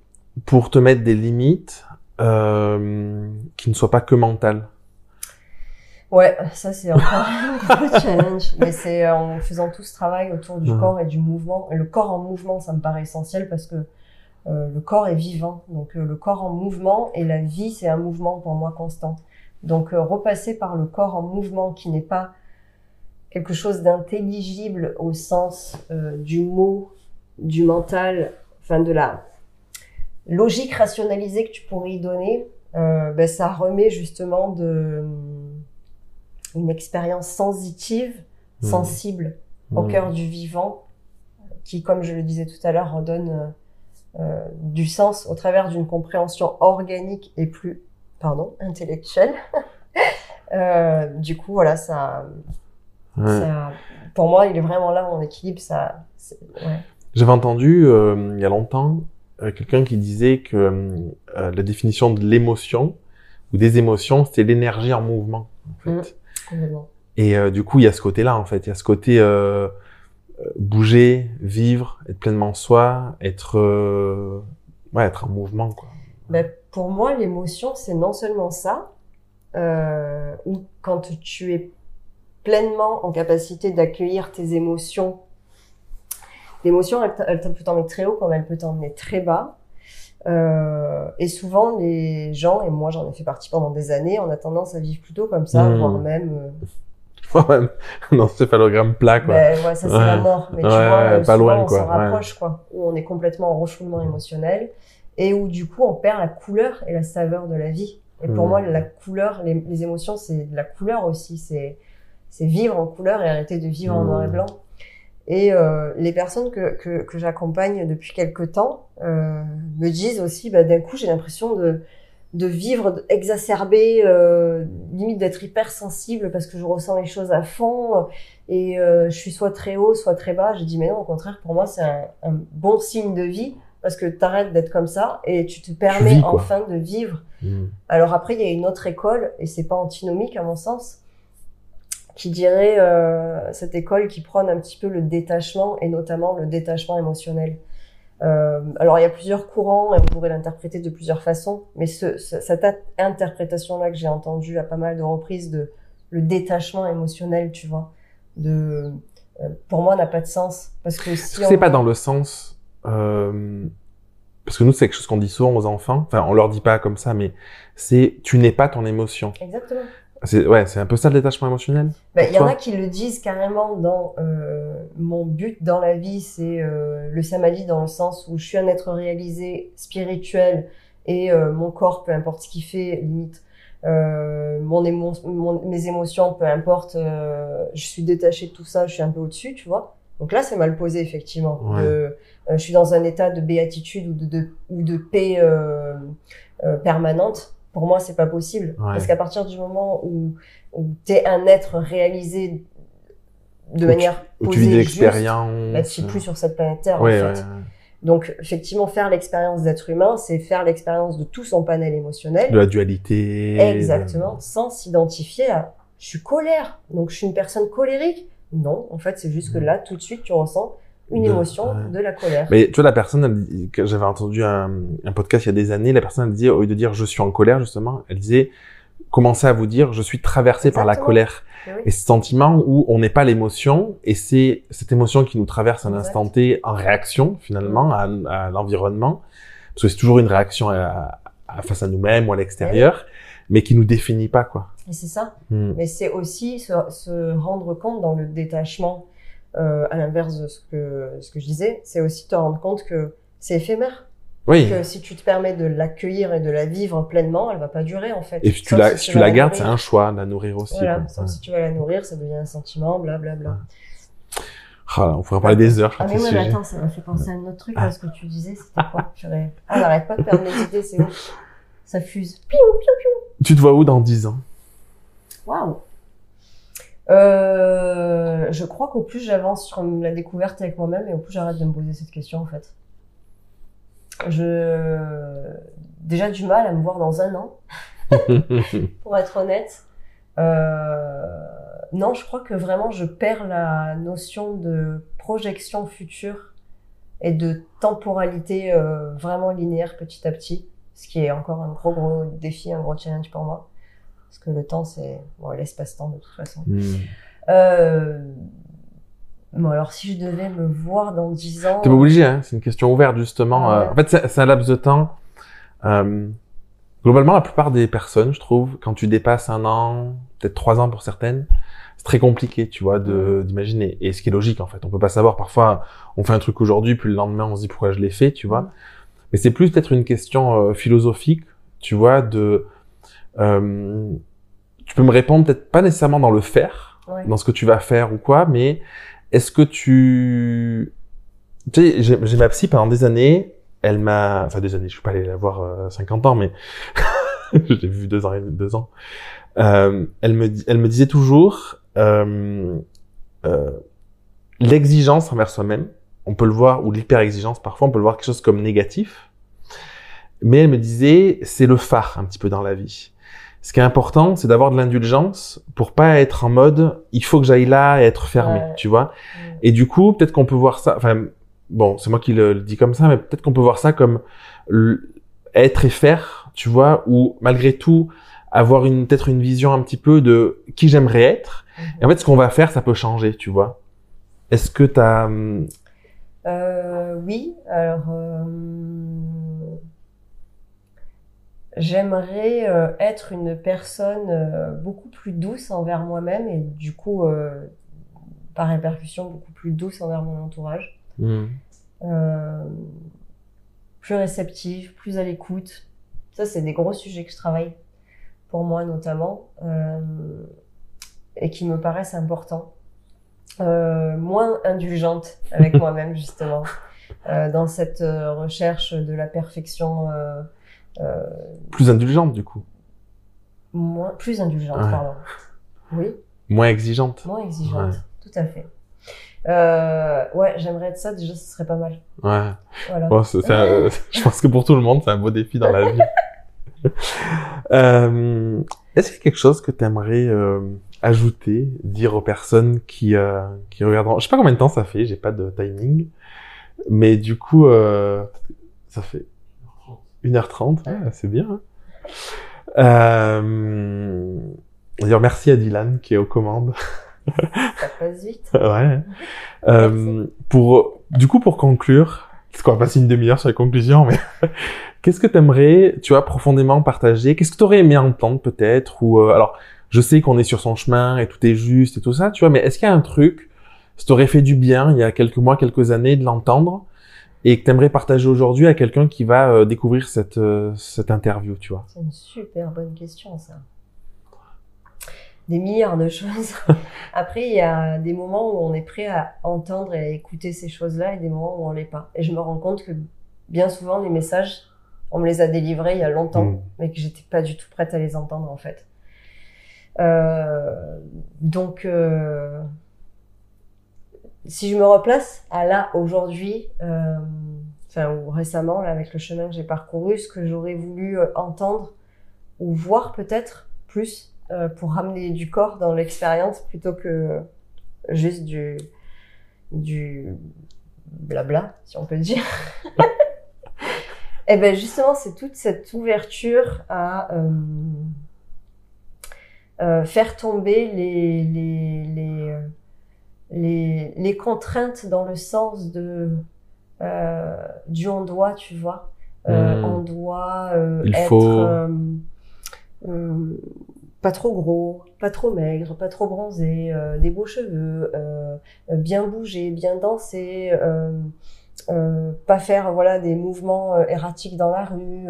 pour te mettre des limites euh, qui ne soient pas que mentales? Ouais, ça, c'est encore un gros challenge. Mais c'est euh, en faisant tout ce travail autour du corps et du mouvement. Le corps en mouvement, ça me paraît essentiel parce que euh, le corps est vivant. Donc, euh, le corps en mouvement et la vie, c'est un mouvement pour moi constant. Donc, euh, repasser par le corps en mouvement qui n'est pas quelque chose d'intelligible au sens du mot, du mental, enfin de la logique rationalisée que tu pourrais y donner, ben, ça remet justement de une expérience sensitive, Mhm. sensible au Mhm. cœur du vivant, qui, comme je le disais tout à l'heure, redonne euh, du sens au travers d'une compréhension organique et plus, pardon, intellectuelle. Euh, du coup, voilà, ça, Ouais. ça, pour moi, il est vraiment là mon équilibre. Ça, ouais. J'avais entendu euh, il y a longtemps quelqu'un qui disait que la définition de l'émotion ou des émotions, c'était l'énergie en mouvement. En fait. Complètement. Et euh, du coup, il y a ce côté-là, en fait. Il y a ce côté euh, bouger, vivre, être pleinement soi, être, euh, ouais, être en mouvement, quoi. Ben, pour moi, l'émotion, c'est non seulement ça, euh, ou quand tu es pleinement en capacité d'accueillir tes émotions. L'émotion, elle, peut t'emmener très haut comme elle peut t'emmener très bas. Euh, et souvent, les gens, et moi j'en ai fait partie pendant des années, on a tendance à vivre plutôt comme ça, Mhm. voire même... euh, Ouais, non, céphalogramme plat, quoi. Ben, ouais, ça c'est Ouais. la mort. Mais tu Ouais, vois, euh, pas loin, on s'en ouais. rapproche, quoi. Où on est complètement en refoulement émotionnel et où du coup on perd la couleur et la saveur de la vie. Et pour Mm. moi, la couleur, les, les émotions, c'est de la couleur aussi. C'est c'est vivre en couleur et arrêter de vivre en Mm. noir et blanc. Et euh, les personnes que, que, que j'accompagne depuis quelques temps euh, me disent aussi, bah, d'un coup, j'ai l'impression de, de vivre exacerbé, euh, limite d'être hyper sensible parce que je ressens les choses à fond et euh, je suis soit très haut, soit très bas. J'ai dit, mais non, au contraire, pour moi, c'est un, un bon signe de vie parce que tu arrêtes d'être comme ça et tu te permets vis, enfin de vivre Mm. alors après, il y a une autre école, et c'est pas antinomique à mon sens, qui dirait euh, cette école qui prône un petit peu le détachement, et notamment le détachement émotionnel. Euh, alors il y a plusieurs courants, et on pourrait l'interpréter de plusieurs façons, mais ce, ce- cette interprétation-là que j'ai entendue à pas mal de reprises de le détachement émotionnel, tu vois, de, euh, pour moi n'a pas de sens. Parce que si on... c'est pas dans le sens euh, parce que nous c'est quelque chose qu'on dit souvent aux enfants, enfin on leur dit pas comme ça, mais c'est tu n'es pas ton émotion. Exactement. C'est ouais, c'est un peu ça le détachement émotionnel? Bah, Il y en a qui le disent carrément dans euh, mon but dans la vie, c'est euh, le samadhi dans le sens où je suis un être réalisé, spirituel, et euh, mon corps, peu importe ce qu'il fait, limite, euh, mon émo- mon- mes émotions, peu importe, euh, je suis détaché de tout ça, je suis un peu au-dessus, tu vois? Donc là, c'est mal posé, effectivement. Ouais. De, euh, je suis dans un état de béatitude ou de, de, ou de paix permanente. Pour moi, c'est pas possible. Ouais. Parce qu'à partir du moment où, où tu es un être réalisé de Où manière Où posée, tu vis l'expérience. bah, tu es plus sur cette planète Terre, Ouais, en fait. ouais. Donc, effectivement, faire l'expérience d'être humain, c'est faire l'expérience de tout son panel émotionnel. De la dualité. Exactement, sans s'identifier à je suis colère, donc je suis une personne colérique. Non, en fait, c'est juste que là, tout de suite, tu ressens une émotion de la colère. Mais tu vois, la personne, elle dit- que j'avais entendu un, un podcast il y a des années, la personne, elle disait, au lieu de dire je suis en colère, justement, elle disait, commencez à vous dire je suis traversé par la colère. Oui, oui. Et ce sentiment où on n'est pas l'émotion, et c'est cette émotion qui nous traverse un Exact. instant T en réaction, finalement, à, à l'environnement. Parce que c'est toujours une réaction à, à- face à nous-mêmes ou à l'extérieur, mais qui nous définit pas, quoi. Et c'est ça. Hmm. Mais c'est aussi se, se rendre compte dans le détachement, euh, à l'inverse de ce que, ce que je disais, c'est aussi te rendre compte que c'est éphémère. Oui. Que si tu te permets de l'accueillir et de la vivre pleinement, elle va pas durer, en fait. Et puis tu Sauf la, si si tu la gardes, c'est un choix, de la nourrir aussi. Voilà, si tu vas la nourrir, ça devient un sentiment, blablabla. Ah, là, on pourrait parler des heures Ah mais ouais, mais attends, ça m'a fait penser à un autre truc, Ah. là, ce que tu disais, c'était quoi? Purée. Ah, j'arrête pas de perdre mes idées, c'est ouf. Ça fuse. Piou, piou, piou. Tu te vois où dans 10 ans? Waouh euh, Je crois qu'au plus j'avance sur la découverte avec moi-même, et au plus j'arrête de me poser cette question, en fait. Je... Déjà du mal à me voir dans un an, pour être honnête. Euh, non, je crois que vraiment je perds la notion de projection future et de temporalité euh, vraiment linéaire petit à petit, ce qui est encore un gros gros défi, un gros challenge pour moi, parce que le temps c'est bon, l'espace-temps de toute façon. Hmm. Euh... Bon alors si je devais me voir dans 10 ans, T'es pas obligé, hein. C'est une question ouverte, justement. Ah Euh. En fait, c'est un laps de temps. Euh, globalement, la plupart des personnes, je trouve, quand tu dépasses un an, peut-être trois ans pour certaines, c'est très compliqué, tu vois, d'imaginer. Et ce qui est logique, en fait. On peut pas savoir. Parfois, on fait un truc aujourd'hui, puis le lendemain, on se dit pourquoi je l'ai fait, tu vois. Mais c'est plus peut-être une question euh, philosophique, tu vois, de... euh, tu peux me répondre peut-être pas nécessairement dans le faire, Ouais. dans ce que tu vas faire ou quoi, mais est-ce que tu... Tu sais, j'ai ma psy pendant des années, elle m'a... Enfin, des années, je suis pas allé la voir euh, 50 ans, mais je l'ai vu deux ans et deux ans. Euh, elle, me, elle me disait toujours euh, euh, l'exigence envers soi-même, on peut le voir, ou l'hyper-exigence, parfois on peut le voir quelque chose comme négatif, mais elle me disait, c'est le phare un petit peu dans la vie. Ce qui est important, c'est d'avoir de l'indulgence pour pas être en mode, il faut que j'aille là et être fermé, Ouais. tu vois. Et du coup, peut-être qu'on peut voir ça, enfin, bon, c'est moi qui le, le dis comme ça, mais peut-être qu'on peut voir ça comme être et faire, tu vois, ou malgré tout, avoir une, peut-être une vision un petit peu de qui j'aimerais être. Et en fait, ce qu'on va faire, ça peut changer, tu vois. Est-ce que t'as, hum, Euh, oui, alors euh, j'aimerais euh, être une personne euh, beaucoup plus douce envers moi-même et du coup, euh, par répercussion, beaucoup plus douce envers mon entourage, Euh, plus réceptive, plus à l'écoute. Ça, c'est des gros sujets que je travaille pour moi notamment et qui me paraissent importants. Moins indulgente avec moi-même justement dans cette recherche de la perfection plus indulgente, du coup. moins plus indulgente Ouais. pardon oui Moins exigeante. moins exigeante Ouais. tout à fait euh, ouais j'aimerais être ça déjà ce serait pas mal Ouais. voilà Bon, c'est un- je pense que pour tout le monde, c'est un beau défi dans la vie. euh, Est-ce qu'il y a quelque chose que tu aimerais ajouter, dire aux personnes qui, euh, qui regarderont? Je sais pas combien de temps ça fait, j'ai pas de timing. Mais du coup, euh, ça fait 1h30, ouais, c'est bien. Hein euh, D'ailleurs, merci à Dylan qui est aux commandes. ça passe vite Ouais. Euh, pour, du coup, pour conclure, Parce qu'on va passer une demi-heure sur les conclusions, mais qu'est-ce que t'aimerais, tu vois, profondément partager? Qu'est-ce que t'aurais aimé entendre peut-être? Ou euh, alors, je sais qu'on est sur son chemin et tout est juste et tout ça, tu vois, mais est-ce qu'il y a un truc, ça t'aurait fait du bien il y a quelques mois, quelques années de l'entendre? Et que t'aimerais partager aujourd'hui à quelqu'un qui va euh, découvrir cette euh, cette interview, tu vois C'est une super bonne question, ça. Des milliards de choses. Après, il y a des moments où on est prêt à entendre et à écouter ces choses-là et des moments où on l'est pas. Et je me rends compte que bien souvent, les messages, on me les a délivrés il y a longtemps, Mm. mais que j'étais pas du tout prête à les entendre, en fait. Euh, donc, euh, si je me replace à là, aujourd'hui, euh, enfin, ou récemment, là, avec le chemin que j'ai parcouru, ce que j'aurais voulu euh, entendre ou voir peut-être plus euh, pour ramener du corps dans l'expérience plutôt que juste du, du blabla, si on peut dire. Et ben justement, c'est toute cette ouverture à euh, euh, faire tomber les, les, les, les, les contraintes dans le sens de euh, du on doit, tu vois. Euh, Mm. On doit euh, Il être faut. euh, euh, pas trop gros, pas trop maigre, pas trop bronzé, euh, des beaux cheveux, bien bouger, bien danser, euh, euh, pas faire voilà des mouvements erratiques dans la rue,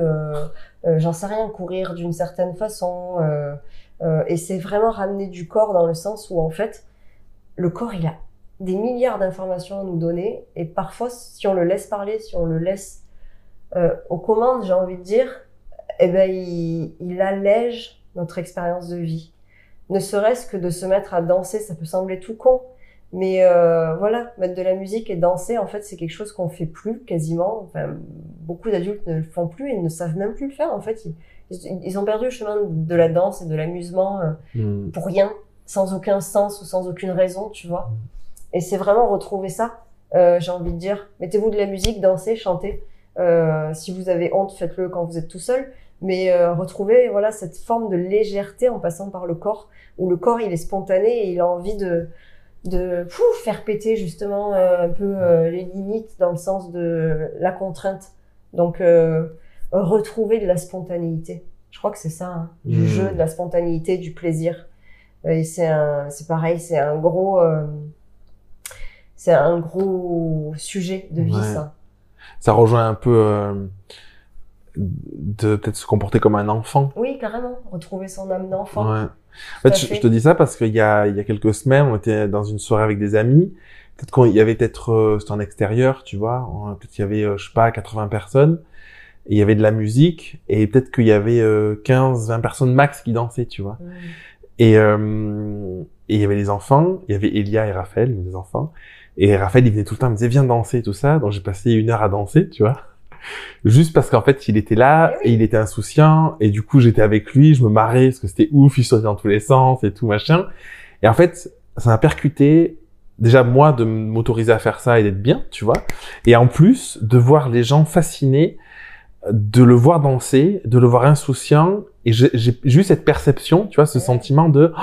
j'en sais rien, courir d'une certaine façon. euh, euh, et c'est vraiment ramener du corps dans le sens où en fait le corps il a des milliards d'informations à nous donner et parfois si on le laisse parler, si on le laisse euh, aux commandes, j'ai envie de dire, eh ben il, il allège notre expérience de vie. Ne serait-ce que de se mettre à danser, ça peut sembler tout con, mais euh, voilà, mettre de la musique et danser, en fait, c'est quelque chose qu'on fait plus quasiment. Enfin, beaucoup d'adultes ne le font plus et ne savent même plus le faire. En fait, ils, ils- ont perdu le chemin de la danse et de l'amusement euh, Mm. pour rien, sans aucun sens ou sans aucune raison, tu vois. Et c'est vraiment retrouver ça, euh, j'ai envie de dire. Mettez-vous de la musique, dansez, chantez. Euh, si vous avez honte, faites-le quand vous êtes tout seul. Mais euh, retrouvez voilà cette forme de légèreté en passant par le corps, où le corps il est spontané et il a envie de de pouf, faire péter justement euh, un peu les limites dans le sens de la contrainte. Donc retrouver de la spontanéité. Je crois que c'est ça, hein, du Mhm. jeu, de la spontanéité, du plaisir. Et c'est un, c'est pareil, c'est un gros, euh, c'est un gros sujet de vie, Ouais. ça. Ça rejoint un peu euh, de peut-être se comporter comme un enfant. Oui, carrément. Retrouver son âme d'enfant. Ouais. En fait, je, fait. je te dis ça parce qu'il y a, il y a quelques semaines, on était dans une soirée avec des amis. Peut-être qu'il y avait peut-être, euh, c'était en extérieur, tu vois. Peut-être qu'il y avait, euh, je sais pas, 80 personnes. Et il y avait de la musique. Et peut-être qu'il y avait euh, 15, 20 personnes max qui dansaient, tu vois. Mm. Et, euh, et il y avait les enfants. Il y avait Elia et Raphaël, les enfants. Et Raphaël, il venait tout le temps, il me disait, viens danser, tout ça. Donc j'ai passé une heure à danser, tu vois. Juste parce qu'en fait, il était là Eh et il était insouciant. Et du coup, j'étais avec lui, je me marrais parce que c'était ouf, il sautait dans tous les sens et tout, machin. Et en fait, ça m'a percuté, déjà moi, de m'autoriser à faire ça et d'être bien, tu vois. Et en plus, de voir les gens fascinés, de le voir danser, de le voir insouciant. Et j'ai eu cette perception, tu vois, ce sentiment de... Oh,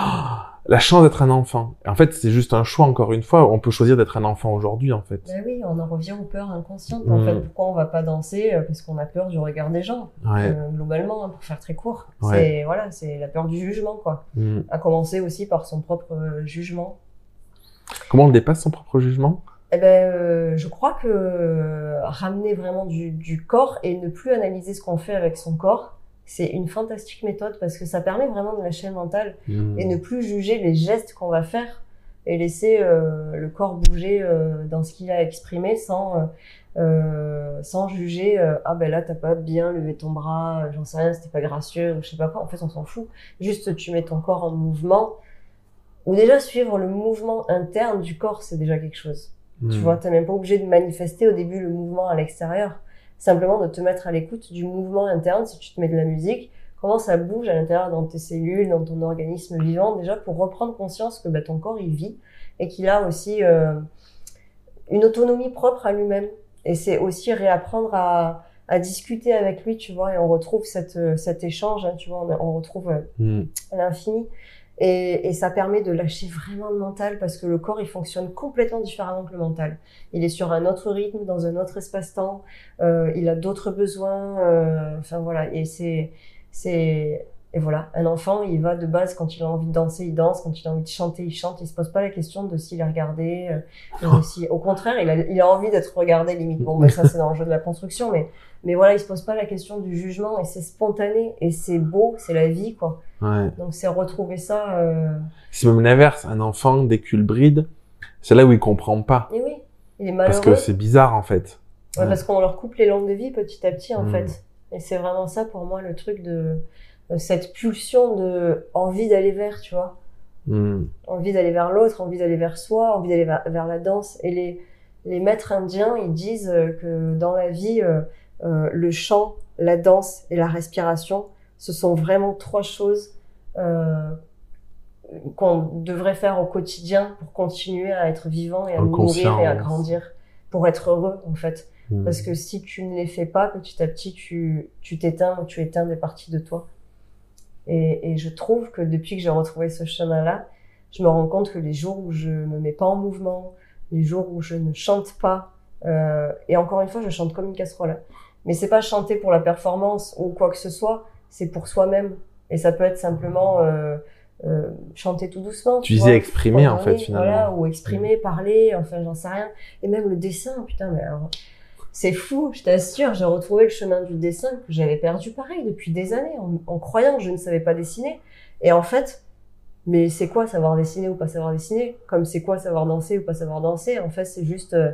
la chance d'être un enfant. En fait, c'est juste un choix, encore une fois. On peut choisir d'être un enfant aujourd'hui, en fait. Ben oui, on en revient aux peurs inconscientes. En Mm. fait, pourquoi on va pas danser Euh, Parce qu'on a peur du regard des gens. Ouais. Euh, globalement, hein, pour faire très court, Ouais. c'est voilà, c'est la peur du jugement, quoi. Mm. À commencer aussi par son propre euh, jugement. Comment on dépasse son propre jugement? Eh ben, euh, je crois que euh, ramener vraiment du, du corps et ne plus analyser ce qu'on fait avec son corps, c'est une fantastique méthode parce que ça permet vraiment de lâcher le mental Mm. et ne plus juger les gestes qu'on va faire et laisser euh, le corps bouger euh, dans ce qu'il a exprimé sans euh, sans juger ah ben là t'as pas bien levé ton bras j'en sais rien c'était pas gracieux ou je sais pas quoi en fait on s'en fout juste tu mets ton corps en mouvement ou déjà suivre le mouvement interne du corps c'est déjà quelque chose tu Mm. vois, t'es même pas obligé de manifester au début le mouvement à l'extérieur. Simplement de te mettre à l'écoute du mouvement interne. Si tu te mets de la musique, comment ça bouge à l'intérieur dans tes cellules, dans ton organisme vivant, déjà pour reprendre conscience que bah, ton corps il vit et qu'il a aussi euh, une autonomie propre à lui-même. Et c'est aussi réapprendre à, à discuter avec lui, tu vois, et on retrouve cette, euh, cet échange, hein, tu vois, on, on retrouve euh, Mm. à l'infini. Et, et, ça permet de lâcher vraiment le mental parce que le corps, il fonctionne complètement différemment que le mental. Il est sur un autre rythme, dans un autre espace-temps, euh, il a d'autres besoins. Euh, enfin voilà, et c'est c'est et voilà, un enfant, il va de base quand il a envie de danser, il danse, quand il a envie de chanter, il chante, il se pose pas la question de s'il est regardé. Euh, si... Au contraire, il a, il a envie d'être regardé limite. Bon, ben ça c'est dans le jeu de la construction, mais mais voilà, il se pose pas la question du jugement et c'est spontané et c'est beau, c'est la vie quoi. Ouais. Donc c'est retrouver ça. Euh... C'est même l'inverse, un enfant dès qu'il bride, c'est là où il comprend pas. Et oui, il est malheureux. Parce que c'est bizarre en fait. Ouais, parce qu'on leur coupe les langues de vie petit à petit en mm. fait. Et c'est vraiment ça pour moi le truc de cette pulsion de envie d'aller vers, tu vois. Mm. Envie d'aller vers l'autre, envie d'aller vers soi, envie d'aller vers, vers, la danse. Et les, les maîtres indiens, ils disent que dans la vie, euh, euh, le chant, la danse et la respiration, ce sont vraiment trois choses euh, qu'on devrait faire au quotidien pour continuer à être vivant et à nourrir et à grandir, pour être heureux en fait. Mmh. Parce que si tu ne les fais pas, petit à petit, tu tu t'éteins ou tu éteins des parties de toi. Et, et je trouve que depuis que j'ai retrouvé ce chemin-là, je me rends compte que les jours où je me mets pas en mouvement, les jours où je ne chante pas, euh, et encore une fois, je chante comme une casserole. Mais c'est pas chanter pour la performance ou quoi que ce soit, c'est pour soi-même. Et ça peut être simplement euh, euh, chanter tout doucement. Tu, disais exprimer en fait finalement. Voilà, ou exprimer, parler, enfin j'en sais rien. Et même le dessin, putain, mais alors c'est fou, je t'assure, j'ai retrouvé le chemin du dessin que j'avais perdu pareil depuis des années en, croyant que je ne savais pas dessiner. Et en fait, mais c'est quoi savoir dessiner ou pas savoir dessiner? Comme c'est quoi savoir danser ou pas savoir danser? En fait, c'est juste euh,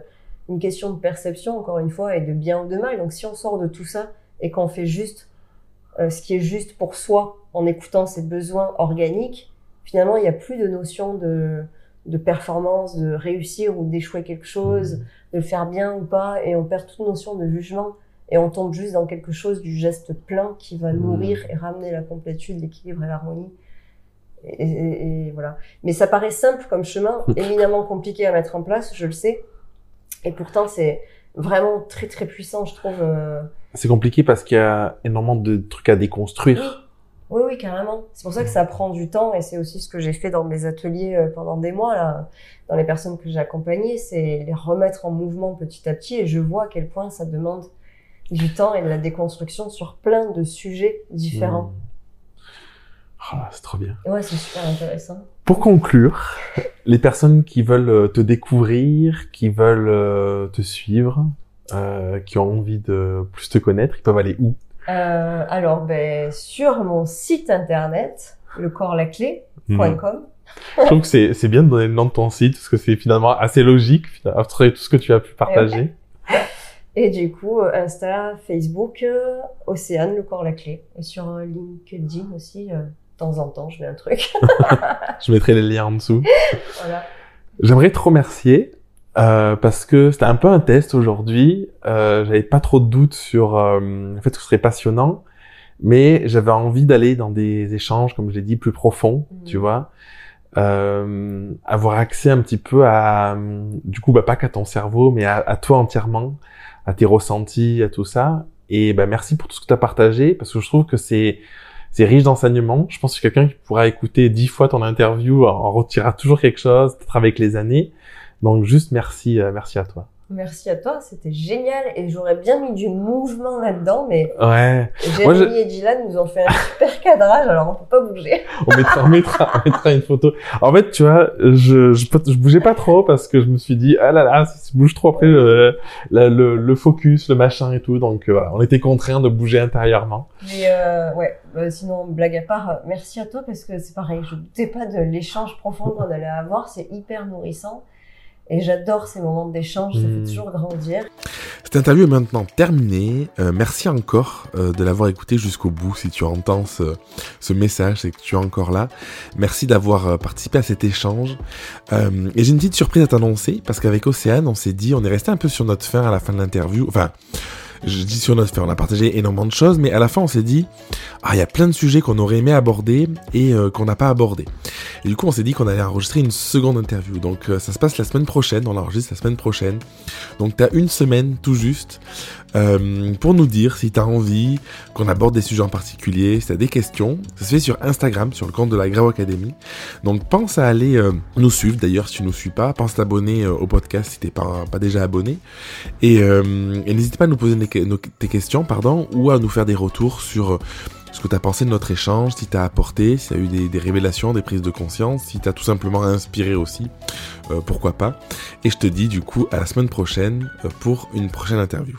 une question de perception, encore une fois, et de bien ou de mal. Donc si on sort de tout ça et qu'on fait juste euh, ce qui est juste pour soi en écoutant ses besoins organiques, finalement, il n'y a plus de notion de, de performance, de réussir ou d'échouer quelque chose, de le faire bien ou pas, et on perd toute notion de jugement. Et on tombe juste dans quelque chose du geste plein qui va nourrir et ramener la complétude, l'équilibre et l'harmonie. Et, et, et, voilà. Mais ça paraît simple comme chemin, éminemment compliqué à mettre en place, je le sais. Et pourtant, c'est vraiment très très puissant, je trouve. Euh... C'est compliqué parce qu'il y a énormément de trucs à déconstruire. Oui, oui, carrément. C'est pour ça que ça prend du temps et c'est aussi ce que j'ai fait dans mes ateliers euh, pendant des mois, là, dans les personnes que j'ai accompagnées, c'est les remettre en mouvement petit à petit et je vois à quel point ça demande du temps et de la déconstruction sur plein de sujets différents. Mmh. Oh, c'est trop bien. Ouais, c'est super intéressant. Pour conclure, les personnes qui veulent te découvrir, qui veulent te suivre, euh, qui ont envie de plus te connaître, ils peuvent aller où? Euh, Alors, ben, sur mon site internet, lecorpslaclé.com. Je trouve que c'est, c'est bien de donner le nom de ton site, parce que c'est finalement assez logique, après tout ce que tu as pu partager. Et du coup, Insta, Facebook, euh, Océane, le corps la clé. Et sur LinkedIn aussi, euh, de temps en temps, je mets un truc. je mettrai les liens en dessous. voilà. J'aimerais te remercier euh, parce que c'était un peu un test aujourd'hui. Euh, j'avais pas trop de doutes sur euh, le fait que ce serait passionnant, mais j'avais envie d'aller dans des échanges, comme je l'ai dit, plus profonds, Mhm. tu vois. Euh, avoir accès un petit peu à, du coup, bah, pas qu'à ton cerveau, mais à, à toi entièrement, à tes ressentis, à tout ça. Et bah, merci pour tout ce que tu as partagé, parce que je trouve que c'est c'est riche d'enseignements. Je pense que quelqu'un qui pourra écouter dix fois ton interview en retirera toujours quelque chose, peut-être avec les années. Donc juste merci, euh, merci à toi. Merci à toi, c'était génial et j'aurais bien mis du mouvement là-dedans, mais Ouais, Jérémy je- et Dylan nous ont fait un super cadrage, alors on peut pas bouger. on mettra, on mettra, on mettra une photo. En fait, tu vois, je, je, je bougeais pas trop parce que je me suis dit, ah là là, si je bouge trop après, euh, la- le, le focus, le machin et tout. Donc euh, voilà, on était contraints de bouger intérieurement. Mais euh, ouais, euh, sinon blague à part, merci à toi parce que c'est pareil, je doutais pas de l'échange profond qu'on allait avoir, c'est hyper nourrissant. Et j'adore ces moments d'échange, ça Mm. fait toujours grandir. Cette interview est maintenant terminée. Euh, merci encore euh, de l'avoir écouté jusqu'au bout. Si tu entends ce, ce message, c'est que tu es encore là. Merci d'avoir euh, participé à cet échange. Euh, et j'ai une petite surprise à t'annoncer parce qu'avec Océane, on s'est dit, on est resté un peu sur notre fin à la fin de l'interview. Enfin, je dis sur notre on a partagé énormément de choses, mais à la fin, on s'est dit, ah, il y a plein de sujets qu'on aurait aimé aborder et euh, qu'on n'a pas abordé. Et du coup, on s'est dit qu'on allait enregistrer une seconde interview. Donc, euh, ça se passe la semaine prochaine. On l'enregistre la semaine prochaine. Donc, t'as une semaine tout juste euh, pour nous dire si tu as envie qu'on aborde des sujets en particulier, si tu as des questions. Ça se fait sur Instagram, sur le compte de la Grau Academy. Donc pense à aller euh, nous suivre d'ailleurs si tu ne nous suis pas. Pense à t'abonner euh, au podcast si t'es pas, pas déjà abonné. Et, et n'hésite pas à nous poser tes questions pardon, ou à nous faire des retours sur ce que tu as pensé de notre échange, si tu as apporté, s'il y a eu des, révélations, des prises de conscience, si tu as tout simplement inspiré aussi, euh, pourquoi pas. Et je te dis du coup à la semaine prochaine euh, pour une prochaine interview.